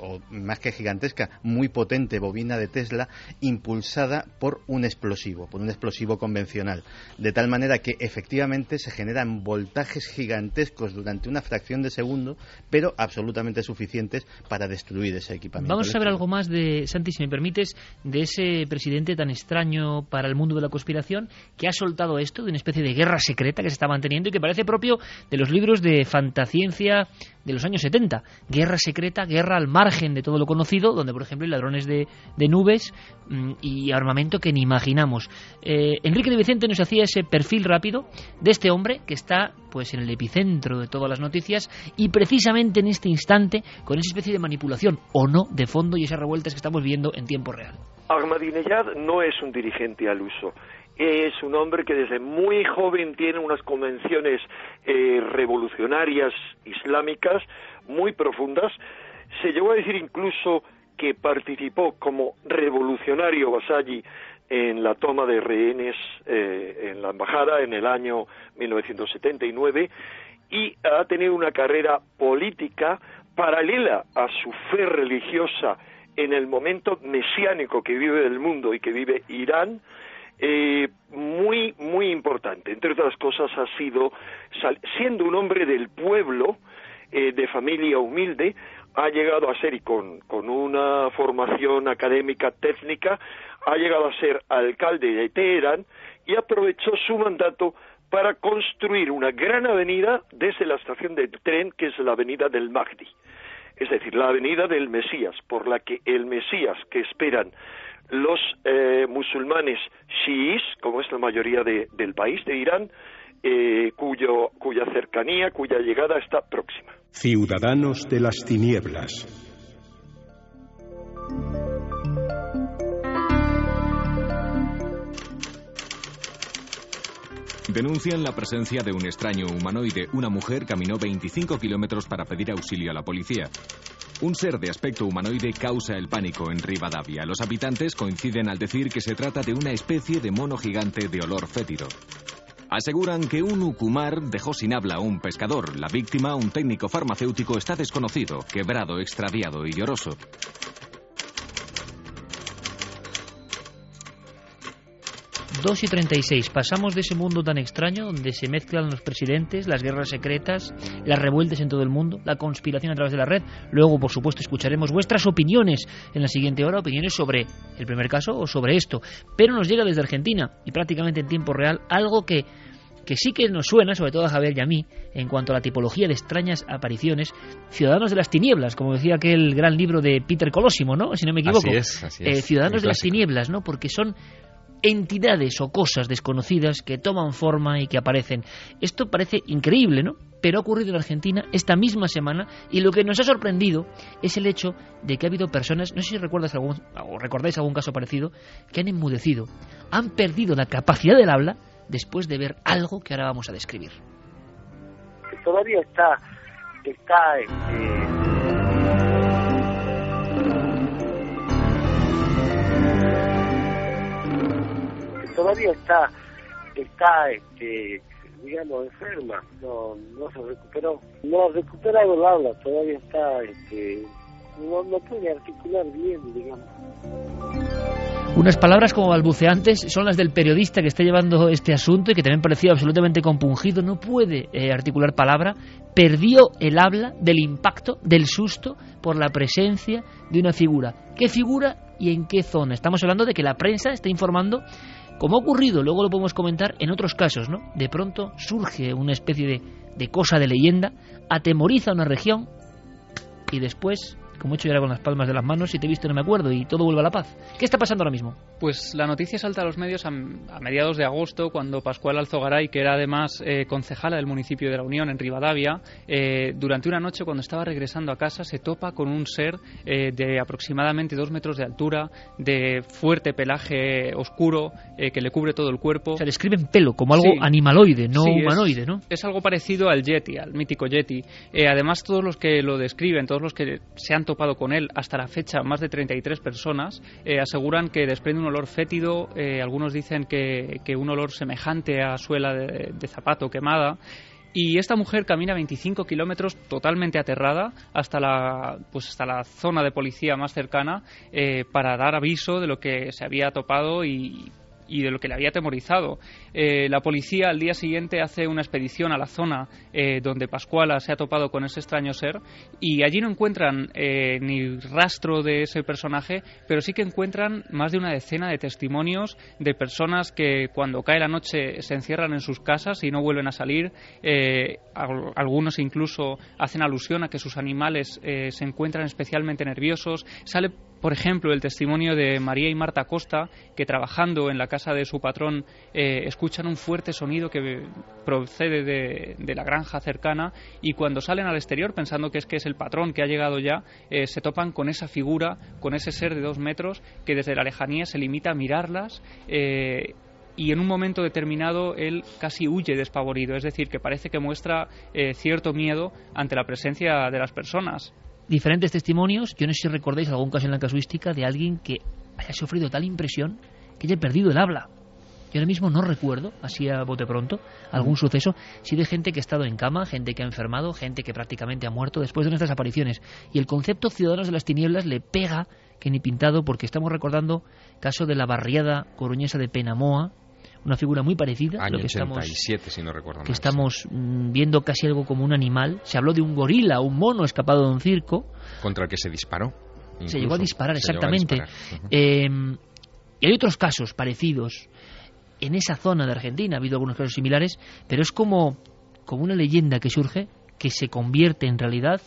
o más que gigantesca, muy potente bobina de Tesla impulsada por un explosivo, por un explosivo convencional de tal manera que efectivamente se generan voltajes gigantescos durante una fracción de segundo, pero absolutamente suficientes para destruir ese equipamiento. Vamos a ver algo más de, Santi, si me permites, de ese presidente tan extraño para el mundo de la conspiración que ha soltado esto de una especie de guerra secreta que se está manteniendo y que parece propio de los libros de fantasciencia de los años 70. Guerra secreta, guerra al margen de todo lo conocido, donde, por ejemplo, hay ladrones de, nubes mm, y armamento que ni imaginamos. Eh, Enrique de Vicente nos hacía ese perfil rápido de este hombre que está pues en el epicentro de todas las noticias y precisamente en este instante con esa especie de manipulación o no de fondo y esas revueltas que estamos viendo en tiempo real. Ahmadinejad no es un dirigente al uso es un hombre que desde muy joven tiene unas convenciones eh, revolucionarias islámicas muy profundas. Se llegó a decir incluso que participó como revolucionario Basayi en la toma de rehenes eh, en la embajada en el año 1979 y ha tenido una carrera política paralela a su fe religiosa en el momento mesiánico que vive el mundo y que vive Irán, eh, muy, muy importante. Entre otras cosas, ha sido, siendo un hombre del pueblo, eh, de familia humilde, ha llegado a ser, y con, con una formación académica técnica, ha llegado a ser alcalde de Teherán y aprovechó su mandato para construir una gran avenida desde la estación de tren, que es la avenida del Mahdi, es decir, la avenida del Mesías, por la que el Mesías que esperan los eh, musulmanes chiíes, como es la mayoría del país de Irán, eh, cuya cercanía, cuya llegada está próxima. Ciudadanos de las tinieblas. Denuncian la presencia de un extraño humanoide. Una mujer caminó 25 kilómetros para pedir auxilio a la policía. Un ser de aspecto humanoide causa el pánico en Rivadavia. Los habitantes coinciden al decir que se trata de una especie de mono gigante de olor fétido. Aseguran que un ucumar dejó sin habla a un pescador. La víctima, un técnico farmacéutico, está desconocido, quebrado, extraviado y lloroso. 2 y 36. Pasamos de ese mundo tan extraño donde se mezclan los presidentes, las guerras secretas, las revueltas en todo el mundo, la conspiración a través de la red. Luego, por supuesto, escucharemos vuestras opiniones en la siguiente hora, opiniones sobre el primer caso o sobre esto. Pero nos llega desde Argentina y prácticamente en tiempo real algo que que sí que nos suena, sobre todo a Javier y a mí, en cuanto a la tipología de extrañas apariciones, Ciudadanos de las Tinieblas, como decía aquel gran libro de Peter Colosimo, ¿no? Si no me equivoco. Así es, así es. Eh, Ciudadanos de las Tinieblas, ¿no? Porque son entidades o cosas desconocidas que toman forma y que aparecen. Esto parece increíble, ¿no? Pero ha ocurrido en Argentina esta misma semana y lo que nos ha sorprendido es el hecho de que ha habido personas, no sé si recuerdas algún, o recordáis algún caso parecido, que han enmudecido, han perdido la capacidad del habla después de ver algo que ahora vamos a describir. Todavía está, está este, todavía está, está este, digamos, enferma, no, no se recuperó, no ha recuperado el habla, todavía está, este, no, no puede articular bien, digamos. Unas palabras como balbuceantes son las del periodista que está llevando este asunto y que también parecía absolutamente compungido. No puede eh, articular palabra. Perdió el habla del impacto, del susto por la presencia de una figura. ¿Qué figura y en qué zona? Estamos hablando de que la prensa está informando como ha ocurrido, luego lo podemos comentar en otros casos, ¿no? De pronto surge una especie de, de cosa de leyenda, atemoriza una región y después como he hecho yo con las palmas de las manos, si te he visto no me acuerdo y todo vuelve a la paz. ¿Qué está pasando ahora mismo? Pues la noticia salta a los medios a, a mediados de agosto, cuando Pascual Alzogaray, que era además eh, concejala del municipio de La Unión, en Rivadavia, eh, durante una noche, cuando estaba regresando a casa, se topa con un ser eh, de aproximadamente dos metros de altura, de fuerte pelaje oscuro, que le cubre todo el cuerpo. Se describen pelo, como algo animaloide, no Sí, es- humanoide, ¿no? Es algo parecido al Yeti, al mítico Yeti. Además, todos los que lo describen, todos los que se han topado con él hasta la fecha, más de 33 personas, eh, aseguran que desprende un olor fétido. eh, algunos dicen que, que un olor semejante a suela de, de zapato quemada. Y esta mujer camina 25 kilómetros totalmente aterrada hasta la, pues hasta la zona de policía más cercana eh, para dar aviso de lo que se había topado y, y de lo que le había atemorizado. Eh, la policía al día siguiente hace una expedición a la zona eh, donde Pascuala se ha topado con ese extraño ser y allí no encuentran eh, ni rastro de ese personaje, pero sí que encuentran más de una decena de testimonios de personas que cuando cae la noche se encierran en sus casas y no vuelven a salir. Al- algunos incluso hacen alusión a que sus animales se encuentran especialmente nerviosos. Sale por ejemplo, el testimonio de María y Marta Costa, que trabajando en la casa de su patrón eh, escuchan un fuerte sonido que procede de, la granja cercana y cuando salen al exterior pensando que es que es el patrón que ha llegado ya, eh, se topan con esa figura, con ese ser de dos metros que desde la lejanía se limita a mirarlas. eh, y en un momento determinado él casi huye despavorido, es decir, que parece que muestra eh, cierto miedo ante la presencia de las personas. Diferentes testimonios, yo no sé si recordáis algún caso en la casuística de alguien que haya sufrido tal impresión que haya perdido el habla. Yo ahora mismo no recuerdo, así a bote pronto, algún suceso, sí de gente que ha estado en cama, gente que ha enfermado, gente que prácticamente ha muerto después de nuestras apariciones. Y el concepto Ciudadanos de las Tinieblas le pega que ni pintado porque estamos recordando caso de la barriada coruñesa de Penamoa, una figura muy parecida a Año lo que estamos 87, si no recuerdo mal. que estamos mm, viendo casi algo como un animal. Se habló de un gorila, un mono escapado de un circo. Contra el que se disparó. Se llegó a disparar, Se a exactamente. Eh, y hay otros casos parecidos. En esa zona de Argentina ha habido algunos casos similares, pero es como, como una leyenda que surge, que se convierte en realidad,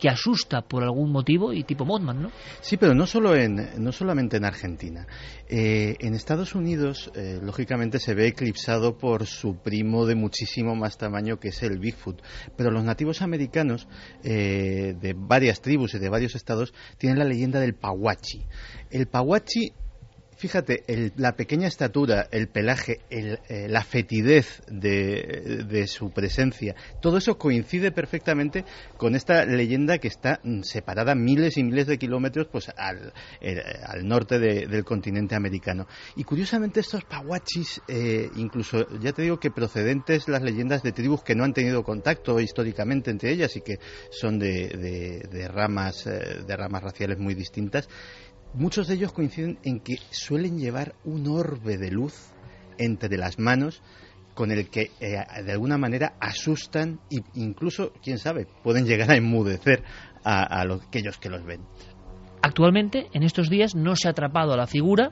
que asusta por algún motivo y tipo Mothman, ¿no? Sí, pero no solo en, no solamente en Argentina. Eh, en Estados Unidos, eh, lógicamente, se ve eclipsado por su primo de muchísimo más tamaño que es el Bigfoot. Pero los nativos americanos eh, de varias tribus y de varios estados tienen la leyenda del Pawachi. El Pawachi Fíjate, el- la pequeña estatura, el pelaje, el, eh, la fetidez de, su presencia, todo eso coincide perfectamente con esta leyenda que está mm, separada miles y miles de kilómetros pues, al, eh, al norte de- del continente americano. Y curiosamente estos pawachis, eh, incluso ya te digo que procedentes las leyendas de tribus que no han tenido contacto históricamente entre ellas y que son de, de- ramas, de ramas raciales muy distintas, Muchos de ellos coinciden en que suelen llevar un orbe de luz entre las manos con el que eh, de alguna manera asustan e incluso, quién sabe, pueden llegar a enmudecer a, a los- aquellos que los ven. Actualmente, en estos días, no se ha atrapado a la figura,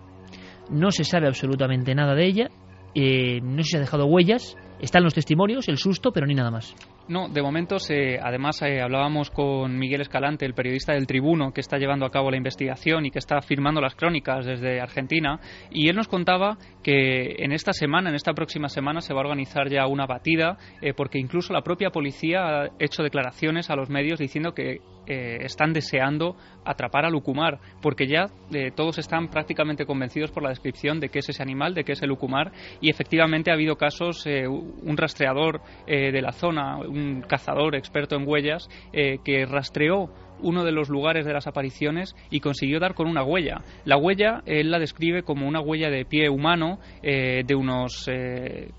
no se sabe absolutamente nada de ella, eh, no se ha dejado huellas, están los testimonios, el susto, pero ni nada más. No, de momento, se, además eh, hablábamos con Miguel Escalante, el periodista del Tribuno, que está llevando a cabo la investigación y que está firmando las crónicas desde Argentina, y él nos contaba que en esta semana, en esta próxima semana, se va a organizar ya una batida, eh, porque incluso la propia policía ha hecho declaraciones a los medios diciendo que eh, están deseando atrapar al Lucumar, porque ya eh, todos están prácticamente convencidos por la descripción de qué es ese animal, de qué es el Lucumar, y efectivamente ha habido casos, eh, un rastreador de la zona, un cazador experto en huellas, eh, que rastreó uno de los lugares de las apariciones y consiguió dar con una huella. La huella él la describe como una huella de pie humano eh, de unos eh,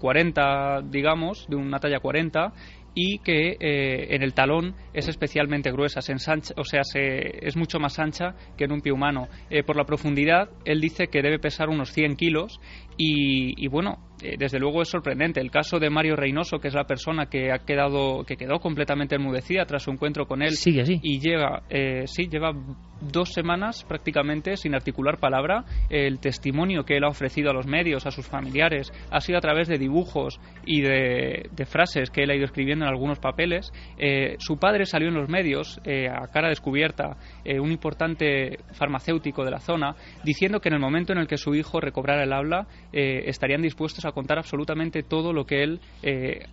40, digamos, de una talla 40 y que eh, en el talón es especialmente gruesa, se ensancha, o sea, se, es mucho más ancha que en un pie humano. Por la profundidad, él dice que debe pesar unos 100 kilos y, y bueno, eh, desde luego es sorprendente. El caso de Mario Reynoso, que es la persona que ha quedado, que quedó completamente enmudecida tras su encuentro con él, sigue así y lleva, eh, sí, lleva dos semanas prácticamente sin articular palabra. El testimonio que él ha ofrecido a los medios, a sus familiares, ha sido a través de dibujos y de, frases que él ha ido escribiendo en algunos papeles. Eh, su padre salió en los medios eh, a cara descubierta, eh, un importante farmacéutico de la zona, diciendo que en el momento en el que su hijo recobrara el habla estarían dispuestos a contar absolutamente todo lo que él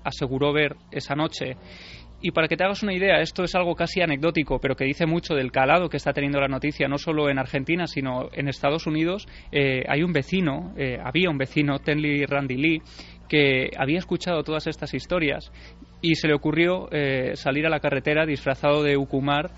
aseguró ver esa noche. Y para que te hagas una idea, esto es algo casi anecdótico, pero que dice mucho del calado que está teniendo la noticia, no solo en Argentina, sino en Estados Unidos. Eh, hay un vecino, eh, había un vecino, Tenley Randy Lee, que había escuchado todas estas historias y se le ocurrió eh, salir a la carretera disfrazado de Ucumar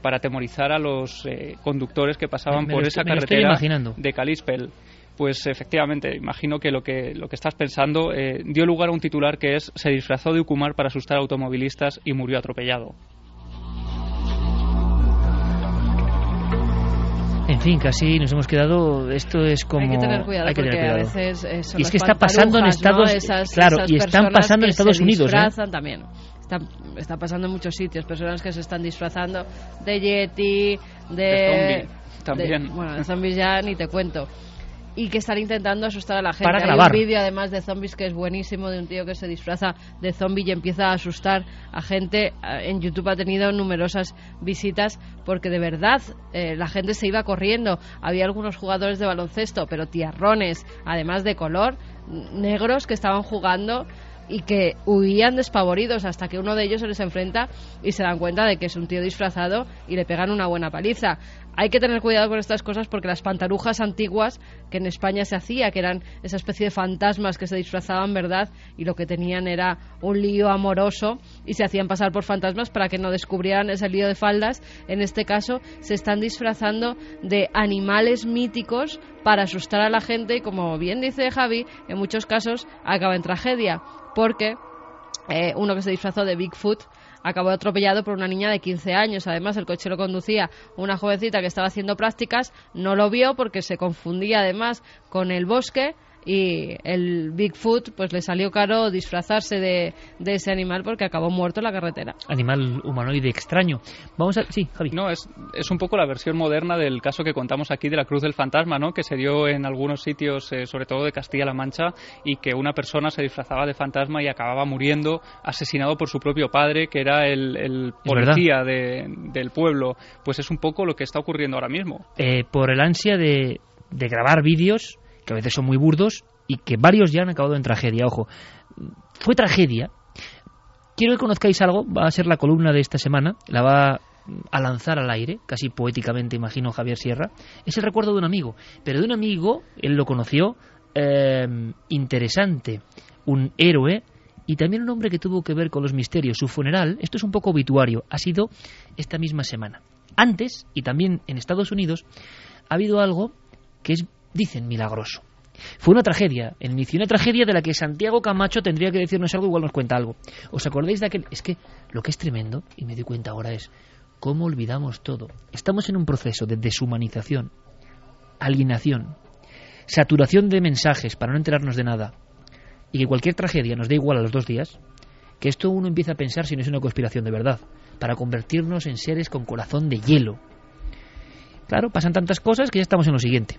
para atemorizar a los conductores que pasaban por esa carretera de Calispel. Pues efectivamente, imagino que lo que, lo que estás pensando eh, dio lugar a un titular que es se disfrazó de Ucumar para asustar a automovilistas y murió atropellado. En fin, casi nos hemos quedado. Esto es como. Hay que tener cuidado porque a veces eh, y es que está pasando en Estados claro y están pasando en Estados Unidos. Se ¿eh? también. Está, está, pasando en muchos sitios. Personas que se están disfrazando de Yeti, de. de zombie, también. bueno, de zombies ya ni te cuento y que están intentando asustar a la gente. Para grabar. Hay un vídeo además de zombies que es buenísimo de un tío que se disfraza de zombie y empieza a asustar a gente. En YouTube ha tenido numerosas visitas porque de verdad eh, la gente se iba corriendo. Había algunos jugadores de baloncesto, pero tiarrones, además de color, negros que estaban jugando y que huían despavoridos hasta que uno de ellos se les enfrenta y se dan cuenta de que es un tío disfrazado y le pegan una buena paliza hay que tener cuidado con estas cosas porque las pantarujas antiguas que en España se hacía, que eran esa especie de fantasmas que se disfrazaban, ¿verdad? Y lo que tenían era un lío amoroso y se hacían pasar por fantasmas para que no descubrieran ese lío de faldas. En este caso, se están disfrazando de animales míticos para asustar a la gente y, como bien dice Javi, en muchos casos acaba en tragedia porque eh, uno que se disfrazó de Bigfoot acabó atropellado por una niña de 15 años. Además, el coche lo conducía una jovencita que estaba haciendo prácticas, no lo vio porque se confundía además con el bosque y el Bigfoot pues le salió caro disfrazarse de, de, ese animal porque acabó muerto en la carretera. Animal humanoide extraño. Vamos a... Sí, Javi. No, es, es un poco la versión moderna del caso que contamos aquí de la Cruz del Fantasma, ¿no? Que se dio en algunos sitios, eh, sobre todo de Castilla-La Mancha, y que una persona se disfrazaba de fantasma y acababa muriendo asesinado por su propio padre, que era el, el policía de, del pueblo. Pues es un poco lo que está ocurriendo ahora mismo. Eh, por el ansia de, de grabar vídeos que a veces son muy burdos y que varios ya han acabado en tragedia. Ojo, fue tragedia. Quiero que conozcáis algo, va a ser la columna de esta semana, la va a lanzar al aire, casi poéticamente imagino Javier Sierra, es el recuerdo de un amigo, pero de un amigo, él lo conoció, eh, interesante, un héroe y también un hombre que tuvo que ver con los misterios. Su funeral, esto es un poco obituario, ha sido esta misma semana. Antes, y también en Estados Unidos, ha habido algo que es dicen milagroso. Fue una tragedia, en inicio una tragedia de la que Santiago Camacho tendría que decirnos algo, igual nos cuenta algo. ¿Os acordáis de aquel? Es que lo que es tremendo, y me doy cuenta ahora, es cómo olvidamos todo. Estamos en un proceso de deshumanización, alienación, saturación de mensajes para no enterarnos de nada, y que cualquier tragedia nos dé igual a los dos días, que esto uno empieza a pensar si no es una conspiración de verdad, para convertirnos en seres con corazón de hielo. Claro, pasan tantas cosas que ya estamos en lo siguiente.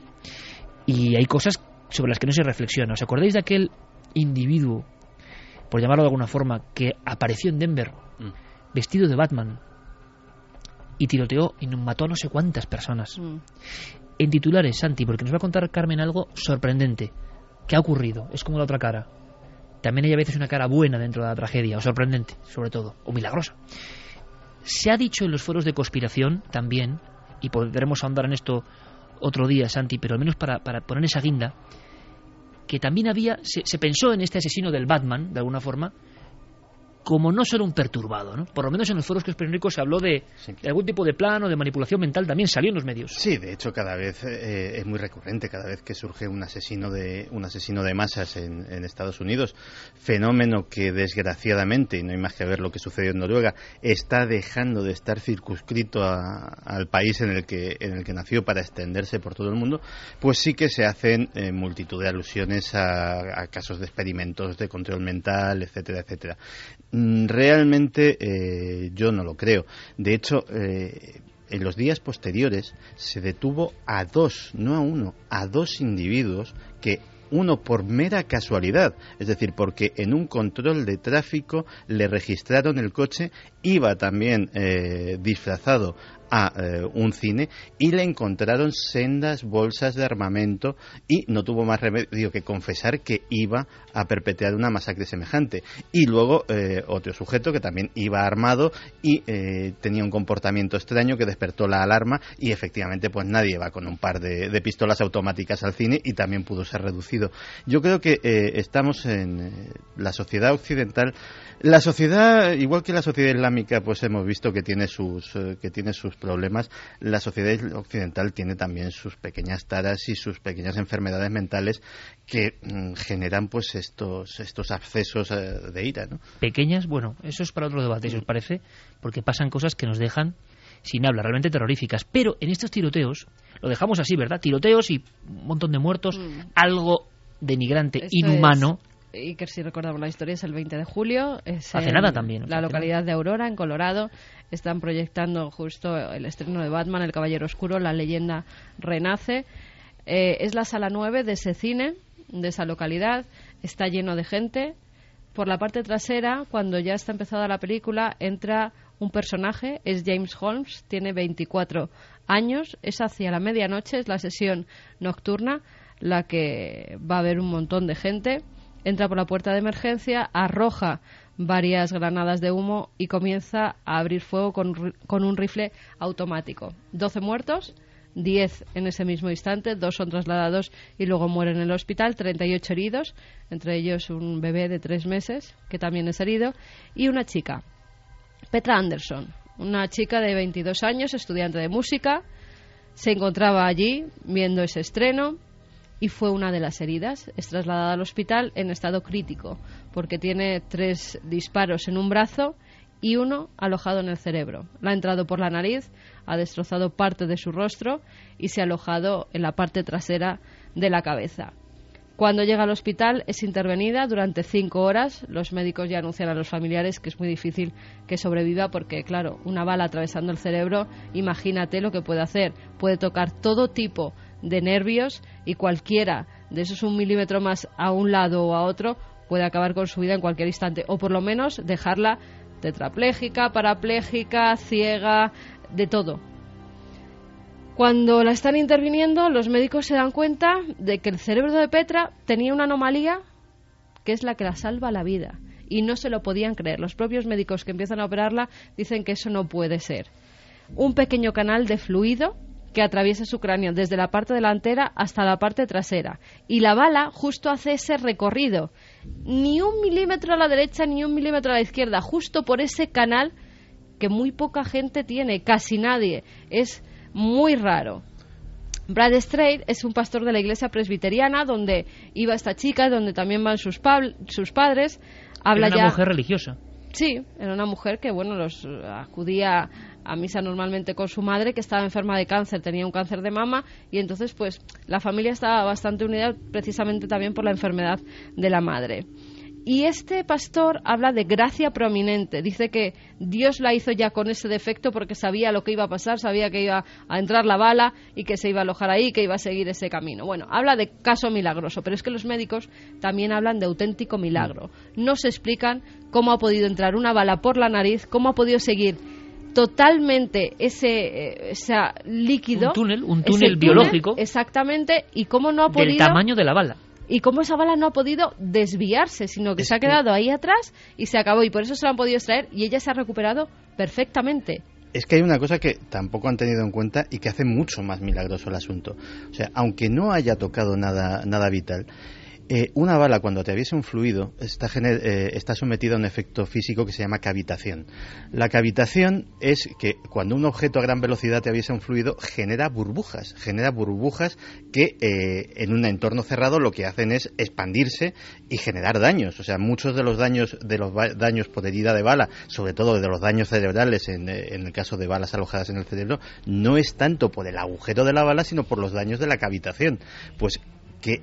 Y hay cosas sobre las que no se reflexiona. ¿Os acordáis de aquel individuo, por llamarlo de alguna forma, que apareció en Denver mm. vestido de Batman y tiroteó y mató a no sé cuántas personas? Mm. En titulares, Santi, porque nos va a contar Carmen algo sorprendente. ¿Qué ha ocurrido? Es como la otra cara. También hay a veces una cara buena dentro de la tragedia, o sorprendente, sobre todo, o milagrosa. Se ha dicho en los foros de conspiración también, y podremos ahondar en esto otro día, Santi, pero al menos para, poner esa guinda, que también había, se, pensó en este asesino del Batman, de alguna forma, como no ser un perturbado, ¿no? Por lo menos en los foros que se habló de, de, algún tipo de plan o de manipulación mental, también salió en los medios. Sí, de hecho cada vez eh, es muy recurrente, cada vez que surge un asesino de, un asesino de masas en, en, Estados Unidos, fenómeno que desgraciadamente, y no hay más que ver lo que sucedió en Noruega, está dejando de estar circunscrito a, al país en el, que, en el que nació para extenderse por todo el mundo, pues sí que se hacen eh, multitud de alusiones a, a casos de experimentos de control mental, etcétera, etcétera. Mm, realmente eh, yo no lo creo. De hecho, eh, en los días posteriores se detuvo a dos, no a uno, a dos individuos que uno por mera casualidad, es decir, porque en un control de tráfico le registraron el coche, iba también eh, disfrazado a eh, un cine y le encontraron sendas bolsas de armamento y no tuvo más remedio que confesar que iba a perpetrar una masacre semejante. Y luego eh, otro sujeto que también iba armado y eh, tenía un comportamiento extraño que despertó la alarma y efectivamente pues nadie va con un par de, de pistolas automáticas al cine y también pudo ser reducido. Yo creo que estamos en la sociedad occidental la sociedad, igual que la sociedad islámica, pues hemos visto que tiene sus, que tiene sus problemas, la sociedad occidental tiene también sus pequeñas taras y sus pequeñas enfermedades mentales que mm, generan pues estos estos abscesos eh, de ira, ¿no? Pequeñas, bueno, eso es para otro debate, si os parece, porque pasan cosas que nos dejan sin habla, realmente terroríficas. Pero en estos tiroteos, lo dejamos así, ¿verdad? Tiroteos y un montón de muertos, mm. algo denigrante, inhumano. Y que si recordamos la historia es el 20 de julio. Es Hace nada también. La localidad de Aurora, en Colorado están proyectando justo el estreno de Batman, El Caballero Oscuro, la leyenda renace. Eh, es la sala 9 de ese cine, de esa localidad, está lleno de gente. Por la parte trasera, cuando ya está empezada la película, entra un personaje, es James Holmes, tiene 24 años, es hacia la medianoche, es la sesión nocturna, la que va a haber un montón de gente. Entra por la puerta de emergencia, arroja varias granadas de humo y comienza a abrir fuego con, un rifle automático. 12 muertos, 10 en ese mismo instante, dos son trasladados y luego mueren en el hospital, 38 heridos, entre ellos un bebé de tres meses que también es herido y una chica, Petra Anderson, una chica de 22 años, estudiante de música, se encontraba allí viendo ese estreno y fue una de las heridas. Es trasladada al hospital en estado crítico porque tiene tres disparos en un brazo y uno alojado en el cerebro. La ha entrado por la nariz, ha destrozado parte de su rostro y se ha alojado en la parte trasera de la cabeza. Cuando llega al hospital es intervenida durante cinco horas. Los médicos ya anuncian a los familiares que es muy difícil que sobreviva porque, claro, una bala atravesando el cerebro, imagínate lo que puede hacer. Puede tocar todo tipo de nervios y cualquiera de esos un milímetro más a un lado o a otro puede acabar con su vida en cualquier instante o por lo menos dejarla tetrapléjica, parapléjica, ciega, de todo. Cuando la están interviniendo, los médicos se dan cuenta de que el cerebro de Petra tenía una anomalía que es la que la salva la vida. Y no se lo podían creer. Los propios médicos que empiezan a operarla dicen que eso no puede ser. Un pequeño canal de fluido que atraviesa su cráneo desde la parte delantera hasta la parte trasera. Y la bala justo hace ese recorrido. Ni un milímetro a la derecha ni un milímetro a la izquierda, justo por ese canal que muy poca gente tiene, casi nadie. Es muy raro. Brad Strait es un pastor de la iglesia presbiteriana donde iba esta chica, donde también van sus, sus padres. Habla era una mujer religiosa. Sí, era una mujer que, bueno, los acudía a misa normalmente con su madre que estaba enferma de cáncer, tenía un cáncer de mama y entonces pues la familia estaba bastante unida precisamente también por la enfermedad de la madre. Y este pastor habla de gracia prominente. Dice que Dios la hizo ya con ese defecto porque sabía lo que iba a pasar, sabía que iba a entrar la bala y que se iba a alojar ahí, que iba a seguir ese camino. Bueno, habla de caso milagroso, pero es que los médicos también hablan de auténtico milagro. No se explican cómo ha podido entrar una bala por la nariz, cómo ha podido seguir totalmente ese, eh, líquido. Un túnel, un túnel biológico. exactamente, y cómo no ha podido. Del tamaño de la bala. Y cómo esa bala no ha podido desviarse, sino que se ha quedado ahí atrás y se acabó. Y por eso se la han podido extraer y ella se ha recuperado perfectamente. Es que hay una cosa que tampoco han tenido en cuenta y que hace mucho más milagroso el asunto. O sea, aunque no haya tocado nada, nada vital, Eh, una bala, cuando atraviesa un fluido, está, eh, está sometida a un efecto físico que se llama cavitación. La cavitación es que cuando un objeto a gran velocidad atraviesa un fluido, genera burbujas, genera burbujas que eh, en un entorno cerrado lo que hacen es expandirse y generar daños. O sea, muchos de los daños, de los daños por herida de bala, sobre todo de los daños cerebrales en, en el caso de balas alojadas en el cerebro, no es tanto por el agujero de la bala, sino por los daños de la cavitación. Pues que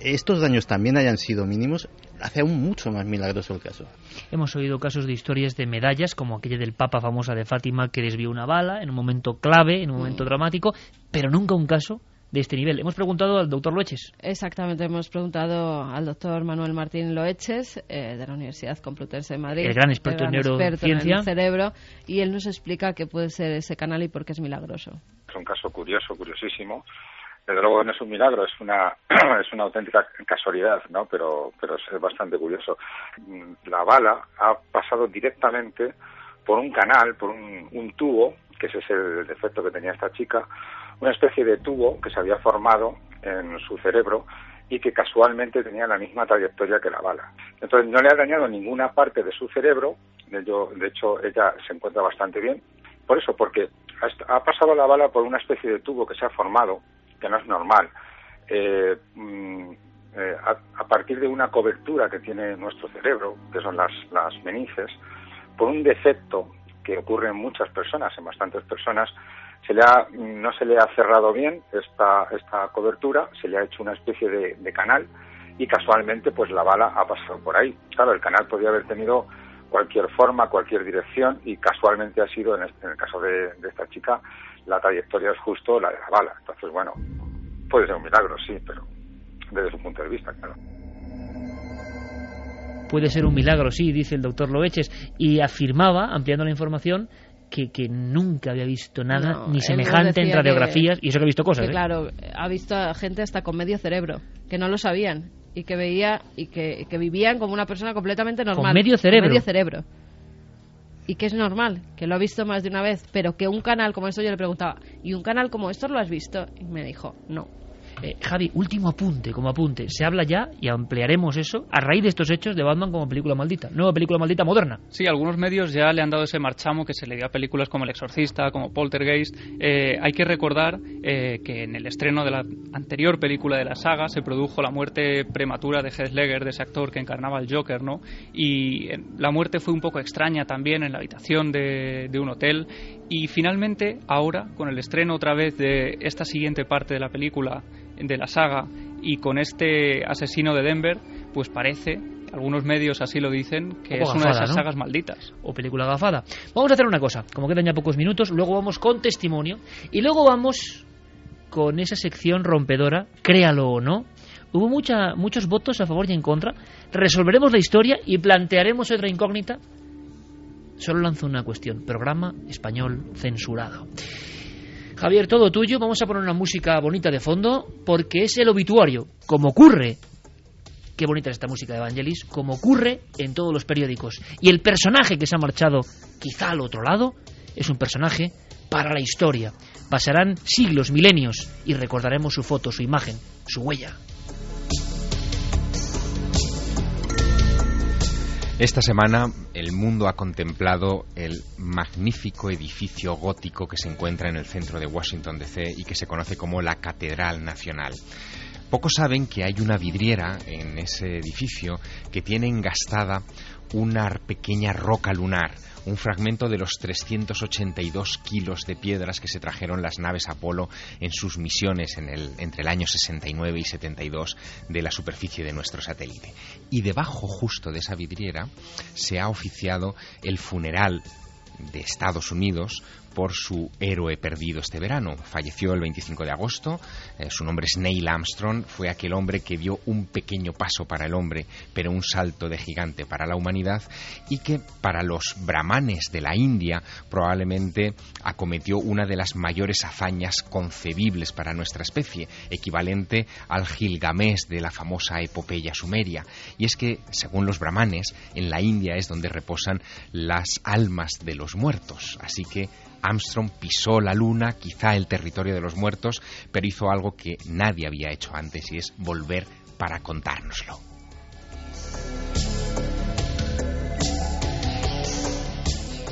estos daños también hayan sido mínimos, hace aún mucho más milagroso el caso. Hemos oído casos de historias de medallas, como aquella del Papa famosa de Fátima que desvió una bala en un momento clave, en un momento mm. dramático, pero nunca un caso de este nivel. Hemos preguntado al doctor Loeches. Exactamente, hemos preguntado al doctor Manuel Martín Loeches, eh, de la Universidad Complutense de Madrid. El gran experto, en neurociencia. cerebro, y él nos explica qué puede ser ese canal y por qué es milagroso. Es un caso curioso, curiosísimo desde luego no es un milagro, es una, es una auténtica casualidad, ¿no? Pero, pero es bastante curioso. La bala ha pasado directamente por un canal, por un, un tubo, que ese es el defecto que tenía esta chica, una especie de tubo que se había formado en su cerebro y que casualmente tenía la misma trayectoria que la bala. Entonces no le ha dañado ninguna parte de su cerebro, de hecho ella se encuentra bastante bien. Por eso, porque ha pasado la bala por una especie de tubo que se ha formado no es normal. Eh, mm, eh, a, partir de una cobertura que tiene nuestro cerebro, que son las, las menices, por un defecto que ocurre en muchas personas, en bastantes personas, se le ha, no se le ha cerrado bien esta, esta cobertura, se le ha hecho una especie de, canal y casualmente pues la bala ha pasado por ahí. Claro, el canal podría haber tenido cualquier forma, cualquier dirección y casualmente ha sido, en, este, el caso de, esta chica, la trayectoria es justo la de la bala. Entonces, bueno, puede ser un milagro, sí, pero desde su punto de vista, claro. Puede ser un milagro, sí, dice el doctor Loeches, y afirmaba, ampliando la información, que, que, nunca había visto nada ni semejante en radiografías y eso que ha visto cosas. ¿eh? Claro, ha visto a gente hasta con medio cerebro, que no lo sabían y que veía y que, que vivían como una persona completamente normal. Con medio cerebro. medio cerebro y que es normal, que lo ha visto más de una vez, pero que un canal como esto yo le preguntaba, ¿y un canal como esto lo has visto? Y me dijo, no. Eh, Javi, último apunte, como apunte. Se habla ya, y ampliaremos eso, a raíz de estos hechos de Batman como película maldita. Nueva película maldita moderna. Sí, algunos medios ya le han dado ese marchamo que se le dio a películas como El Exorcista, como Poltergeist. Eh, hay que recordar eh, que en el estreno de la anterior película de la saga se produjo la muerte prematura de Heath Ledger, de ese actor que encarnaba al Joker, ¿no? Y la muerte fue un poco extraña también en la habitación de, de un hotel. Y finalmente, ahora, con el estreno otra vez de esta siguiente parte de la película, de la saga y con este asesino de Denver, pues parece, algunos medios así lo dicen, que es una de esas sagas malditas. O película gafada. Vamos a hacer una cosa, como quedan ya pocos minutos, luego vamos con testimonio y luego vamos con esa sección rompedora, créalo o no. Hubo mucha, muchos votos a favor y en contra. Resolveremos la historia y plantearemos otra incógnita. Solo lanzo una cuestión. Programa español censurado. Javier, todo tuyo. Vamos a poner una música bonita de fondo porque es el obituario, como ocurre. Qué bonita es esta música de Evangelis, como ocurre en todos los periódicos. Y el personaje que se ha marchado quizá al otro lado es un personaje para la historia. Pasarán siglos, milenios y recordaremos su foto, su imagen, su huella. Esta semana el mundo ha contemplado el magnífico edificio gótico que se encuentra en el centro de Washington DC y que se conoce como la Catedral Nacional. Pocos saben que hay una vidriera en ese edificio que tiene engastada una pequeña roca lunar un fragmento de los 382 kilos de piedras que se trajeron las naves Apolo en sus misiones en el, entre el año 69 y 72 de la superficie de nuestro satélite. Y debajo justo de esa vidriera se ha oficiado el funeral de Estados Unidos por su héroe perdido este verano. Falleció el 25 de agosto, eh, su nombre es Neil Armstrong, fue aquel hombre que dio un pequeño paso para el hombre, pero un salto de gigante para la humanidad y que para los brahmanes de la India probablemente acometió una de las mayores hazañas concebibles para nuestra especie, equivalente al Gilgamesh de la famosa epopeya sumeria. Y es que, según los brahmanes, en la India es donde reposan las almas de los muertos. Así que Armstrong pisó la luna, quizá el territorio de los muertos, pero hizo algo que nadie había hecho antes y es volver para contárnoslo.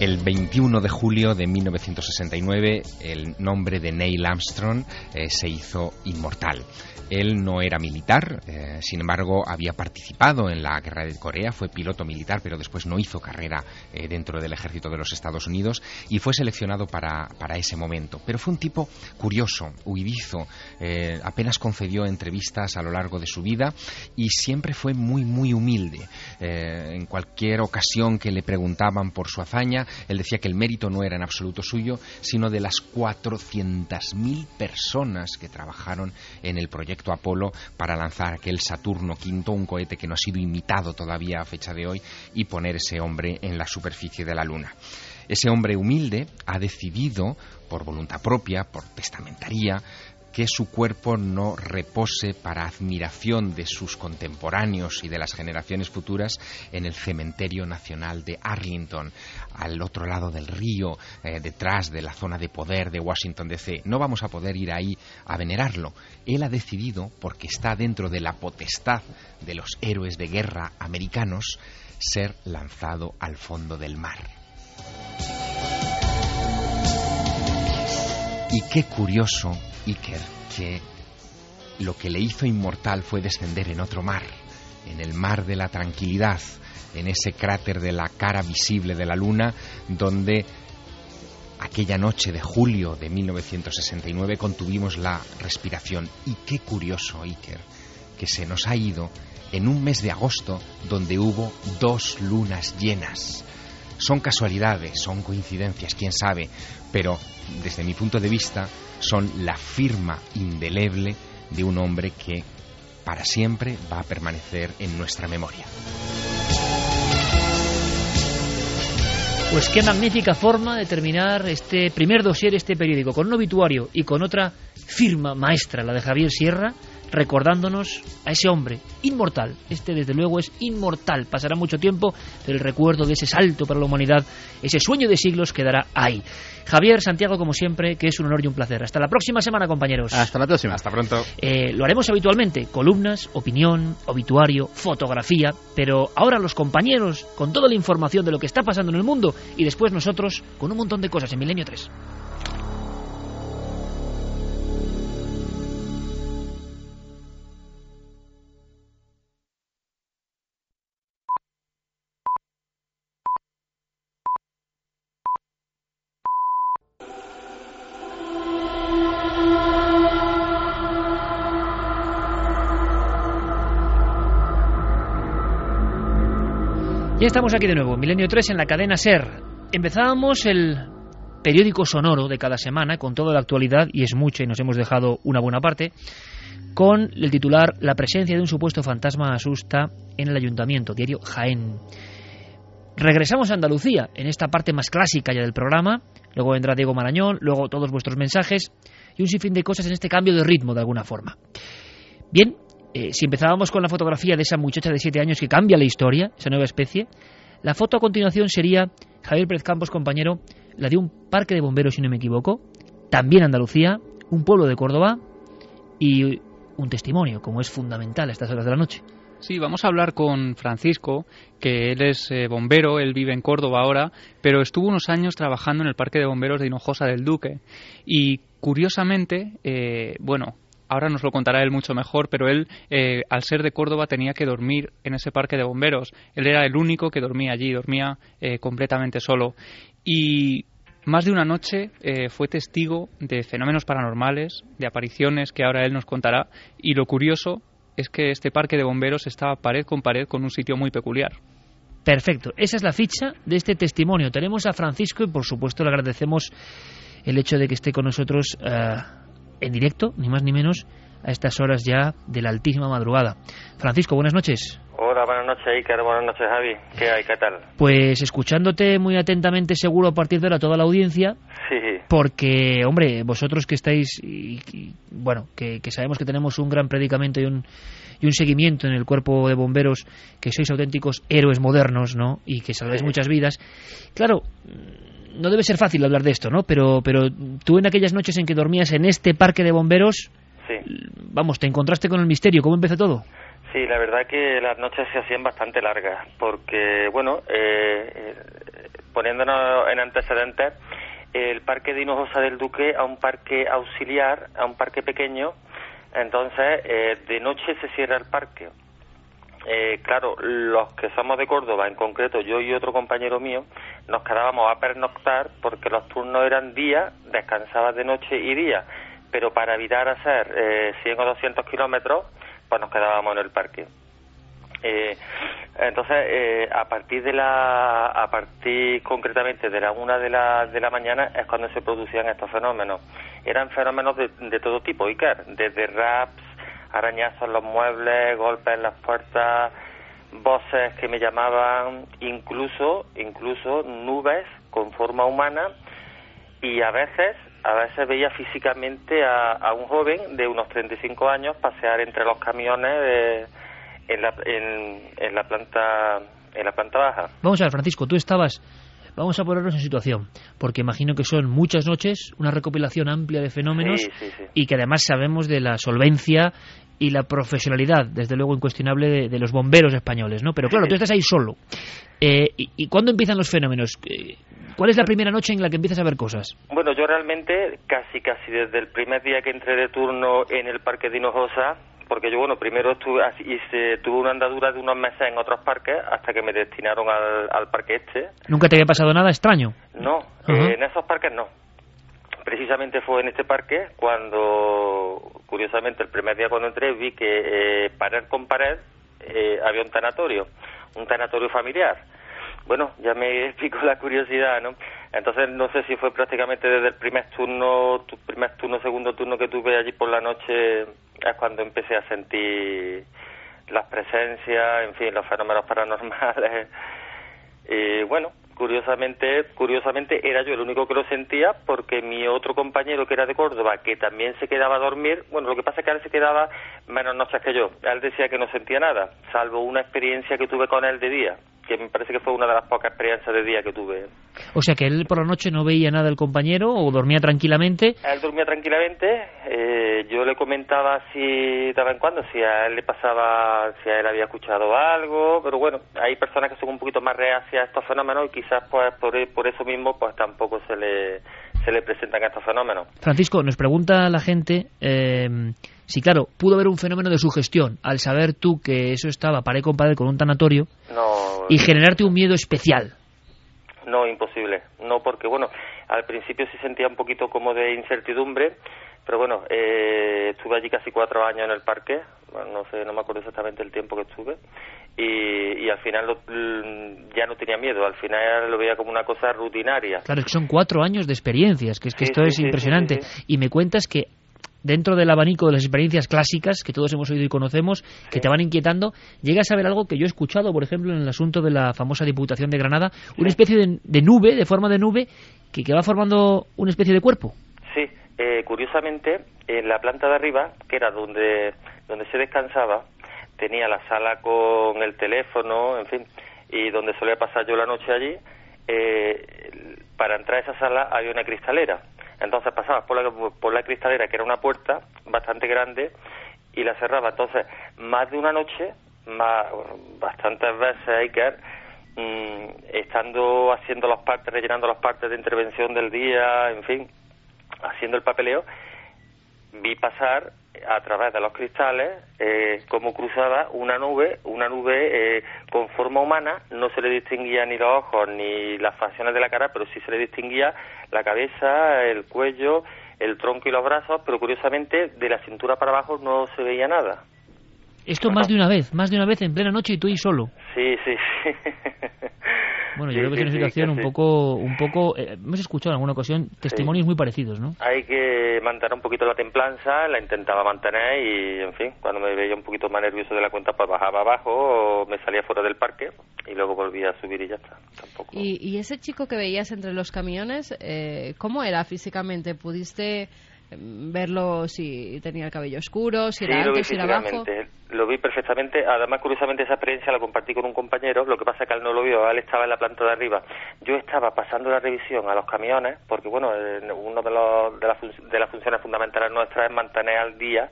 El 21 de julio de 1969 el nombre de Neil Armstrong eh, se hizo inmortal. Él no era militar, eh, sin embargo había participado en la guerra de Corea, fue piloto militar, pero después no hizo carrera eh, dentro del ejército de los Estados Unidos y fue seleccionado para, para ese momento. Pero fue un tipo curioso, huidizo, eh, apenas concedió entrevistas a lo largo de su vida y siempre fue muy, muy humilde. en cualquier ocasión que le preguntaban por su hazaña, él decía que el mérito no era en absoluto suyo, sino de las 400.000 personas que trabajaron en el proyecto Apolo para lanzar aquel Saturno V, un cohete que no ha sido imitado todavía a fecha de hoy, y poner ese hombre en la superficie de la Luna. Ese hombre humilde ha decidido, por voluntad propia, por testamentaría, que su cuerpo no repose para admiración de sus contemporáneos y de las generaciones futuras en el Cementerio Nacional de Arlington, al otro lado del río, eh, detrás de la zona de poder de Washington DC. No vamos a poder ir ahí a venerarlo. Él ha decidido, porque está dentro de la potestad de los héroes de guerra americanos, ser lanzado al fondo del mar. Y qué curioso Iker que lo que le hizo inmortal fue descender en otro mar, en el mar de la tranquilidad, en ese cráter de la cara visible de la luna, donde aquella noche de julio de 1969 contuvimos la respiración. Y qué curioso, Iker, que se nos ha ido en un mes de agosto donde hubo dos lunas llenas. Son casualidades, son coincidencias, quién sabe, pero desde mi punto de vista son la firma indeleble de un hombre que para siempre va a permanecer en nuestra memoria. Pues qué magnífica forma de terminar este primer dossier, este periódico, con un obituario y con otra firma maestra, la de Javier Sierra, recordándonos a ese hombre inmortal. Este, desde luego, es inmortal. Pasará mucho tiempo, pero el recuerdo de ese salto para la humanidad, ese sueño de siglos, quedará ahí. Javier, Santiago, como siempre, que es un honor y un placer. Hasta la próxima semana, compañeros. Hasta la próxima. Hasta pronto. Eh, lo haremos habitualmente. Columnas, opinión, obituario, fotografía. Pero ahora los compañeros con toda la información de lo que está pasando en el mundo y después nosotros con un montón de cosas en Milenio 3. Estamos aquí de nuevo, Milenio 3 en la cadena SER. Empezábamos el periódico sonoro de cada semana con toda la actualidad, y es mucha y nos hemos dejado una buena parte, con el titular La presencia de un supuesto fantasma asusta en el ayuntamiento, diario Jaén. Regresamos a Andalucía, en esta parte más clásica ya del programa, luego vendrá Diego Marañón, luego todos vuestros mensajes y un sinfín de cosas en este cambio de ritmo de alguna forma. Bien, eh, si empezábamos con la fotografía de esa muchacha de 7 años que cambia la historia, esa nueva especie, la foto a continuación sería, Javier Pérez Campos, compañero, la de un parque de bomberos, si no me equivoco, también Andalucía, un pueblo de Córdoba y un testimonio, como es fundamental a estas horas de la noche. Sí, vamos a hablar con Francisco, que él es eh, bombero, él vive en Córdoba ahora, pero estuvo unos años trabajando en el Parque de Bomberos de Hinojosa del Duque. Y curiosamente, eh, bueno, ahora nos lo contará él mucho mejor, pero él, eh, al ser de Córdoba, tenía que dormir en ese parque de bomberos. Él era el único que dormía allí, dormía eh, completamente solo. Y más de una noche eh, fue testigo de fenómenos paranormales, de apariciones que ahora él nos contará. Y lo curioso es que este parque de bomberos estaba pared con pared con un sitio muy peculiar. Perfecto, esa es la ficha de este testimonio. Tenemos a Francisco y por supuesto le agradecemos el hecho de que esté con nosotros en directo, ni más ni menos, a estas horas ya de la altísima madrugada. Francisco, buenas noches. Hola, buenas noches, Iker. Buenas noches, Javi. ¿Qué hay? ¿Qué tal? Pues escuchándote muy atentamente, seguro, a partir de ahora, toda la audiencia. Sí. Porque, hombre, vosotros que estáis, y, bueno, que, sabemos que tenemos un gran predicamento y un, y un seguimiento en el cuerpo de bomberos, que sois auténticos héroes modernos, ¿no? Y que salváis muchas vidas. Claro, no debe ser fácil hablar de esto, ¿no? Pero, pero tú en aquellas noches en que dormías en este parque de bomberos, vamos, te encontraste con el misterio. ¿Cómo empezó todo? Sí, la verdad que las noches se hacían bastante largas, porque, bueno, eh, eh, poniéndonos en antecedentes, el parque de Hinojosa del Duque a un parque auxiliar, a un parque pequeño, entonces eh, de noche se cierra el parque. Eh, claro, los que somos de Córdoba, en concreto yo y otro compañero mío, nos quedábamos a pernoctar porque los turnos eran día, descansabas de noche y día, pero para evitar hacer eh, 100 o 200 kilómetros, pues nos quedábamos en el parque. Eh, entonces, eh, a partir de la, a partir concretamente de la una de la, de la mañana es cuando se producían estos fenómenos. Eran fenómenos de, de todo tipo, Iker, desde raps, arañazos en los muebles, golpes en las puertas, voces que me llamaban, incluso, incluso nubes con forma humana y a veces, a veces veía físicamente a, a un joven de unos 35 años pasear entre los camiones de, en, la, en, en la planta en la planta baja. Vamos a ver, Francisco, tú estabas Vamos a ponernos en situación, porque imagino que son muchas noches, una recopilación amplia de fenómenos Sí, sí, sí. y que además sabemos de la solvencia y la profesionalidad, desde luego incuestionable, de, de los bomberos españoles, ¿no? Pero claro, tú estás ahí solo. Eh, y, ¿Y cuándo empiezan los fenómenos? Eh, ¿Cuál es la primera noche en la que empiezas a ver cosas? Bueno, yo realmente casi casi desde el primer día que entré de turno en el Parque de Hinojosa, porque yo, bueno, primero estuve, hice, tuve una andadura de unos meses en otros parques hasta que me destinaron al, al parque este. ¿Nunca te había pasado nada extraño? No, eh, en esos parques no. Precisamente fue en este parque cuando, curiosamente, el primer día cuando entré vi que eh, pared con pared eh, había un tanatorio, un tanatorio familiar. Bueno, ya me picó la curiosidad, ¿no? Entonces no sé si fue prácticamente desde el primer turno, tu primer turno, segundo turno que tuve allí por la noche, es cuando empecé a sentir las presencias, en fin, los fenómenos paranormales. Y bueno, curiosamente, curiosamente era yo el único que lo sentía porque mi otro compañero que era de Córdoba, que también se quedaba a dormir, bueno, lo que pasa es que él se quedaba menos noches que yo. Él decía que no sentía nada, salvo una experiencia que tuve con él de día, que me parece que fue una de las pocas experiencias de día que tuve. O sea que él por la noche no veía nada del compañero o dormía tranquilamente. Él dormía tranquilamente, eh, yo le comentaba si de vez en cuando si a él le pasaba, si a él había escuchado algo, pero bueno, hay personas que son un poquito más reacias a estos fenómenos y quizás pues por, por eso mismo pues tampoco se le, se le presentan estos fenómenos. Francisco, nos pregunta la gente eh, si, claro, pudo haber un fenómeno de sugestión al saber tú que eso estaba pared con pared con un tanatorio No, y generarte un miedo especial. no, imposible, no porque bueno, al principio sí sentía un poquito como de incertidumbre, pero bueno, eh, estuve allí casi cuatro años en el parque, bueno, no sé, no me acuerdo exactamente el tiempo que estuve, y, y al final lo- mm, ya no tenía miedo, al final lo veía como una cosa rutinaria. Claro, es que son cuatro años de experiencias, que es que Sí, esto sí, es sí, impresionante. Y me cuentas que dentro del abanico de las experiencias clásicas que todos hemos oído y conocemos, que te van inquietando, llegas a ver algo que yo he escuchado, por ejemplo, en el asunto de la famosa Diputación de Granada, una especie de, de nube, de forma de nube, que, que va formando una especie de cuerpo. Sí, eh, curiosamente, en la planta de arriba, que era donde, donde se descansaba, tenía la sala con el teléfono, en fin, y donde solía pasar yo la noche allí, eh, para entrar a esa sala había una cristalera. Entonces pasabas por la, por la cristalera, que era una puerta bastante grande, y la cerraba. Entonces, más de una noche, bastantes veces hay que mm, estando haciendo los partes, rellenando los partes de intervención del día, en fin, haciendo el papeleo, vi pasar a través de los cristales eh, como cruzaba una nube, una nube eh, con forma humana, no se le distinguía ni los ojos ni las facciones de la cara, pero sí se le distinguía la cabeza, el cuello, el tronco y los brazos, pero curiosamente de la cintura para abajo no se veía nada. Esto más de una vez, más de una vez en plena noche y tú ahí solo. Sí, sí, sí. Bueno, yo Sí, creo que es sí, una sí, situación que un sí. poco, un poco, eh, hemos escuchado en alguna ocasión testimonios muy parecidos, ¿no? Hay que mantener un poquito la templanza, la intentaba mantener y, en fin, cuando me veía un poquito más nervioso de la cuenta, pues bajaba abajo o me salía fuera del parque y luego volvía a subir y ya está. ¿Y, y ese chico que veías entre los camiones, eh, cómo era físicamente? ¿Pudiste mm, verlo si tenía el cabello oscuro, si Sí, era alto, si era bajo? Lo vi perfectamente. Además, curiosamente, esa experiencia la compartí con un compañero. Lo que pasa es que él no lo vio, él estaba en la planta de arriba. Yo estaba pasando la revisión a los camiones, porque, bueno, uno de, los, de, las fun- de las funciones fundamentales nuestras es mantener al día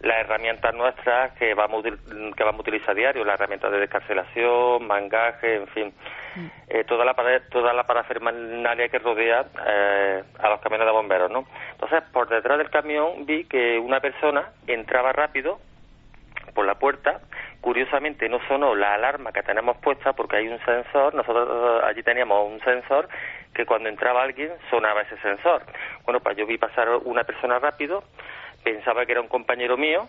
las herramientas nuestras que vamos, que vamos a utilizar diario, las herramientas de descarcelación, mangaje, en fin, mm. eh, toda, la toda la parafernalia que rodea eh, a los camiones de bomberos, ¿no? Entonces, por detrás del camión vi que una persona entraba rápido por la puerta, curiosamente no sonó la alarma que tenemos puesta porque hay un sensor, nosotros allí teníamos un sensor que cuando entraba alguien sonaba ese sensor. Bueno, pues yo vi pasar una persona rápido, pensaba que era un compañero mío,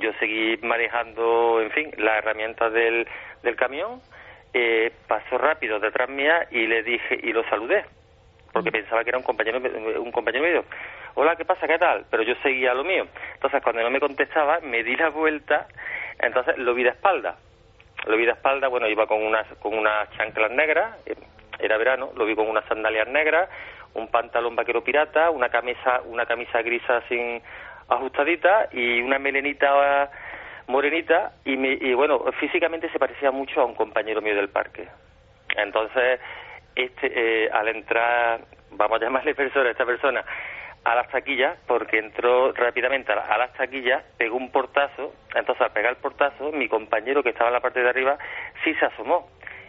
yo seguí manejando, en fin, las herramientas del, del camión, eh, pasó rápido detrás mía y le dije, y lo saludé, porque pensaba que era un compañero, un compañero mío. Hola, ¿qué pasa? ¿Qué tal? Pero yo seguía lo mío. Entonces, cuando no me contestaba, me di la vuelta, entonces lo vi de espalda. Lo vi de espalda, bueno, iba con unas, con unas chanclas negras, eh, era verano, lo vi con unas sandalias negras, un pantalón vaquero pirata, una camisa, una camisa grisa sin ajustadita y una melenita morenita y, y bueno, físicamente se parecía mucho a un compañero mío del parque. Entonces, este, eh, al entrar, vamos a llamarle persona, esta persona, a las taquillas, porque entró rápidamente a, las taquillas, pegó un portazo, entonces al pegar el portazo, mi compañero que estaba en la parte de arriba sí se asomó.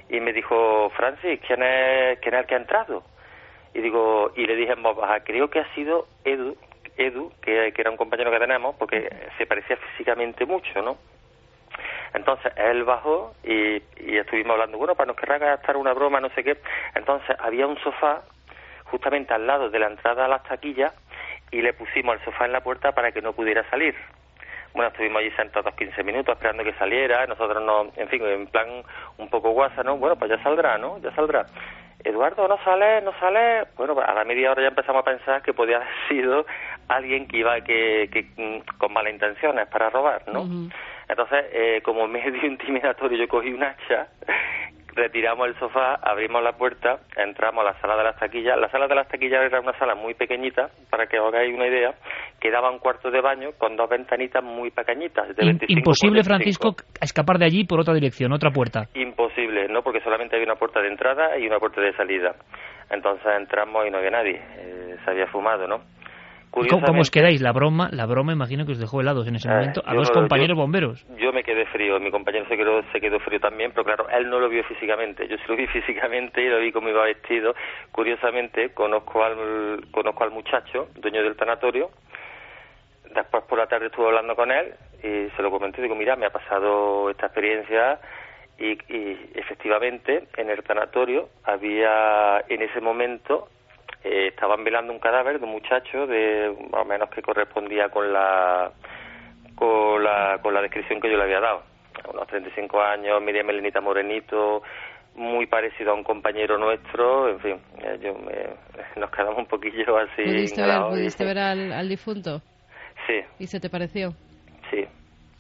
Y me dijo, Francis, ¿quién es, quién es el que ha entrado? y digo y le dije en voz baja creo que ha sido Edu Edu que, era un compañero que tenemos porque se parecía físicamente mucho no entonces él bajó y, y estuvimos hablando bueno para nos querrá gastar una broma no sé qué entonces había un sofá justamente al lado de la entrada a las taquillas y le pusimos el sofá en la puerta para que no pudiera salir bueno, estuvimos allí sentados 15 minutos esperando que saliera, nosotros no, en fin, en plan un poco guasa, ¿no? Bueno, pues ya saldrá, ¿no? Ya saldrá. Eduardo, no sale, no sale. Bueno, a la media hora ya empezamos a pensar que podía haber sido alguien que iba que, que mm, con malas intenciones para robar, ¿no? Entonces, eh, como medio intimidatorio, yo cogí un hacha retiramos el sofá, abrimos la puerta, entramos a la sala de las taquillas. La sala de las taquillas era una sala muy pequeñita, para que os hagáis una idea, que daba un cuarto de baño con dos ventanitas muy pequeñitas. De Imposible, Francisco, escapar de allí por otra dirección, otra puerta. Imposible, no, porque solamente había una puerta de entrada y una puerta de salida. Entonces entramos y no había nadie. Eh, se había fumado, ¿no? ¿Cómo, os quedáis? La broma, la broma imagino que os dejó helados en ese eh, momento a dos compañeros bomberos. Yo me quedé frío, mi compañero se quedó, se quedó frío también, pero claro, él no lo vio físicamente. Yo sí lo vi físicamente y lo vi cómo iba vestido. Curiosamente, conozco al, conozco al muchacho, dueño del tanatorio. Después por la tarde estuve hablando con él y se lo comenté. Digo, mira, me ha pasado esta experiencia y, y efectivamente en el tanatorio había en ese momento eh, estaban velando un cadáver de un muchacho de más o menos que correspondía con la con la, con la descripción que yo le había dado. Unos 35 años, media melenita morenito, muy parecido a un compañero nuestro, en fin, eh, yo nos quedamos un poquillo así. ¿Pudiste ver, al, al difunto? Sí. ¿Y se te pareció? Sí.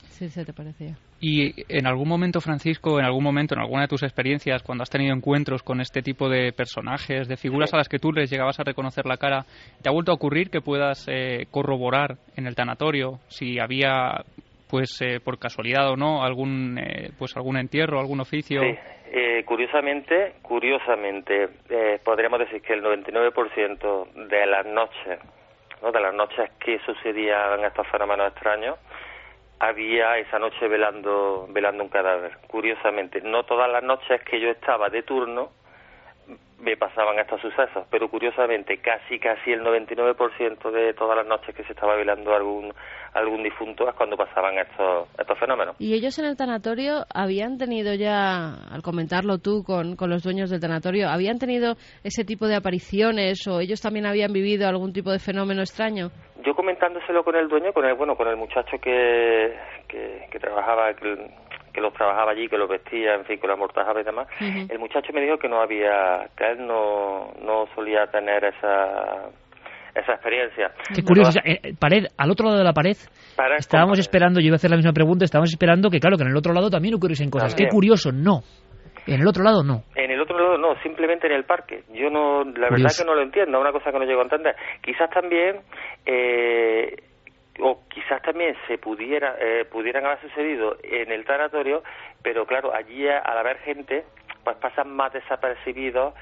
Sí, se te parecía. Y en algún momento, Francisco, en algún momento, en alguna de tus experiencias, cuando has tenido encuentros con este tipo de personajes, de figuras a las que tú les llegabas a reconocer la cara, ¿te ha vuelto a ocurrir que puedas eh, corroborar en el tanatorio si había, pues eh, por casualidad o no, algún, eh, pues algún entierro, algún oficio? Sí. curiosamente, curiosamente, podríamos decir que el 99% de las noches, ¿no? de las noches que sucedían estos fenómenos extraños, había esa noche velando, velando un cadáver. Curiosamente, no todas las noches que yo estaba de turno me pasaban estos sucesos, pero curiosamente casi casi el 99% de todas las noches que se estaba velando algún algún difunto es cuando pasaban estos estos fenómenos. ¿Y ellos en el tanatorio habían tenido ya, al comentarlo tú con, con los dueños del tanatorio, habían tenido ese tipo de apariciones o ellos también habían vivido algún tipo de fenómeno extraño? Yo comentándoselo con el dueño, con el bueno, con el muchacho que, que, trabajaba, que, los trabajaba allí, que los vestía, en fin, que los amortajaba y demás, el muchacho me dijo que no había, que él no, no solía tener esa esa experiencia. Qué curioso, eh, pared, al otro lado de la pared, estábamos esperando, yo iba a hacer la misma pregunta, estábamos esperando que claro, que en el otro lado también ocurriesen cosas. Qué curioso, no. En el otro lado no. En el otro lado no, simplemente en el parque. Yo no, la verdad que no lo entiendo, una cosa que no llego a entender. Quizás también, eh, o quizás también se pudiera, eh, pudieran haber sucedido en el tanatorio, pero claro, allí al haber gente, pues pasan más desapercibidos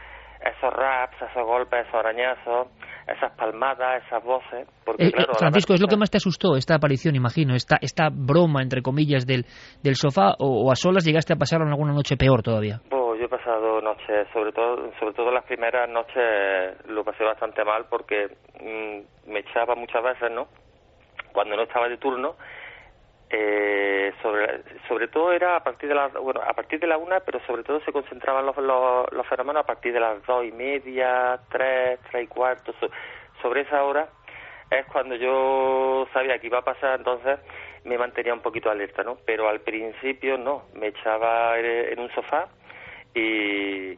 esos raps, esos golpes, esos arañazos, esas palmadas, esas voces. Porque, Eh, eh, claro, la Francisco, ¿es lo que más te asustó esta aparición, imagino? Esta, esta broma, entre comillas, del, del sofá o, o a solas llegaste a pasar alguna noche peor todavía? Pues yo he pasado noches, sobre todo, sobre todo las primeras noches lo pasé bastante mal porque mm, me echaba muchas veces, ¿no? Cuando no estaba de turno, eh, sobre, todo era a partir de las, bueno, a partir de la una, pero sobre todo se concentraban los, los, los fenómenos a partir de las dos y media, tres, tres y cuarto, so- sobre esa hora es cuando yo sabía que iba a pasar, entonces me mantenía un poquito alerta, ¿no? Pero al principio no, me echaba en un sofá y,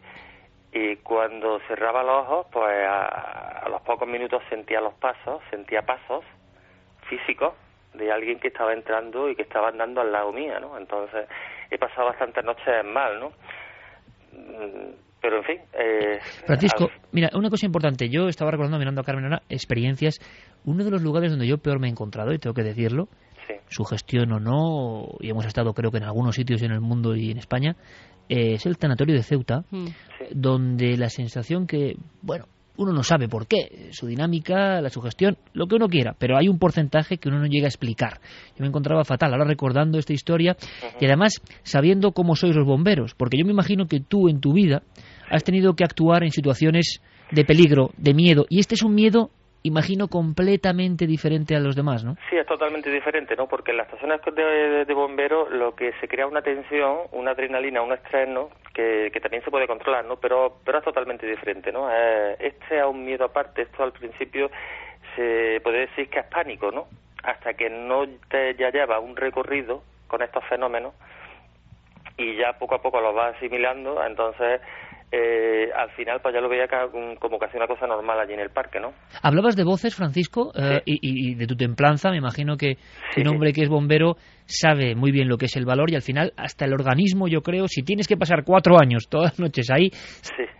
cuando cerraba los ojos, pues a los pocos minutos sentía los pasos, sentía pasos físicos de alguien que estaba entrando y que estaba andando al lado mía, ¿no? Entonces he pasado bastantes noches mal, ¿no? Mm, Pero en fin, eh, Francisco, al- mira, una cosa importante. Yo estaba recordando, mirando a Carmen ahora, experiencias. Uno de los lugares donde yo peor me he encontrado, y tengo que decirlo, su gestión o no, y hemos estado creo que en algunos sitios en el mundo y en España, eh, es el tanatorio de Ceuta, donde la sensación que, bueno, uno no sabe por qué, su dinámica, la sugestión, lo que uno quiera, pero hay un porcentaje que uno no llega a explicar. Yo me encontraba fatal, ahora recordando esta historia y además sabiendo cómo sois los bomberos, porque yo me imagino que tú en tu vida has tenido que actuar en situaciones de peligro, de miedo, y este es un miedo, imagino, completamente diferente a los demás, ¿no? Sí, es totalmente diferente, ¿no? Porque en las estaciones de, de, bomberos lo que se crea una tensión, una adrenalina, un estrés, ¿no? Que, que también se puede controlar, ¿no? Pero, pero es totalmente diferente, ¿no? Eh, este es un miedo aparte, esto al principio se puede decir que es pánico, ¿no? Hasta que no te ya lleva un recorrido con estos fenómenos y ya poco a poco los vas asimilando, entonces eh, al final pues ya lo veía como casi una cosa normal allí en el parque, ¿no? Hablabas de voces, Francisco, eh, y, de tu templanza. Me imagino que un hombre que es bombero sabe muy bien lo que es el valor y al final hasta el organismo, yo creo, si tienes que pasar cuatro años todas las noches ahí,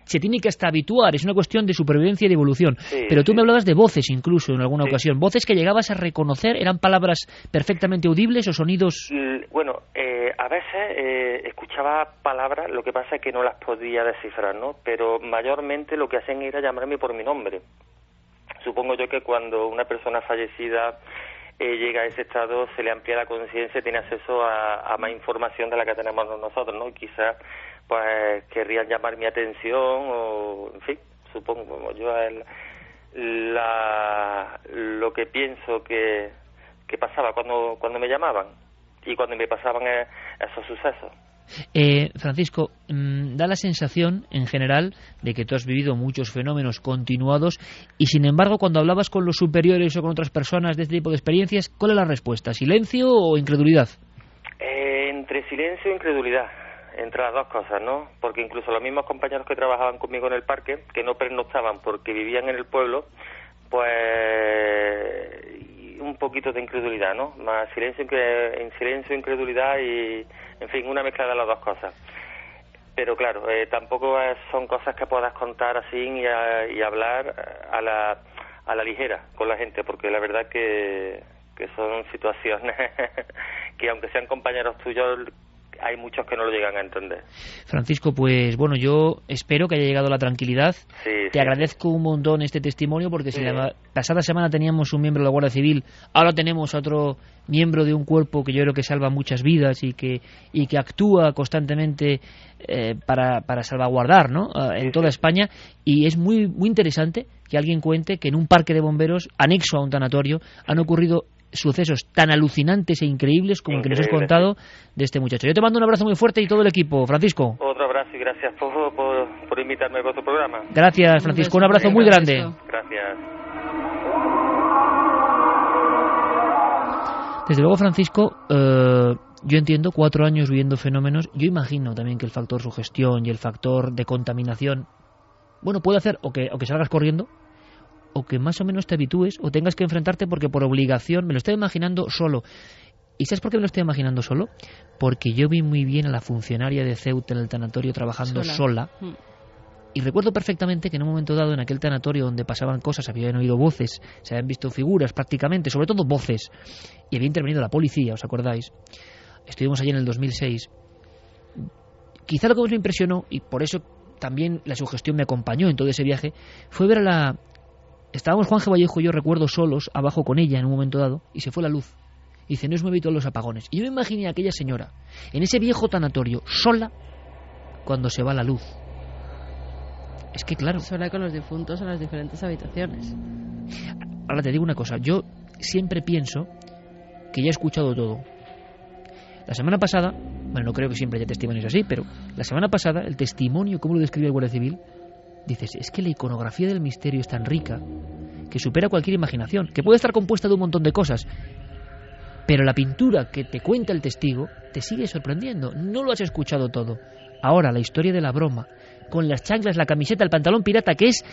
se tiene que hasta habituar. Es una cuestión de supervivencia y de evolución. Sí, Pero tú me hablabas de voces incluso en alguna ocasión. Voces que llegabas a reconocer, ¿eran palabras perfectamente audibles o sonidos? L- Bueno, eh, a veces eh, escuchaba palabras, lo que pasa es que no las podía descifrar, ¿no? Pero mayormente lo que hacían era llamarme por mi nombre. Supongo yo que cuando una persona fallecida eh, llega a ese estado se le amplía la conciencia, tiene acceso a, más información de la que tenemos nosotros, ¿no? Quizás pues querrían llamar mi atención o, en fin, supongo yo la, lo que pienso que, que pasaba cuando, cuando me llamaban y cuando me pasaban eh, esos sucesos. Eh, Francisco, mm, da la sensación en general de que tú has vivido muchos fenómenos continuados y sin embargo cuando hablabas con los superiores o con otras personas de este tipo de experiencias, ¿cuál es la respuesta? ¿Silencio o incredulidad? Eh, entre silencio e incredulidad, entre las dos cosas, ¿no? Porque incluso los mismos compañeros que trabajaban conmigo en el parque, que no pernoctaban porque vivían en el pueblo, pues un poquito de incredulidad, ¿no? Más silencio, en silencio, incredulidad y, en fin, una mezcla de las dos cosas. Pero claro, eh, tampoco son cosas que puedas contar así y, a- y hablar a la, a la ligera con la gente, porque la verdad que, que son situaciones que aunque sean compañeros tuyos, hay muchos que no lo llegan a entender. Francisco, pues bueno, yo espero que haya llegado la tranquilidad. Sí, Te sí. agradezco un montón este testimonio porque si Sí. la pasada semana teníamos un miembro de la Guardia Civil, ahora tenemos a otro miembro de un cuerpo que yo creo que salva muchas vidas y que, y que actúa constantemente eh, para, para salvaguardar ¿no? Eh, en toda España. Y es muy, muy interesante que alguien cuente que en un parque de bomberos, anexo a un tanatorio, han ocurrido sucesos tan alucinantes e increíbles como el que nos has Increíble, contado de este muchacho. Yo te mando un abrazo muy fuerte y todo el equipo, Francisco. Otro abrazo y gracias por, por, por invitarme a vuestro programa. Gracias, Francisco. Un abrazo muy grande. Gracias. Desde luego, Francisco, eh, yo entiendo cuatro años viviendo fenómenos. Yo imagino también que el factor sugestión y el factor de contaminación, bueno, puede hacer o que, o que salgas corriendo, o que más o menos te habitúes, o tengas que enfrentarte porque por obligación, me lo estoy imaginando solo. ¿Y sabes por qué me lo estoy imaginando solo? Porque yo vi muy bien a la funcionaria de Ceuta en el tanatorio trabajando sola. Mm. Y recuerdo perfectamente que en un momento dado, en aquel tanatorio donde pasaban cosas, habían oído voces, se habían visto figuras prácticamente, sobre todo voces, y había intervenido la policía, ¿os acordáis? Estuvimos allí en el 2006. Quizá lo que más me impresionó, y por eso también la sugestión me acompañó en todo ese viaje, fue ver a la... Estábamos Juan G. Vallejo y yo recuerdo solos, abajo con ella en un momento dado, y se fue la luz. Y dice, no es muy todos los apagones. Y yo me imaginé a aquella señora, en ese viejo tanatorio, sola, cuando se va la luz. Es que claro. Sola con los difuntos en las diferentes habitaciones. Ahora te digo una cosa, yo siempre pienso que ya he escuchado todo. La semana pasada, bueno, no creo que siempre haya testimonios así, pero la semana pasada el testimonio, como lo describe el Guardia Civil, dices, es que la iconografía del misterio es tan rica que supera cualquier imaginación, que puede estar compuesta de un montón de cosas, pero la pintura que te cuenta el testigo te sigue sorprendiendo, no lo has escuchado todo. Ahora, la historia de la broma, con las chanclas, la camiseta, el pantalón pirata, que es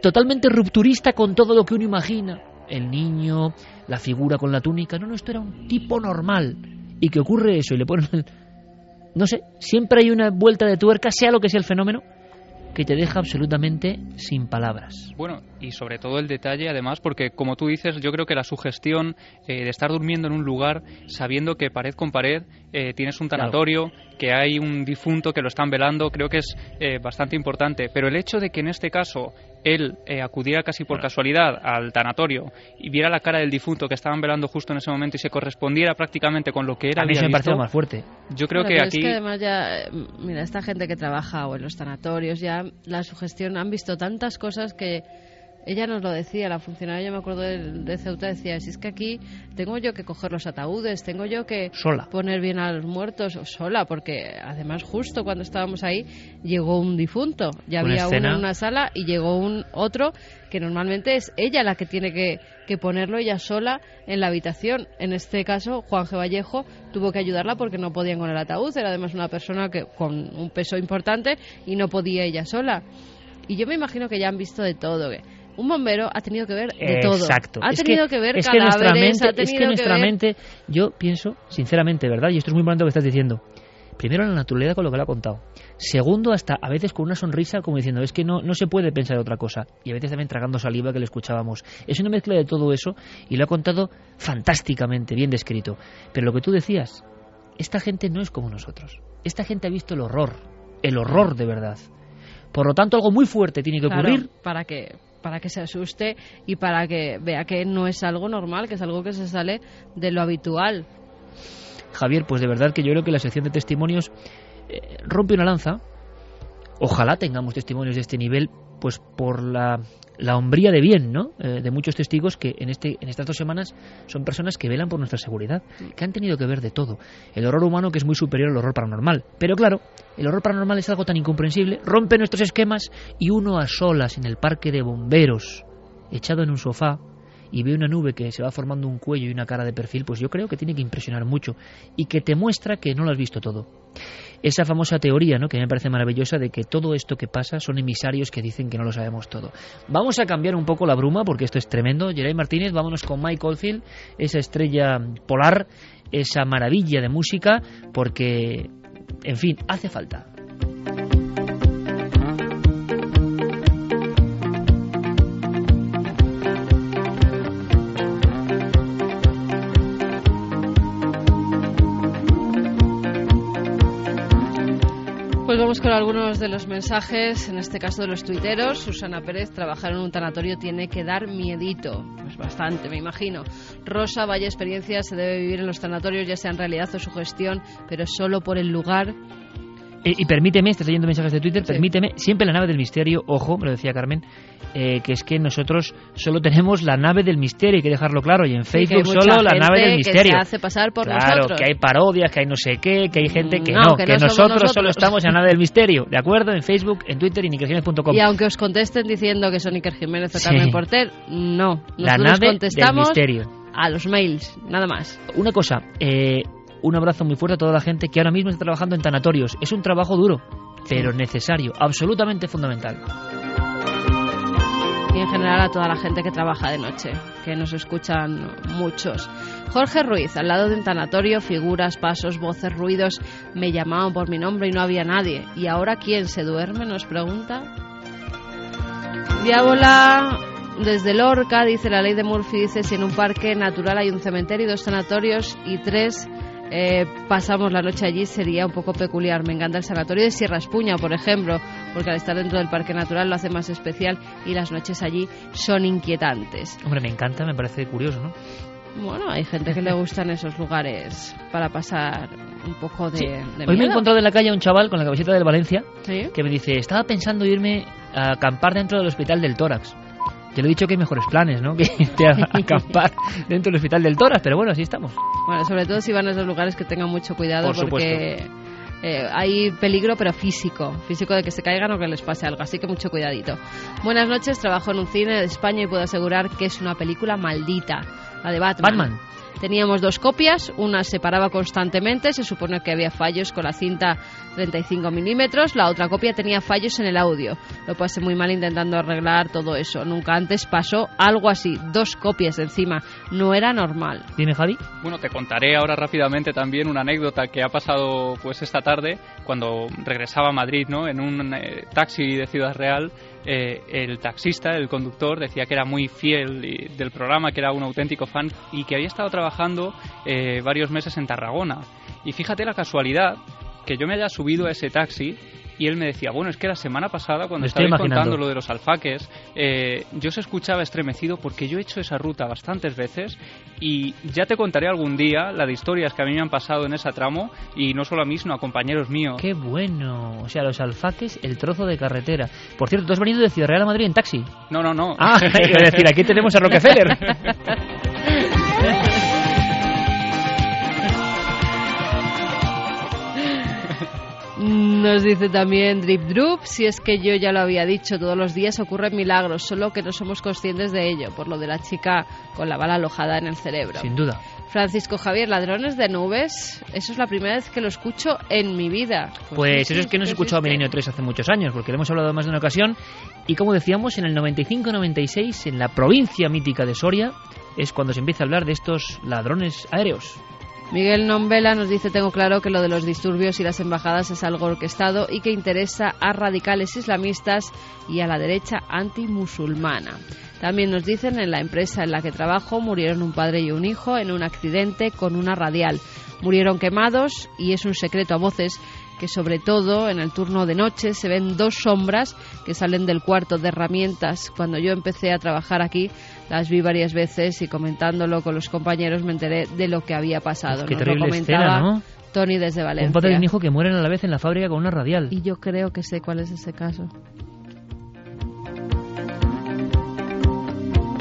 totalmente rupturista con todo lo que uno imagina. El niño, la figura con la túnica. No, no, esto era un tipo normal. Y que ocurre eso y le ponen... No sé, siempre hay una vuelta de tuerca, sea lo que sea el fenómeno, que te deja absolutamente sin palabras. Bueno, y sobre todo el detalle, además, porque como tú dices, yo creo que la sugestión eh, de estar durmiendo en un lugar sabiendo que pared con pared eh, tienes un tanatorio, que hay un difunto que lo están velando, creo que es eh, bastante importante. Pero el hecho de que en este caso él acudiera casi por casualidad al tanatorio y viera la cara del difunto que estaban velando justo en ese momento y se correspondiera prácticamente con lo que era a mí me parece más fuerte. Yo creo que aquí. Es que además ya, mira, esta gente que trabaja o en los tanatorios ya la sugestión han visto tantas cosas que ella nos lo decía, la funcionaria, yo me acuerdo de, Ceuta, decía, si es que aquí tengo yo que coger los ataúdes, tengo yo que poner bien a los muertos sola, porque además justo cuando estábamos ahí llegó un difunto, ya había uno en una sala y llegó un otro que normalmente es ella la que tiene que, que ponerlo ella sola en la habitación. En este caso, Juan G. Vallejo tuvo que ayudarla porque no podían con el ataúd, era además una persona que con un peso importante y no podía ella sola. Y yo me imagino que ya han visto de todo. Que un bombero ha tenido que ver de todo. Exacto. Ha tenido que, ver es que nuestra mente, ha tenido es que nuestra ver... mente, yo pienso, sinceramente, ¿verdad? Y esto es muy importante lo que estás diciendo. Primero, la naturaleza con lo que le ha contado. Segundo, hasta a veces con una sonrisa como diciendo, es que no, no se puede pensar otra cosa. Y a veces también tragando saliva que le escuchábamos. Es una mezcla de todo eso y lo ha contado fantásticamente, bien descrito. Pero lo que tú decías, esta gente no es como nosotros. Esta gente ha visto el horror, el horror de verdad. Por lo tanto, algo muy fuerte tiene que ocurrir. para que para que se asuste y para que vea que no es algo normal, que es algo que se sale de lo habitual. Javier, pues de verdad que yo creo que la sección de testimonios eh, rompe una lanza. Ojalá tengamos testimonios de este nivel, pues por la la hombría de bien, ¿no? Eh, de muchos testigos que en, este, en estas dos semanas son personas que velan por nuestra seguridad, que han tenido que ver de todo. El horror humano que es muy superior al horror paranormal. Pero claro, el horror paranormal es algo tan incomprensible, rompe nuestros esquemas y uno a solas en el parque de bomberos, echado en un sofá, y ve una nube que se va formando un cuello y una cara de perfil, pues yo creo que tiene que impresionar mucho y que te muestra que no lo has visto todo. Esa famosa teoría, ¿no? que me parece maravillosa, de que todo esto que pasa son emisarios que dicen que no lo sabemos todo. Vamos a cambiar un poco la bruma porque esto es tremendo. Geray Martínez, vámonos con Mike Oldfield, esa estrella polar, esa maravilla de música, porque, en fin, hace falta. Pues vamos con algunos de los mensajes, en este caso de los tuiteros. Susana Pérez, trabajar en un tanatorio tiene que dar miedito. Pues bastante, me imagino. Rosa, vaya experiencia se debe vivir en los tanatorios, ya sea en realidad o su gestión, pero solo por el lugar y, permíteme, estás leyendo mensajes de Twitter, permíteme, siempre la nave del misterio, ojo, me lo decía Carmen, eh, que es que nosotros solo tenemos la nave del misterio, hay que dejarlo claro, y en Facebook solo la nave del misterio. Que se hace pasar por claro, que hay parodias, que hay no sé qué, que hay gente que no, que, nosotros, solo estamos en la nave del misterio, ¿de acuerdo? En Facebook, en Twitter y en Y aunque os contesten diciendo que son Iker Jiménez o Carmen Porter, no. Nosotros la nave contestamos del misterio. a los mails, nada más. Una cosa, eh, un abrazo muy fuerte a toda la gente que ahora mismo está trabajando en tanatorios. Es un trabajo duro, pero necesario, absolutamente fundamental. Y en general a toda la gente que trabaja de noche, que nos escuchan muchos. Jorge Ruiz, al lado de un tanatorio, figuras, pasos, voces, ruidos, me llamaban por mi nombre y no había nadie. ¿Y ahora quién se duerme? Nos pregunta. Diábola, desde Lorca, dice la ley de Murphy, dice si en un parque natural hay un cementerio dos sanatorios y tres eh, pasamos la noche allí sería un poco peculiar. Me encanta el sanatorio de Sierra Espuña, por ejemplo, porque al estar dentro del Parque Natural lo hace más especial y las noches allí son inquietantes. Hombre, me encanta, me parece curioso, ¿no? Bueno, hay gente que le gustan esos lugares para pasar un poco de, Sí. de Hoy me he encontrado en la calle a un chaval con la camiseta del Valencia Sí. que me dice, estaba pensando irme a acampar dentro del hospital del tórax. Yo le he dicho que hay mejores planes, ¿no? Que irte a acampar dentro del hospital del tórax, pero bueno, así estamos. Bueno, sobre todo si van a esos lugares que tengan mucho cuidado Por porque eh, hay peligro, pero físico, físico de que se caigan o que les pase algo, así que mucho cuidadito. Buenas noches, trabajo en un cine de España y puedo asegurar que es una película maldita, la de Batman. Batman. Teníamos dos copias, una se paraba constantemente, se supone que había fallos con la cinta 35 milímetros, la otra copia tenía fallos en el audio. Lo pasé muy mal intentando arreglar todo eso. Nunca antes pasó algo así, dos copias encima. No era normal. Dime, Javi. Bueno, te contaré ahora rápidamente también una anécdota que ha pasado pues esta tarde cuando regresaba a Madrid, ¿no? En un eh, taxi de Ciudad Real, eh, el taxista, el conductor, decía que era muy fiel del programa, que era un auténtico fan y que había estado trabajando eh, varios meses en Tarragona. Y fíjate la casualidad que yo me haya subido a ese taxi y él me decía, bueno, es que la semana pasada cuando imaginando. contando lo de los alfaques, eh, yo se escuchaba estremecido porque yo he hecho esa ruta bastantes veces y ya te contaré algún día la de historias que a mí me han pasado en ese tramo y no solo a mí, sino a compañeros míos. Qué bueno. O sea, los alfaques, el trozo de carretera. Por cierto, tú has venido de Ciudad Real a Madrid en taxi. No, no, no. Ah, a decir, aquí tenemos a Rockefeller. Nos dice también Drip Drup, si es que yo ya lo había dicho, todos los días ocurren milagros, solo que no somos conscientes de ello, por lo de la chica con la bala alojada en el cerebro. Sin duda. Francisco Javier, ladrones de nubes, eso es la primera vez que lo escucho en mi vida. Pues sí, eso es que no se existe. Milenio 3 hace muchos años, porque lo hemos hablado más de una ocasión. Y como decíamos, en el 95-96, en la provincia mítica de Soria, es cuando se empieza a hablar de estos ladrones aéreos. Miguel Nombela nos dice, tengo claro que lo de los disturbios y las embajadas es algo orquestado y que interesa a radicales islamistas y a la derecha antimusulmana. También nos dicen, en la empresa en la que trabajo murieron un padre y un hijo en un accidente con una radial. Murieron quemados y es un secreto a voces que sobre todo en el turno de noche se ven dos sombras que salen del cuarto de herramientas. Cuando yo empecé a trabajar aquí las vi varias veces y comentándolo con los compañeros me enteré de lo que había pasado. Uf, qué Nos lo terrible comentaba escena, ¿no? Tony desde Valencia. Un padre y un hijo que mueren a la vez en la fábrica con una radial. Y yo creo que sé cuál es ese caso.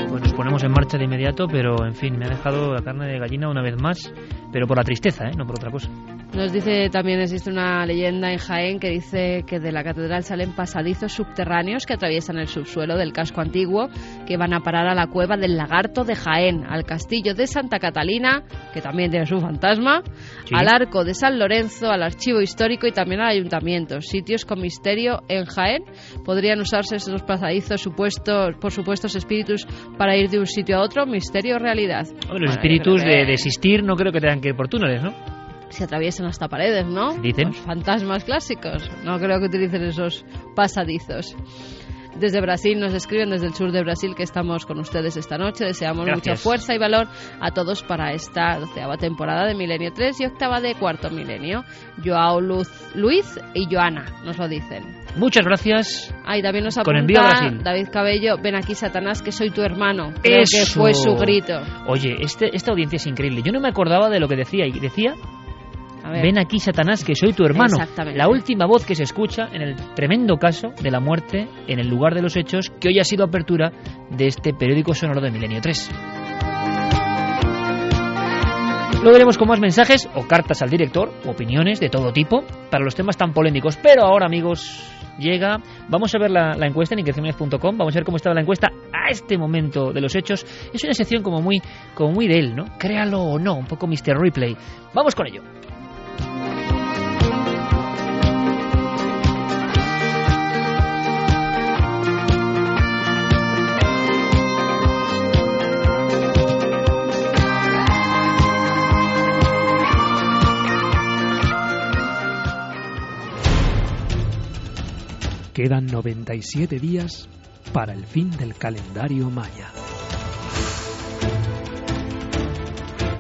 Pues nos ponemos en marcha de inmediato, pero en fin, me ha dejado la carne de gallina una vez más, pero por la tristeza, ¿eh? no por otra cosa. Nos dice también existe una leyenda en Jaén que dice que de la catedral salen pasadizos subterráneos que atraviesan el subsuelo del casco antiguo que van a parar a la cueva del lagarto de Jaén, al castillo de Santa Catalina, que también tiene su fantasma, Sí. al arco de San Lorenzo, al archivo histórico y también al ayuntamiento. Sitios con misterio en Jaén. Podrían usarse estos pasadizos supuestos, por supuestos espíritus para ir de un sitio a otro, misterio o realidad. Los Bueno, espíritus que- de, de existir no creo que tengan que ir por túneles, ¿no? Se atraviesan hasta paredes, ¿no? Dicen. Los fantasmas clásicos. No creo que utilicen esos pasadizos. Desde Brasil nos escriben desde el sur de Brasil que estamos con ustedes esta noche. Deseamos Gracias. mucha fuerza y valor a todos para esta doceava temporada de Milenio 3 y octava de Cuarto Milenio. Joao Luz, Luis y Joana nos lo dicen. Muchas gracias. Ah, y también nos Con envío a apunta Brasil. David Cabello, ven aquí Satanás que soy tu hermano. Creo que Eso. fue su grito. Oye, este, esta audiencia es increíble. Yo no me acordaba de lo que decía. Y decía, A ver. ven aquí Satanás, que soy tu hermano. Exactamente. La última voz que se escucha en el tremendo caso de la muerte en el lugar de los hechos que hoy ha sido apertura de este periódico sonoro de Milenio 3. Luego veremos con más mensajes o cartas al director, opiniones de todo tipo, para los temas tan polémicos. Pero ahora, amigos, llega. Vamos a ver la, la encuesta en inquieciones.com. Vamos a ver cómo estaba la encuesta a este momento de los hechos. Es una sección como muy, como muy de él, ¿no? Créalo o no, un poco Mr. Replay. Vamos con ello. Quedan 97 días para el fin del calendario maya.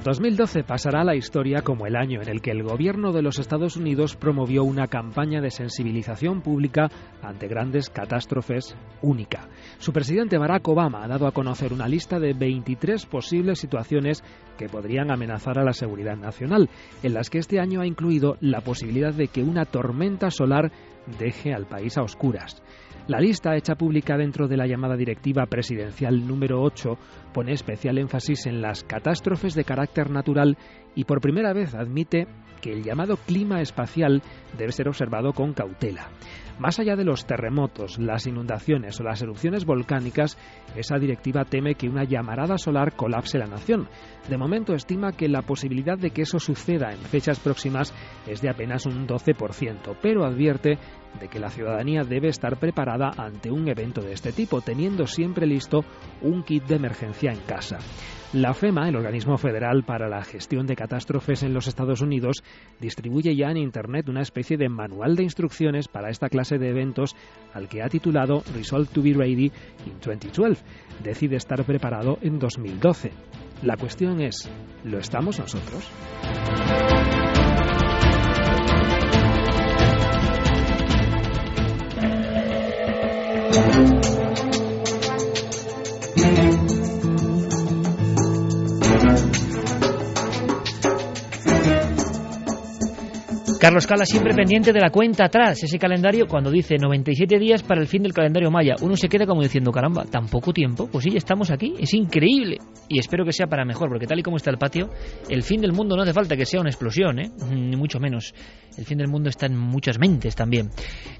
2012 pasará a la historia como el año en el que el gobierno de los Estados Unidos promovió una campaña de sensibilización pública ante grandes catástrofes única. Su presidente Barack Obama ha dado a conocer una lista de 23 posibles situaciones que podrían amenazar a la seguridad nacional, en las que este año ha incluido la posibilidad de que una tormenta solar deje al país a oscuras. La lista hecha pública dentro de la llamada Directiva Presidencial número 8 pone especial énfasis en las catástrofes de carácter natural y por primera vez admite que el llamado clima espacial debe ser observado con cautela. Más allá de los terremotos, las inundaciones o las erupciones volcánicas, esa directiva teme que una llamarada solar colapse la nación. De momento estima que la posibilidad de que eso suceda en fechas próximas es de apenas un 12%, pero advierte de que la ciudadanía debe estar preparada ante un evento de este tipo, teniendo siempre listo un kit de emergencia en casa. La FEMA, el organismo federal para la gestión de catástrofes en los Estados Unidos, distribuye ya en Internet una especie de manual de instrucciones para esta clase de eventos al que ha titulado Resolve to be Ready in 2012. Decide estar preparado en 2012. La cuestión es, ¿lo estamos nosotros? Carlos Cala siempre pendiente de la cuenta atrás, ese calendario cuando dice 97 días para el fin del calendario maya. Uno se queda como diciendo, caramba, tan poco tiempo, pues sí, estamos aquí, es increíble. Y espero que sea para mejor, porque tal y como está el patio, el fin del mundo no hace falta que sea una explosión, ¿eh? ni mucho menos. El fin del mundo está en muchas mentes también.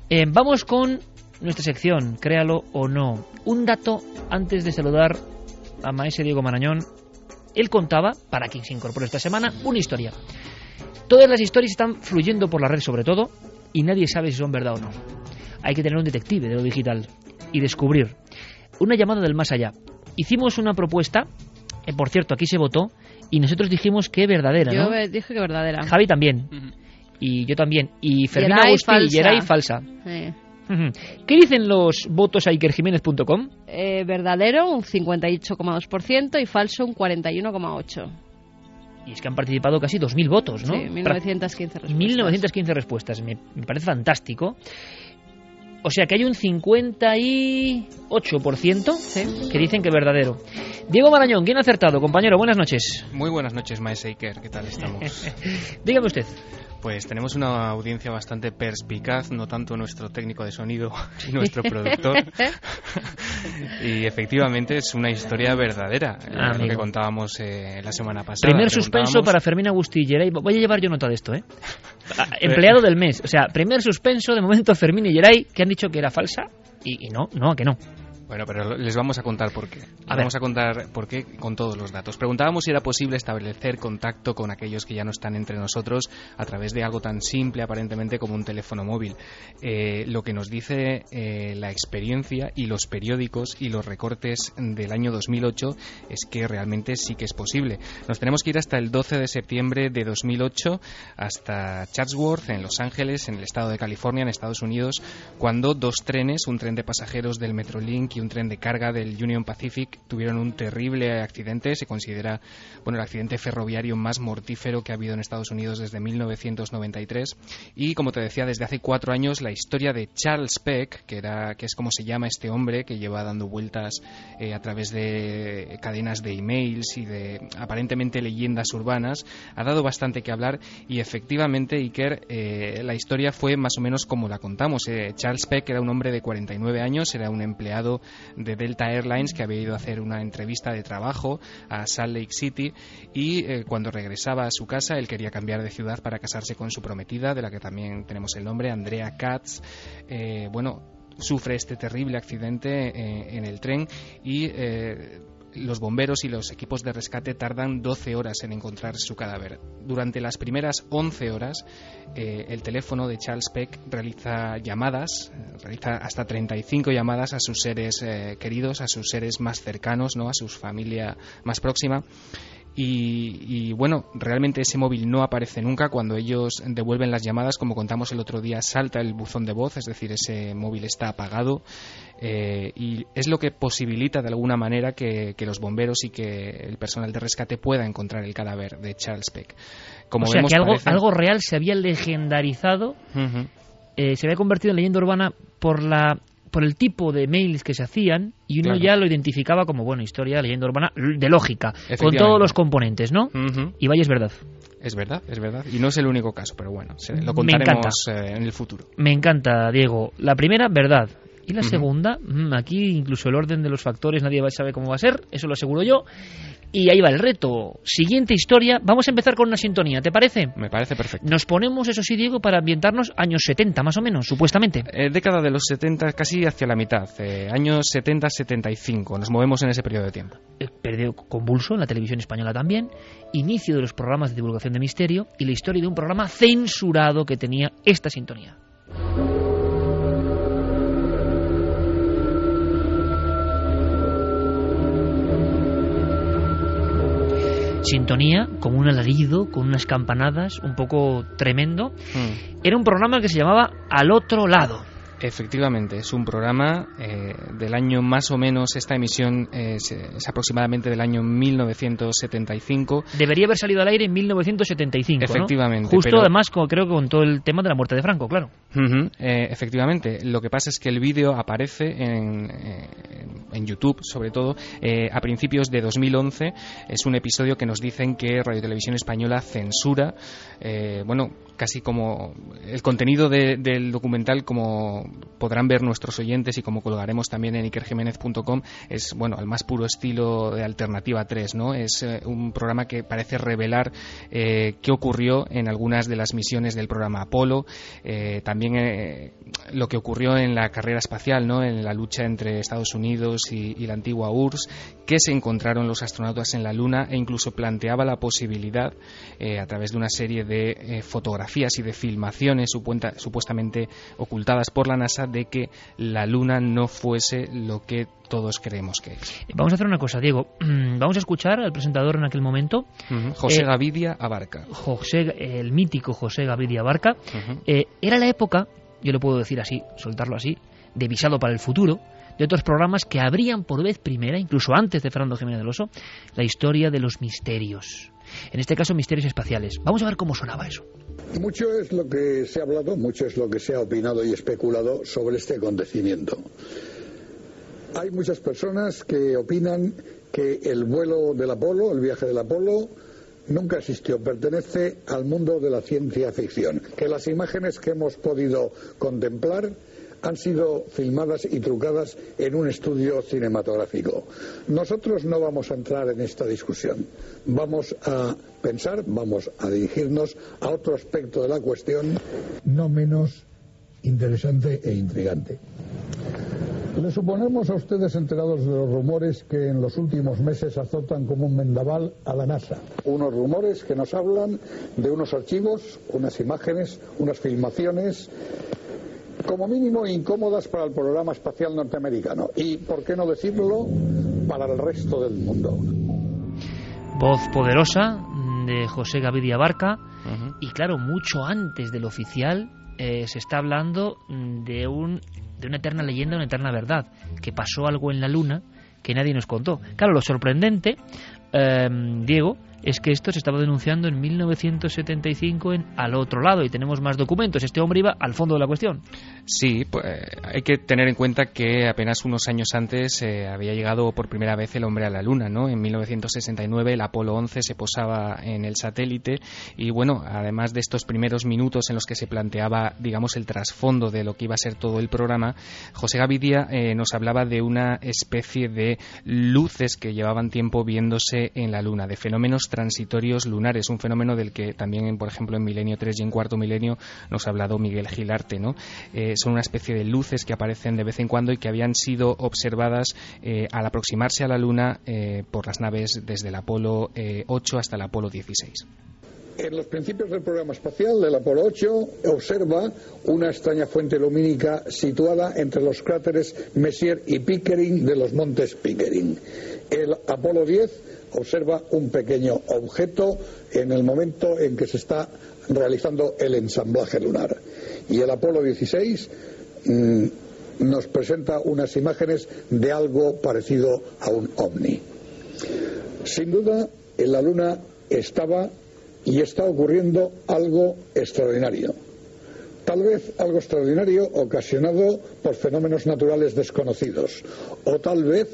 Eh, vamos con nuestra sección, créalo o no. Un dato antes de saludar a Maese Diego Marañón. Él contaba, para quien se incorporó esta semana, una historia. Todas las historias están fluyendo por la red sobre todo y nadie sabe si son verdad o no. Hay que tener un detective de lo digital y descubrir. Una llamada del más allá. Hicimos una propuesta, eh, por cierto, aquí se votó y nosotros dijimos que verdadera, Yo ¿no? dije que verdadera. Javi también. Y yo también. Y Fermín Agustí y falsa. Geray falsa. Eh. ¿Qué dicen los votos a ikerjiménez.com? eh, verdadero un 58,2% y falso un 41,8%. Y es que han participado casi 2.000 votos, ¿no? Sí, 1915 respuestas. 1915 respuestas. Me, me parece fantástico. O sea que hay un 58% que dicen que verdadero. Diego Marañón, ¿quién ha acertado? Compañero, buenas noches. Muy buenas noches, Maese Iker. ¿Qué tal estamos? Dígame usted. Pues tenemos una audiencia bastante perspicaz, no tanto nuestro técnico de sonido y nuestro productor. y efectivamente es una historia verdadera, eh, Ah, lo que contábamos eh, la semana pasada. Primer suspenso para Fermín Agustí y. Voy a llevar yo nota de esto, ¿eh? Ah, Empleado del mes. O sea, primer suspenso de momento Fermín y Geray que han dicho que era falsa y, y no, no, que no. Bueno, pero les vamos a contar por qué. Les A ver. vamos a contar por qué con todos los datos. Preguntábamos si era posible establecer contacto con aquellos que ya no están entre nosotros a través de algo tan simple aparentemente como un teléfono móvil. Eh, lo que nos dice eh, la experiencia y los periódicos y los recortes del año 2008 es que realmente sí que es posible. Nos tenemos que ir hasta el 12 de septiembre de 2008 hasta Chatsworth en Los Ángeles, en el estado de California, en Estados Unidos, cuando dos trenes, un tren de pasajeros del Metrolink y un tren de carga del Union Pacific, tuvieron un terrible accidente. Se considera bueno, el accidente ferroviario más mortífero que ha habido en Estados Unidos desde 1993. Y como te decía, desde hace cuatro años la historia de Charles Peck, que, era, que es como se llama este hombre que lleva dando vueltas eh, a través de cadenas de emails y de aparentemente leyendas urbanas, ha dado bastante que hablar y efectivamente, Iker, eh, la historia fue más o menos como la contamos. Eh, Charles Peck era un hombre de 49 años, era un empleado de Delta Airlines que había ido a hacer una entrevista de trabajo a Salt Lake City y eh, cuando regresaba a su casa él quería cambiar de ciudad para casarse con su prometida, de la que también tenemos el nombre, Andrea Katz. Eh, bueno, sufre este terrible accidente eh, en el tren y los bomberos y los equipos de rescate tardan 12 horas en encontrar su cadáver. Durante las primeras 11 horas, eh, el teléfono de Charles Peck realiza llamadas, eh, realiza hasta 35 llamadas a sus seres eh, queridos, a sus seres más cercanos, ¿no? a su familia más próxima. Y, bueno, realmente ese móvil no aparece nunca. Cuando ellos devuelven las llamadas, como contamos el otro día, salta el buzón de voz, es decir, ese móvil está apagado. Eh, y es lo que posibilita de alguna manera que, los bomberos y que el personal de rescate pueda encontrar el cadáver de Charles Peck. Como o sea que algo, algo real se había legendarizado, eh, se había convertido en leyenda urbana por la por el tipo de mails que se hacían y uno ya lo identificaba como, bueno, historia, leyenda urbana, de lógica, con todos los componentes, ¿no? Y vaya, es verdad. Es verdad, es verdad. Y no es el único caso, pero bueno, lo contaremos eh, en el futuro. Me encanta, Diego. La primera, verdad. Y la segunda, mm, aquí incluso el orden de los factores nadie sabe cómo va a ser, eso lo aseguro yo. Y ahí va el reto. Siguiente historia. Vamos a empezar con una sintonía, ¿te parece? Me parece perfecto. Nos ponemos, eso sí, Diego, para ambientarnos años 70, más o menos, supuestamente. Eh, década de los 70, casi hacia la mitad. Eh, años 70-75. Nos movemos en ese periodo de tiempo. Eh, periodo convulso en la televisión española también. Inicio de los programas de divulgación de misterio y la historia de un programa censurado que tenía esta sintonía. Sintonía, como un alarido, con unas campanadas, un poco tremendo. Hmm. Era un programa que se llamaba Al otro lado. Efectivamente, es un programa eh, del año más o menos, esta emisión es, aproximadamente del año 1975. Debería haber salido al aire en 1975. Efectivamente. Justo además, como, creo que con todo el tema de la muerte de Franco, claro. Eh, efectivamente, lo que pasa es que el vídeo aparece en, eh, en YouTube, sobre todo, a principios de 2011. Es un episodio que nos dicen que Radio Televisión Española censura, bueno, casi como el contenido del documental, como podrán ver nuestros oyentes y como colgaremos también en ikerjiménez.com, es bueno al más puro estilo de Alternativa 3, ¿no? Es eh, un programa que parece revelar eh, qué ocurrió en algunas de las misiones del programa Apolo, eh, también lo que ocurrió en la carrera espacial, ¿no? En la lucha entre Estados Unidos y, y la antigua URSS, que se encontraron los astronautas en la Luna e incluso planteaba la posibilidad a través de una serie de fotografías y de filmaciones supuestamente ocultadas por la NASA de que la Luna no fuese lo que todos creemos que es. Vamos a hacer una cosa, Diego. Vamos a escuchar al presentador en aquel momento. José eh, Gavidia Abarca. José, el mítico José Gavidia Abarca. Eh, era la época, yo lo puedo decir así, soltarlo así, de visado para el futuro, de otros programas que abrían por vez primera, incluso antes de Fernando Jiménez del Oso, la historia de los misterios. En este caso, misterios espaciales. Vamos a ver cómo sonaba eso. Mucho es lo que se ha hablado, mucho es lo que se ha opinado y especulado sobre este acontecimiento. Hay muchas personas que opinan que el vuelo del Apolo, el viaje del Apolo, nunca existió, pertenece al mundo de la ciencia ficción, que las imágenes que hemos podido contemplar han sido filmadas y trucadas en un estudio cinematográfico. Nosotros no vamos a entrar en esta discusión. Vamos a pensar, vamos a dirigirnos a otro aspecto de la cuestión no menos interesante e intrigante. Le suponemos a ustedes enterados de los rumores que en los últimos meses azotan como un mendaval a la NASA. Unos rumores que nos hablan de unos archivos, unas imágenes, unas filmaciones como mínimo incómodas para el programa espacial norteamericano y, por qué no decirlo, para el resto del mundo. Voz poderosa de José Gavidia Barca y claro, mucho antes del oficial eh, se está hablando de, un, de una eterna leyenda, una eterna verdad, que pasó algo en la Luna que nadie nos contó. Claro, lo sorprendente, eh, Diego, es que esto se estaba denunciando en 1975 en Al otro lado y tenemos más documentos. Este hombre iba al fondo de la cuestión. Sí, pues hay que tener en cuenta que apenas unos años antes eh, había llegado por primera vez el hombre a la Luna, ¿no? En 1969 el Apolo 11 se posaba en el satélite y bueno, además de estos primeros minutos en los que se planteaba, digamos, el trasfondo de lo que iba a ser todo el programa, José Gavidia eh, nos hablaba de una especie de luces que llevaban tiempo viéndose en la Luna, de fenómenos transitorios lunares, un fenómeno del que también, por ejemplo, en Milenio 3 y en Cuarto Milenio nos ha hablado Miguel Gilarte. ¿no? Eh, son una especie de luces que aparecen de vez en cuando y que habían sido observadas eh, al aproximarse a la Luna eh, por las naves desde el Apolo 8 hasta el Apolo 16. En los principios del programa espacial, el Apolo 8 observa una extraña fuente lumínica situada entre los cráteres Messier y Pickering de los montes Pickering. El Apolo 10 observa un pequeño objeto en el momento en que se está realizando el ensamblaje lunar. Y el Apolo 16 mm, nos presenta unas imágenes de algo parecido a un ovni. Sin duda, en la Luna estaba y está ocurriendo algo extraordinario. Tal vez algo extraordinario ocasionado por fenómenos naturales desconocidos o tal vez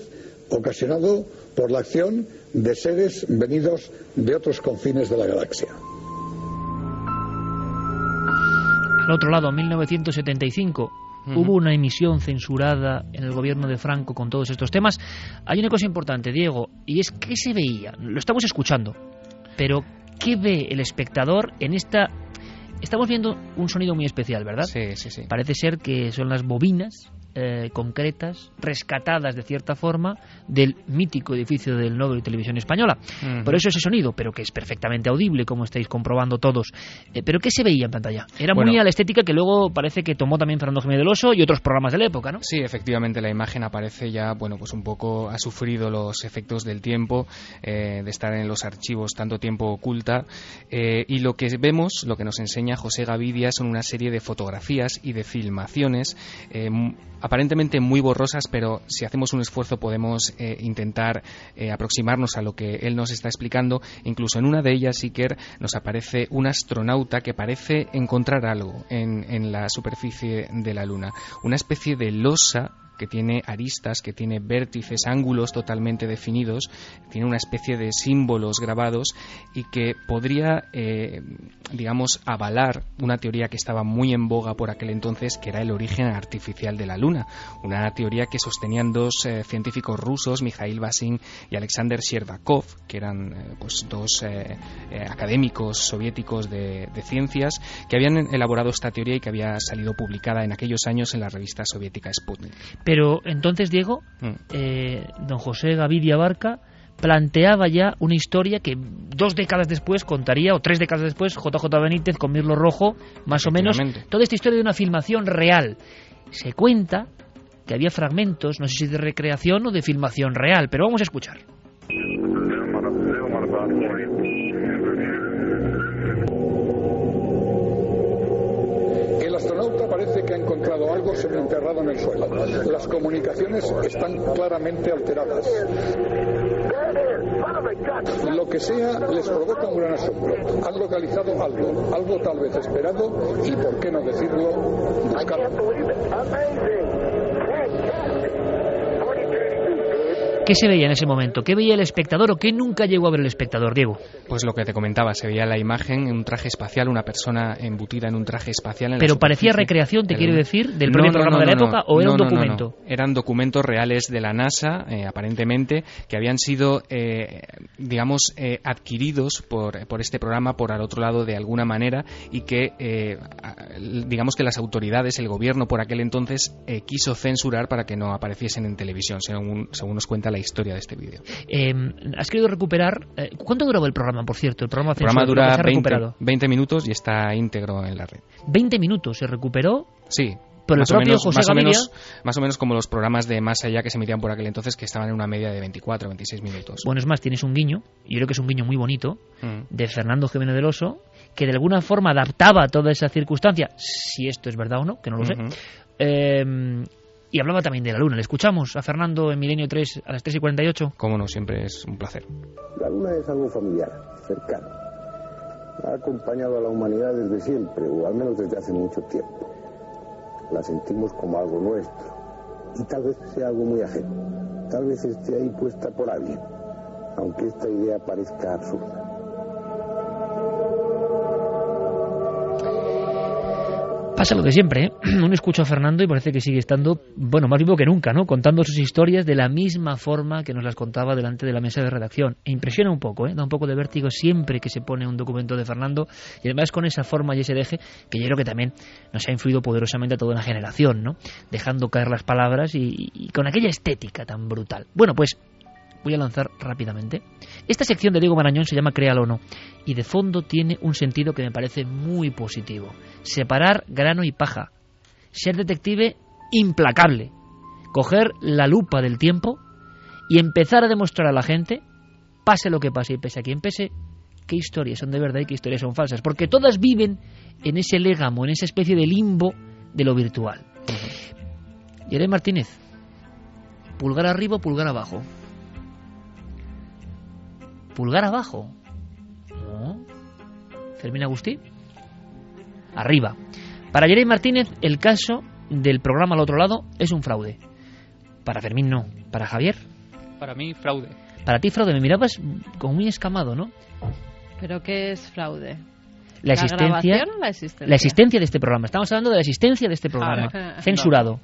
ocasionado por la acción de seres venidos de otros confines de la galaxia. Al otro lado, en 1975, hubo una emisión censurada en el gobierno de Franco con todos estos temas. Hay una cosa importante, Diego, y es que se veía, lo estamos escuchando, pero ¿qué ve el espectador en esta... Estamos viendo un sonido muy especial, ¿verdad? Sí, sí, sí. Parece ser que son las bobinas eh, concretas, rescatadas de cierta forma del mítico edificio del Nobel de Televisión Española. Por eso ese sonido, pero que es perfectamente audible, como estáis comprobando todos. Eh, ¿Pero qué se veía en pantalla? Era Bueno. muy a la estética que luego parece que tomó también Fernando Jiménez del Oso y otros programas de la época, ¿no? Sí, efectivamente, la imagen aparece ya, bueno, pues un poco ha sufrido los efectos del tiempo, eh, de estar en los archivos tanto tiempo oculta. y lo que vemos, lo que nos enseña José Gavidia, son una serie de fotografías y de filmaciones, eh, aparentemente muy borrosas, pero si hacemos un esfuerzo podemos eh, intentar eh, aproximarnos a lo que él nos está explicando. Incluso en una de ellas, Iker, nos aparece un astronauta que parece encontrar algo en, en la superficie de la Luna. Una especie de losa que tiene aristas, que tiene vértices, ángulos totalmente definidos, tiene una especie de símbolos grabados y que podría, eh, digamos, avalar una teoría que estaba muy en boga por aquel entonces, que era el origen artificial de la Luna. Una teoría que sostenían dos eh, científicos rusos, Mikhail Basin y Alexander Sherdakov, que eran eh, pues, dos académicos soviéticos de ciencias, que habían elaborado esta teoría y que había salido publicada en aquellos años en la revista soviética Sputnik. Pero entonces, Diego, Mm. eh, don José Gavidia Barca planteaba ya una historia que dos décadas después contaría, o tres décadas después, JJ Benítez con Mirlo Rojo, más o menos, toda esta historia de una filmación real. Se cuenta que había fragmentos, no sé si de recreación o de filmación real, pero vamos a escuchar. Algo semienterrado en el suelo. Las comunicaciones están claramente alteradas. Lo que sea les provoca un gran asombro. Han localizado algo, algo tal vez esperado y, por qué no decirlo, buscado. ¿Qué se veía en ese momento? ¿Qué veía el espectador o qué nunca llegó a ver el espectador, Diego? Pues lo que te comentaba, se veía la imagen en un traje espacial, una persona embutida en un traje espacial. En la Pero parecía superficie recreación, ¿te de la quiere Luna. decir, del No, propio no, programa no, de la época o era un no, no, no. documento? Eran documentos reales de la NASA, eh, aparentemente, que habían sido, eh, digamos, eh, adquiridos por, por este programa por al otro lado de alguna manera y que, digamos que las autoridades, el gobierno por aquel entonces, quiso censurar para que no apareciesen en televisión, según, según nos cuenta la historia de este vídeo. Eh, ¿Has querido recuperar? eh, ¿Cuánto duraba el programa, por cierto? El programa, El programa dura se ha 20, recuperado. 20 minutos y está íntegro en la red. 20 minutos se recuperó. Sí. El más o propio menos, José más o menos, más o menos como los programas de más allá que se emitían por aquel entonces que estaban en una media de 24 o 26 minutos. Bueno, es más, tienes un guiño, y yo creo que es un guiño muy bonito, Mm. de Fernando Jiménez del Oso, que de alguna forma adaptaba toda esa circunstancia, si esto es verdad o no, que no lo sé. Eh, y hablaba también de la Luna. Le escuchamos a Fernando en Milenio 3 a las 3 y 48. Cómo no, siempre es un placer. La luna es algo familiar, cercano. Ha acompañado a la humanidad desde siempre, o al menos desde hace mucho tiempo. La sentimos como algo nuestro, y tal vez sea algo muy ajeno. Tal vez esté ahí puesta por alguien, aunque esta idea parezca absurda. Pasa lo de siempre, ¿eh? Uno escucha a Fernando y parece que sigue estando, bueno, más vivo que nunca, ¿no? Contando sus historias de la misma forma que nos las contaba delante de la mesa de redacción. E impresiona un poco, ¿eh? Da un poco de vértigo siempre que se pone un documento de Fernando y además con esa forma y ese deje que yo creo que también nos ha influido poderosamente a toda una generación, ¿no? Dejando caer las palabras y, y con aquella estética tan brutal. Bueno, pues voy a lanzar rápidamente. Esta sección de Diego Marañón se llama Créalo o no y de fondo tiene un sentido que me parece muy positivo. Separar grano y paja. Ser detective implacable. Coger la lupa del tiempo y empezar a demostrar a la gente, pase lo que pase y pese a quien pese, qué historias son de verdad y qué historias son falsas. Porque todas viven en ese légamo, en esa especie de limbo de lo virtual. Yeré Martínez, pulgar arriba pulgar abajo. Pulgar abajo. No. Fermín Agustí. Arriba. Para Yeré Martínez, el caso del programa al otro lado es un fraude. Para Fermín no. Para Javier. Para mí, fraude. Para ti, fraude. Me mirabas como muy escamado, ¿no? ¿Pero qué es fraude? La existencia, grabación o la existencia? la existencia de este programa. Estamos hablando de la existencia de este programa. Ah, Censurado.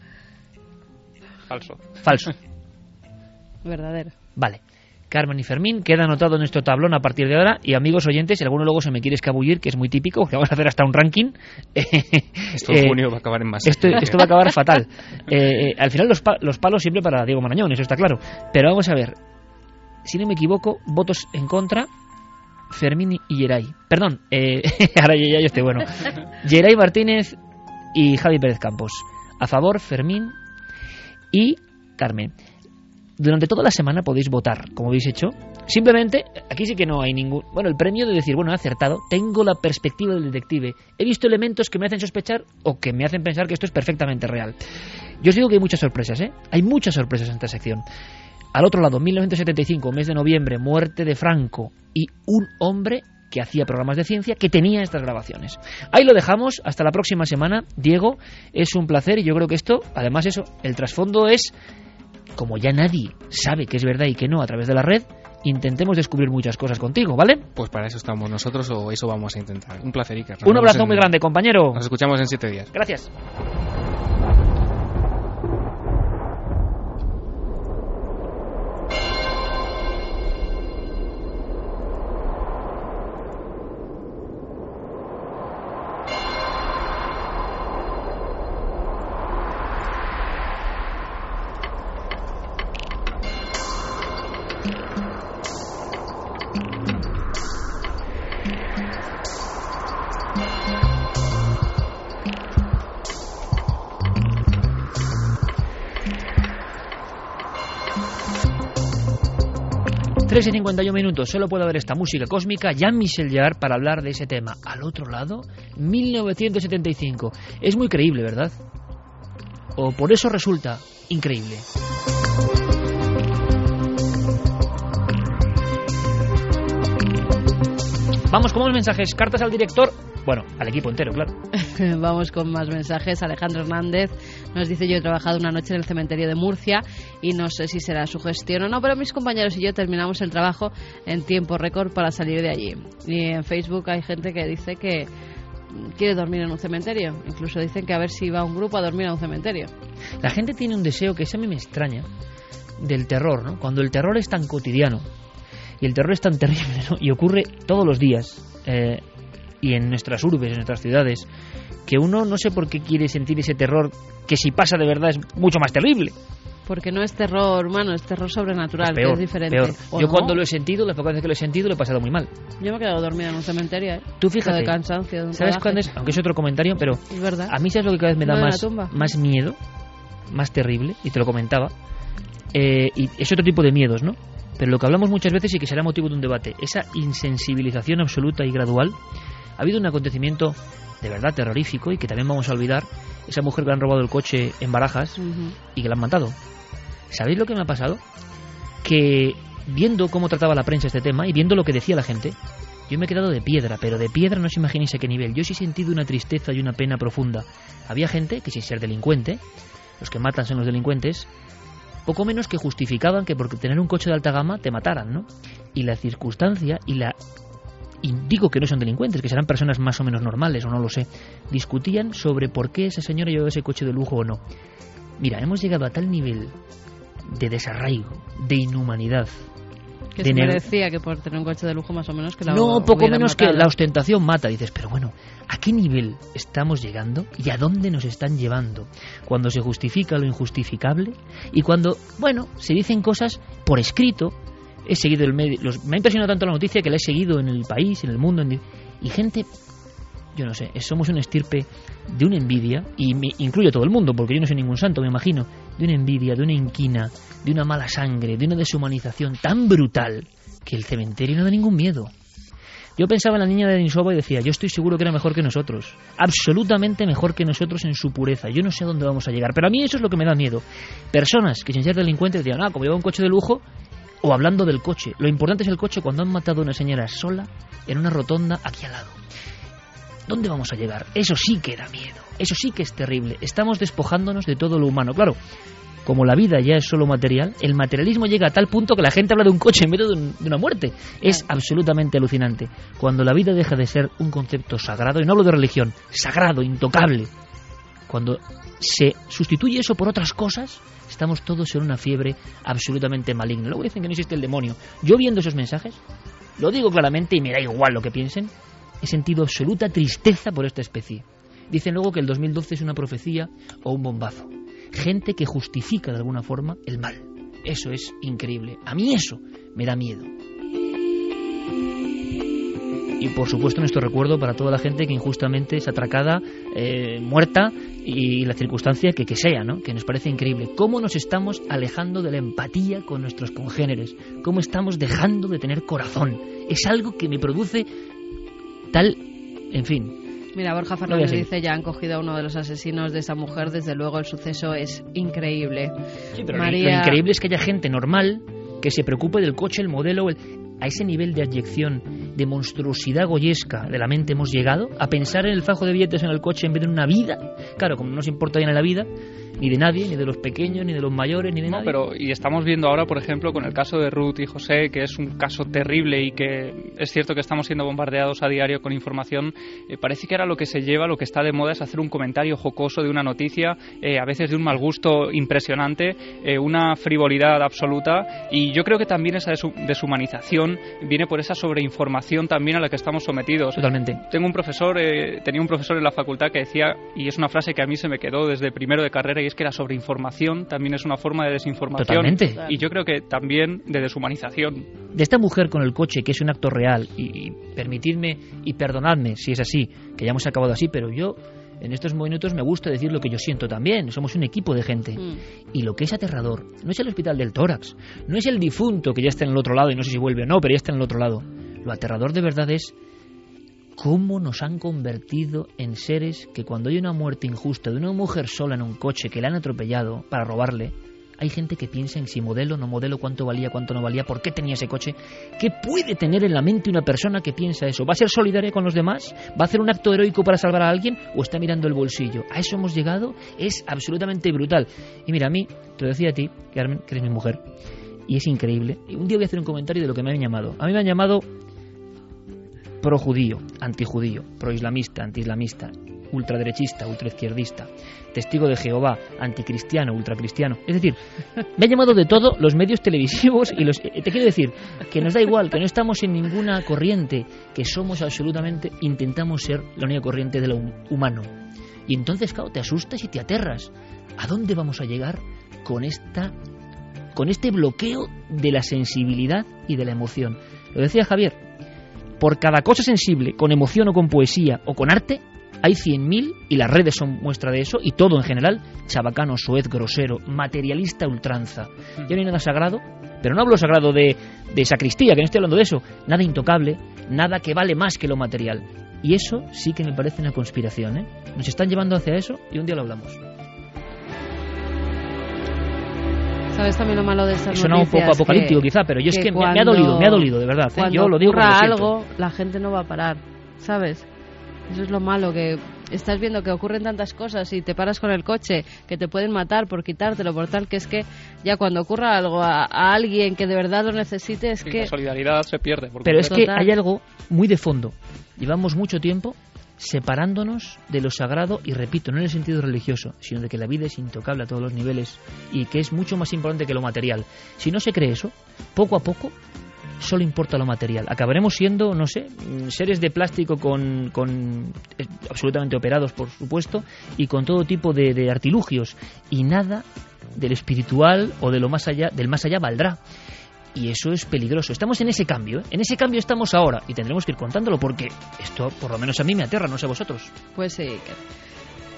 Falso. Falso. Verdadero. Vale. Carmen y Fermín, queda anotado en nuestro tablón a partir de ahora. Y amigos oyentes, si alguno luego se me quiere escabullir, que es muy típico, que vamos a hacer hasta un ranking. Esto en junio va a acabar en más. Esto, esto va a acabar fatal. Eh, eh, al final los, pa- los palos siempre para Diego Marañón, eso está claro. Pero vamos a ver. Si no me equivoco, votos en contra. Fermín y Geray. Perdón, eh, ahora ya, ya yo estoy bueno. Geray Martínez y Javi Pérez Campos. A favor, Fermín y Carmen. Durante toda la semana podéis votar, como habéis hecho. Simplemente, aquí sí que no hay ningún... Bueno, el premio de decir, bueno, he acertado, tengo la perspectiva del detective. He visto elementos que me hacen sospechar o que me hacen pensar que esto es perfectamente real. Yo os digo que hay muchas sorpresas, ¿eh? Hay muchas sorpresas en esta sección. Al otro lado, 1975, mes de noviembre, muerte de Franco y un hombre que hacía programas de ciencia que tenía estas grabaciones. Ahí lo dejamos, hasta la próxima semana. Diego, es un placer y yo creo que esto, además eso, el trasfondo es, como ya nadie sabe que es verdad y que no a través de la red, intentemos descubrir muchas cosas contigo, ¿vale? Pues para eso estamos nosotros o eso vamos a intentar. Un placer, Iker. Nos Un abrazo en- muy grande, compañero. Nos escuchamos en siete días. Gracias. Tres y 51 minutos, solo puede haber esta música cósmica, Jean-Michel Jarre, para hablar de ese tema. Al otro lado, 1975. Es muy creíble, ¿verdad? O por eso resulta increíble. Vamos con los mensajes, cartas al director, bueno, al equipo entero, claro. Vamos con más mensajes. Alejandro Hernández nos dice yo he trabajado una noche en el cementerio de Murcia y no sé si será su gestión o no, pero mis compañeros y yo terminamos el trabajo en tiempo récord para salir de allí. Y en Facebook hay gente que dice que quiere dormir en un cementerio. Incluso dicen que a ver si va un grupo a dormir a un cementerio. La gente tiene un deseo que a mí me extraña del terror, ¿no? Cuando el terror es tan cotidiano y el terror es tan terrible, ¿no? Y ocurre todos los días eh, y en nuestras urbes, en nuestras ciudades, que uno no sé por qué quiere sentir ese terror que si pasa de verdad es mucho más terrible. Porque no es terror humano, es terror sobrenatural, Es peor, que es diferente. peor. ¿O Yo no? cuando lo he sentido, las pocas veces que lo he sentido, lo he pasado muy mal. Yo me he quedado dormida en un cementerio, ¿eh? Tú fíjate. De cansancio, de un ¿Sabes cuándo es? Aunque es otro comentario, pero Es verdad. a mí sabes lo que cada vez me da más, más miedo, más terrible, y te lo comentaba. Eh, y es otro tipo de miedos, ¿no? Pero lo que hablamos muchas veces y que será motivo de un debate, esa insensibilización absoluta y gradual. Ha habido un acontecimiento de verdad terrorífico y que también vamos a olvidar, esa mujer que le han robado el coche en Barajas y que la han matado. ¿Sabéis lo que me ha pasado? Que viendo cómo trataba la prensa este tema y viendo lo que decía la gente, yo me he quedado de piedra, pero de piedra no os imagináis a qué nivel. Yo sí he sentido una tristeza y una pena profunda. Había gente que sin ser delincuente, los que matan son los delincuentes, poco menos que justificaban que por tener un coche de alta gama te mataran, ¿no? Y la circunstancia y la y digo que no son delincuentes, que serán personas más o menos normales o no lo sé, discutían sobre por qué esa señora llevaba ese coche de lujo o no. Mira, hemos llegado a tal nivel de desarraigo, de inhumanidad, Que de se merecía que por tener un coche de lujo más o menos que la No, poco menos que la ostentación mata. Dices, pero bueno, ¿a qué nivel estamos llegando y a dónde nos están llevando? Cuando se justifica lo injustificable y cuando, bueno, se dicen cosas por escrito. He seguido el medio, los- me ha impresionado tanto la noticia que la he seguido en el país, en el mundo, en- y gente, yo no sé, somos una estirpe de una envidia, y me incluyo a todo el mundo, porque yo no soy ningún santo, me imagino, de una envidia, de una inquina, de una mala sangre, de una deshumanización tan brutal que el cementerio no da ningún miedo. Yo pensaba en la niña de Denisova y decía, yo estoy seguro que era mejor que nosotros, absolutamente mejor que nosotros en su pureza. Yo no sé a dónde vamos a llegar, pero a mí eso es lo que me da miedo. Personas que sin ser delincuentes decían, ah, como lleva un coche de lujo, o hablando del coche. Lo importante es el coche cuando han matado a una señora sola en una rotonda aquí al lado. ¿Dónde vamos a llegar? Eso sí que da miedo, eso sí que es terrible. Estamos despojándonos de todo lo humano. Claro, como la vida ya es solo material, el materialismo llega a tal punto que la gente habla de un coche en vez de, un- de una muerte. Es absolutamente alucinante. Cuando la vida deja de ser un concepto sagrado, y no hablo de religión, sagrado, intocable, cuando se sustituye eso por otras cosas, estamos todos en una fiebre absolutamente maligna. Luego dicen que no existe el demonio. Yo viendo esos mensajes, lo digo claramente y me da igual lo que piensen, he sentido absoluta tristeza por esta especie. Dicen luego que el 2012 es una profecía o un bombazo. Gente que justifica de alguna forma el mal. Eso es increíble. A mí eso me da miedo. Y por supuesto nuestro recuerdo para toda la gente que injustamente es atracada, eh, muerta y la circunstancia que, que sea, ¿no? Que nos parece increíble. ¿Cómo nos estamos alejando de la empatía con nuestros congéneres? ¿Cómo estamos dejando de tener corazón? Es algo que me produce tal... En fin, Mira, Borja Fernández dice ya han cogido a uno de los asesinos de esa mujer. Desde luego el suceso es increíble. Pero María, Lo increíble es que haya gente normal que se preocupe del coche, el modelo, el- a ese nivel de adyección, de monstruosidad goyesca de la mente hemos llegado, a pensar en el fajo de billetes en el coche en vez de en una vida. Claro, como no nos importa bien la vida, ni de nadie, ni de los pequeños, ni de los mayores, ni de No, nadie. pero y estamos viendo ahora, por ejemplo, con el caso de Ruth y José, que es un caso terrible y que es cierto que estamos siendo bombardeados a diario con información. eh, parece que ahora lo que se lleva, lo que está de moda es hacer un comentario jocoso de una noticia, eh, a veces de un mal gusto impresionante, eh, una frivolidad absoluta. Y yo creo que también esa deshu- deshumanización viene por esa sobreinformación también a la que estamos sometidos. Totalmente. Tengo un profesor, eh, tenía un profesor en la facultad que decía, y es una frase que a mí se me quedó desde primero de carrera, y es que la sobreinformación también es una forma de desinformación. Totalmente. Y yo creo que también de deshumanización. de esta mujer con el coche, que es un acto real, y, y permitidme y perdonadme si es así, que ya hemos acabado así, pero yo en estos minutos me gusta decir lo que yo siento también. Somos un equipo de gente. Y lo que es aterrador no es el hospital del tórax, no es el difunto que ya está en el otro lado y no sé si vuelve o no, pero ya está en el otro lado. Lo aterrador de verdad es cómo nos han convertido en seres que cuando hay una muerte injusta de una mujer sola en un coche que le han atropellado para robarle, hay gente que piensa en si modelo, no modelo, cuánto valía, cuánto no valía, por qué tenía ese coche. ¿Qué puede tener en la mente una persona que piensa eso? ¿Va a ser solidaria con los demás? ¿Va a hacer un acto heroico para salvar a alguien? ¿O está mirando el bolsillo? ¿A eso hemos llegado? Es absolutamente brutal. Y mira, a mí, te lo decía a ti, Carmen, que eres mi mujer, y es increíble. Un día voy a hacer un comentario de lo que me han llamado. A mí me han llamado pro-judío, anti-judío, pro-islamista, anti-islamista, ultraderechista, ultraizquierdista, testigo de Jehová, anticristiano, ultracristiano. Es decir, me han llamado de todo los medios televisivos y los... eh, Te quiero decir que nos da igual, que no estamos en ninguna corriente, que somos absolutamente, intentamos ser la única corriente de lo hum- humano. Y entonces, claro, te asustas y te aterras. ¿A dónde vamos a llegar con esta con este bloqueo de la sensibilidad y de la emoción? Lo decía Javier, por cada cosa sensible, con emoción o con poesía o con arte, hay 100.000 y las redes son muestra de eso y todo en general, chabacano, soez, grosero, materialista ultranza. Ya no hay nada sagrado, pero no hablo sagrado de, de sacristía, que no estoy hablando de eso, nada intocable, nada que vale más que lo material. Y eso sí que me parece una conspiración, ¿eh? Nos están llevando hacia eso y un día lo hablamos. ¿Sabes también lo malo de estas Suena un poco apocalíptico quizá, pero yo es que me- me ha cuando- dolido, me ha dolido, de verdad, ¿eh? Cuando Yo lo digo ocurra como lo algo, la gente no va a parar, ¿sabes? Eso es lo malo, que estás viendo que ocurren tantas cosas y te paras con el coche, que te pueden matar por quitártelo, por tal, que es que ya cuando ocurra algo a, a alguien que de verdad lo necesite, es Y que... la solidaridad se pierde. por Pero es que completo. hay algo muy de fondo. Llevamos mucho tiempo separándonos de lo sagrado y repito, no en el sentido religioso, sino de que la vida es intocable a todos los niveles y que es mucho más importante que lo material. Si no se cree eso, poco a poco solo importa lo material. Acabaremos siendo, no sé, seres de plástico con, con eh, absolutamente operados, por supuesto, y con todo tipo de, de artilugios. Y nada del espiritual o de lo más allá, del más allá valdrá. Y eso es peligroso. Estamos en ese cambio, ¿eh? en ese cambio estamos ahora y tendremos que ir contándolo porque esto, por lo menos a mí, me aterra, no sé a vosotros. Pues sí.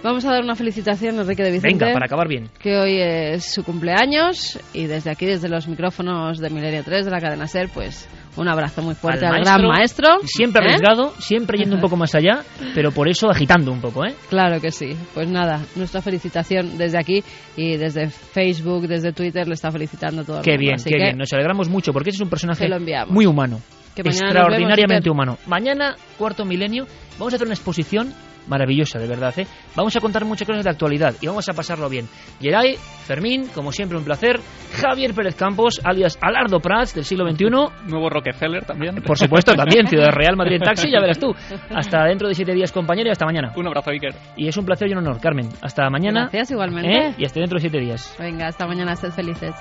Vamos a dar una felicitación a Enrique de Vicente. Venga, para acabar bien. Que hoy es su cumpleaños y desde aquí, desde los micrófonos de Milenio 3 de la cadena SER, pues un abrazo muy fuerte al, gran maestro. Siempre ¿eh? arriesgado, siempre yendo un poco más allá, pero por eso agitando un poco, ¿eh? Claro que sí. Pues nada, nuestra felicitación desde aquí y desde Facebook, desde Twitter, le está felicitando todo el Qué mundo. bien, Así qué que bien. Nos alegramos mucho porque ese es un personaje muy humano. Que extraordinariamente vemos, humano. Mañana, cuarto milenio, vamos a hacer una exposición maravillosa, de verdad. ¿eh? Vamos a contar muchas cosas de actualidad y vamos a pasarlo bien. Geray, Fermín, como siempre, un placer. Javier Pérez Campos, alias Alardo Prats, del siglo XXI. Nuevo Rockefeller también. Por supuesto, también, Ciudad Real Madrid Taxi, ya verás tú. Hasta dentro de siete días, compañero, y hasta mañana. Un abrazo, Iker. Y es un placer y un honor, Carmen. Hasta mañana. Gracias, igualmente. ¿eh? Y hasta dentro de siete días. Venga, hasta mañana, sed felices.